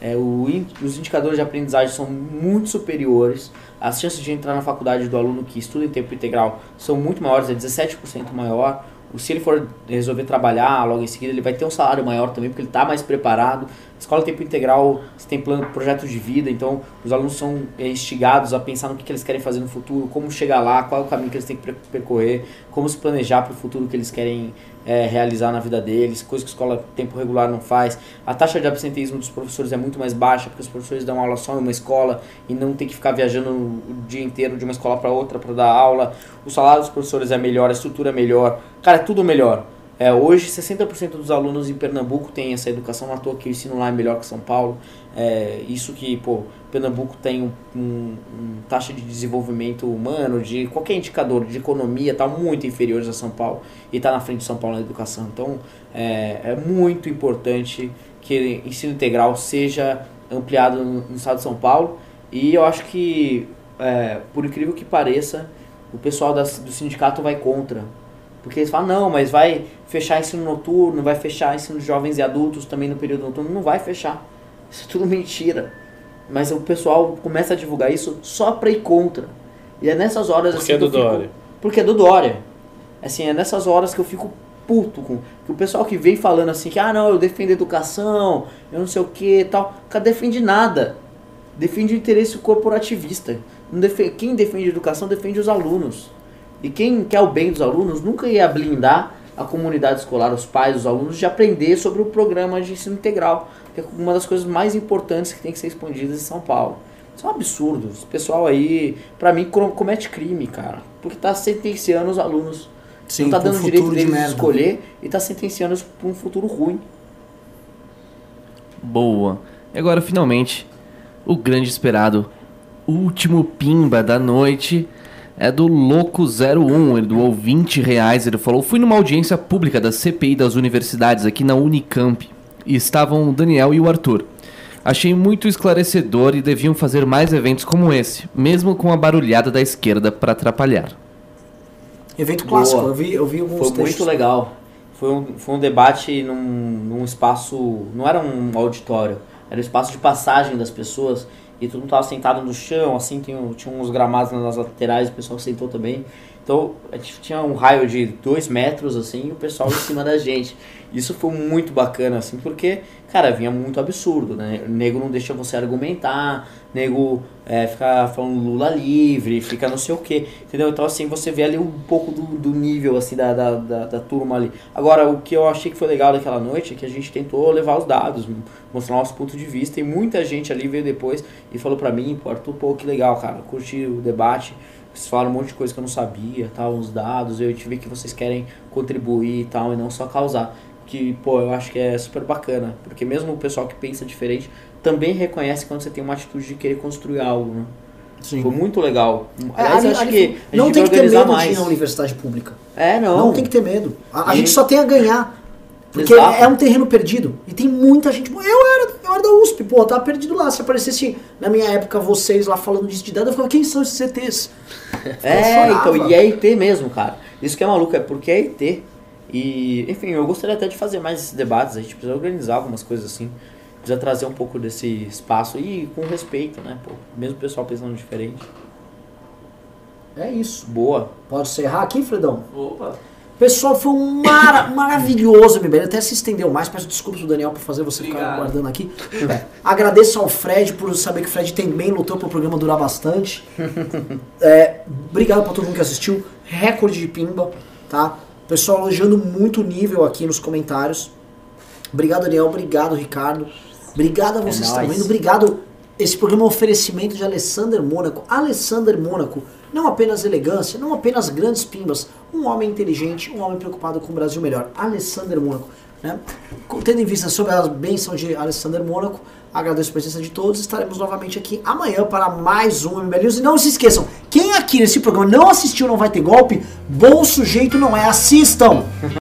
É, o os indicadores de aprendizagem são muito superiores, as chances de entrar na faculdade do aluno que estuda em tempo integral são muito maiores, é 17% maior. Se ele for resolver trabalhar logo em seguida, ele vai ter um salário maior também, porque ele está mais preparado. Escola Tempo Integral, você tem plano, projetos de vida, então os alunos são é, instigados a pensar no que, que eles querem fazer no futuro, como chegar lá, qual é o caminho que eles têm que per- percorrer, como se planejar para o futuro que eles querem é, realizar na vida deles, coisa que a escola tempo regular não faz. A taxa de absenteísmo dos professores é muito mais baixa, porque os professores dão aula só em uma escola e não tem que ficar viajando o dia inteiro de uma escola para outra para dar aula. O salário dos professores é melhor, a estrutura é melhor, cara, é tudo melhor. É, hoje, 60% dos alunos em Pernambuco têm essa educação, não à toa que o ensino lá é melhor que São Paulo. É, isso que, pô, Pernambuco tem um, um- um taxa de desenvolvimento humano, de qualquer indicador de economia, tá muito inferiores a São Paulo e está na frente de São Paulo na educação. Então, é, é muito importante que ensino integral seja ampliado no, no estado de São Paulo e eu acho que, é, por incrível que pareça, o pessoal das- do sindicato vai contra. Porque eles falam, não, mas vai fechar ensino noturno, vai fechar ensino de jovens e adultos também no período noturno. Não vai fechar. Isso é tudo mentira. Mas o pessoal começa a divulgar isso só pra ir contra. E é nessas horas Porque assim é que do fico- Dória. Porque é do Dória. Assim, é nessas horas que eu fico puto com que o pessoal que vem falando assim que ah não, eu defendo a educação, eu não sei o que tal, cara defende nada. Defende o interesse corporativista. Não defe- Quem defende a educação defende os alunos. E quem quer o bem dos alunos nunca ia blindar a comunidade escolar, os pais, os alunos, de aprender sobre o programa de ensino integral, que é uma das coisas mais importantes que tem que ser expandidas em São Paulo. Isso é um absurdo. Esse pessoal aí, pra mim, comete crime, cara. Porque tá sentenciando os alunos. Sim, não tá um dando o direito de deles de, merda. escolher e tá sentenciando eles pra um futuro ruim. Boa. E agora, finalmente, o grande esperado, último pimba da noite é do Louco01. Ele doou 20 reais. Ele falou: Fui numa audiência pública da CPI das universidades aqui na Unicamp e estavam o Daniel e o Arthur. Achei muito esclarecedor e deviam fazer mais eventos como esse, mesmo com a barulhada da esquerda para atrapalhar. Evento Boa. clássico, eu vi, eu vi alguns Foi textos. muito legal. Foi um, foi um debate num, num espaço. Não era um auditório, era um espaço de passagem das pessoas. E todo mundo tava sentado no chão, assim, tinha, tinha uns gramados nas laterais, o pessoal sentou também. Então a gente tinha um raio de dois metros, assim, e o pessoal em cima da gente. Isso foi muito bacana, assim, porque, cara, vinha muito absurdo, né? O nego não deixa você argumentar, nego é, fica falando Lula livre, fica não sei o que, entendeu? Então, assim, você vê ali um pouco do, do nível, assim, da, da, da, da turma ali. Agora, o que eu achei que foi legal daquela noite é que a gente tentou levar os dados, mostrar nosso ponto de vista, e muita gente ali veio depois e falou pra mim, Arthur, pô, que legal, cara, curti o debate, vocês falaram um monte de coisa que eu não sabia, tal, uns dados, eu tive que vocês querem contribuir e tal, e não só causar. Que, pô, eu acho que é super bacana, porque mesmo o pessoal que pensa diferente também reconhece quando você tem uma atitude de querer construir algo, né? Sim. Foi muito legal. É, Aliás, eu ali- acho que a gente não tem que ter medo de mais. ir na universidade pública. É, não. Não, tem que ter medo. A, a gente só tem a ganhar. Porque Exato. é um terreno perdido. E tem muita gente. Eu era, eu era da USP, pô, eu tava perdido lá. Se aparecesse na minha época vocês lá falando disso de dados, eu ficava, quem são esses CTs? É, Eu então, e é IT mesmo, cara. Isso que é maluco, é porque é IT. E, enfim, eu gostaria até de fazer mais esses debates, a gente precisa organizar algumas coisas assim. Precisa trazer um pouco desse espaço e com respeito, né, pô. Mesmo o pessoal pensando diferente. É isso. Boa. Pode encerrar aqui, Fredão? Opa. Pessoal, foi um mara maravilhoso, MBL. Até se estendeu mais. Peço desculpas pro Daniel por fazer você ficar Obrigado. guardando aqui. É, Agradeço ao Fred por saber que o Fred também lutou para o programa durar bastante. É, obrigado pra todo mundo que assistiu. Recorde de pimba, tá? Pessoal elogiando muito o nível aqui nos comentários. Obrigado, Daniel. Obrigado, Ricardo. Obrigado a vocês que estão nóis. vendo. Obrigado. Esse programa é um oferecimento de Alessander Mônaco. Alessander Mônaco, não apenas elegância, não apenas grandes pimbas, um homem inteligente, um homem preocupado com o Brasil melhor. Alessander Mônaco. Né? Tendo em vista sobre a benção de Alessander Mônaco, agradeço a presença de todos. Estaremos novamente aqui amanhã para mais um MBL News. E não se esqueçam, quem aqui nesse programa não assistiu Não Vai Ter Golpe, bom sujeito não é. Assistam!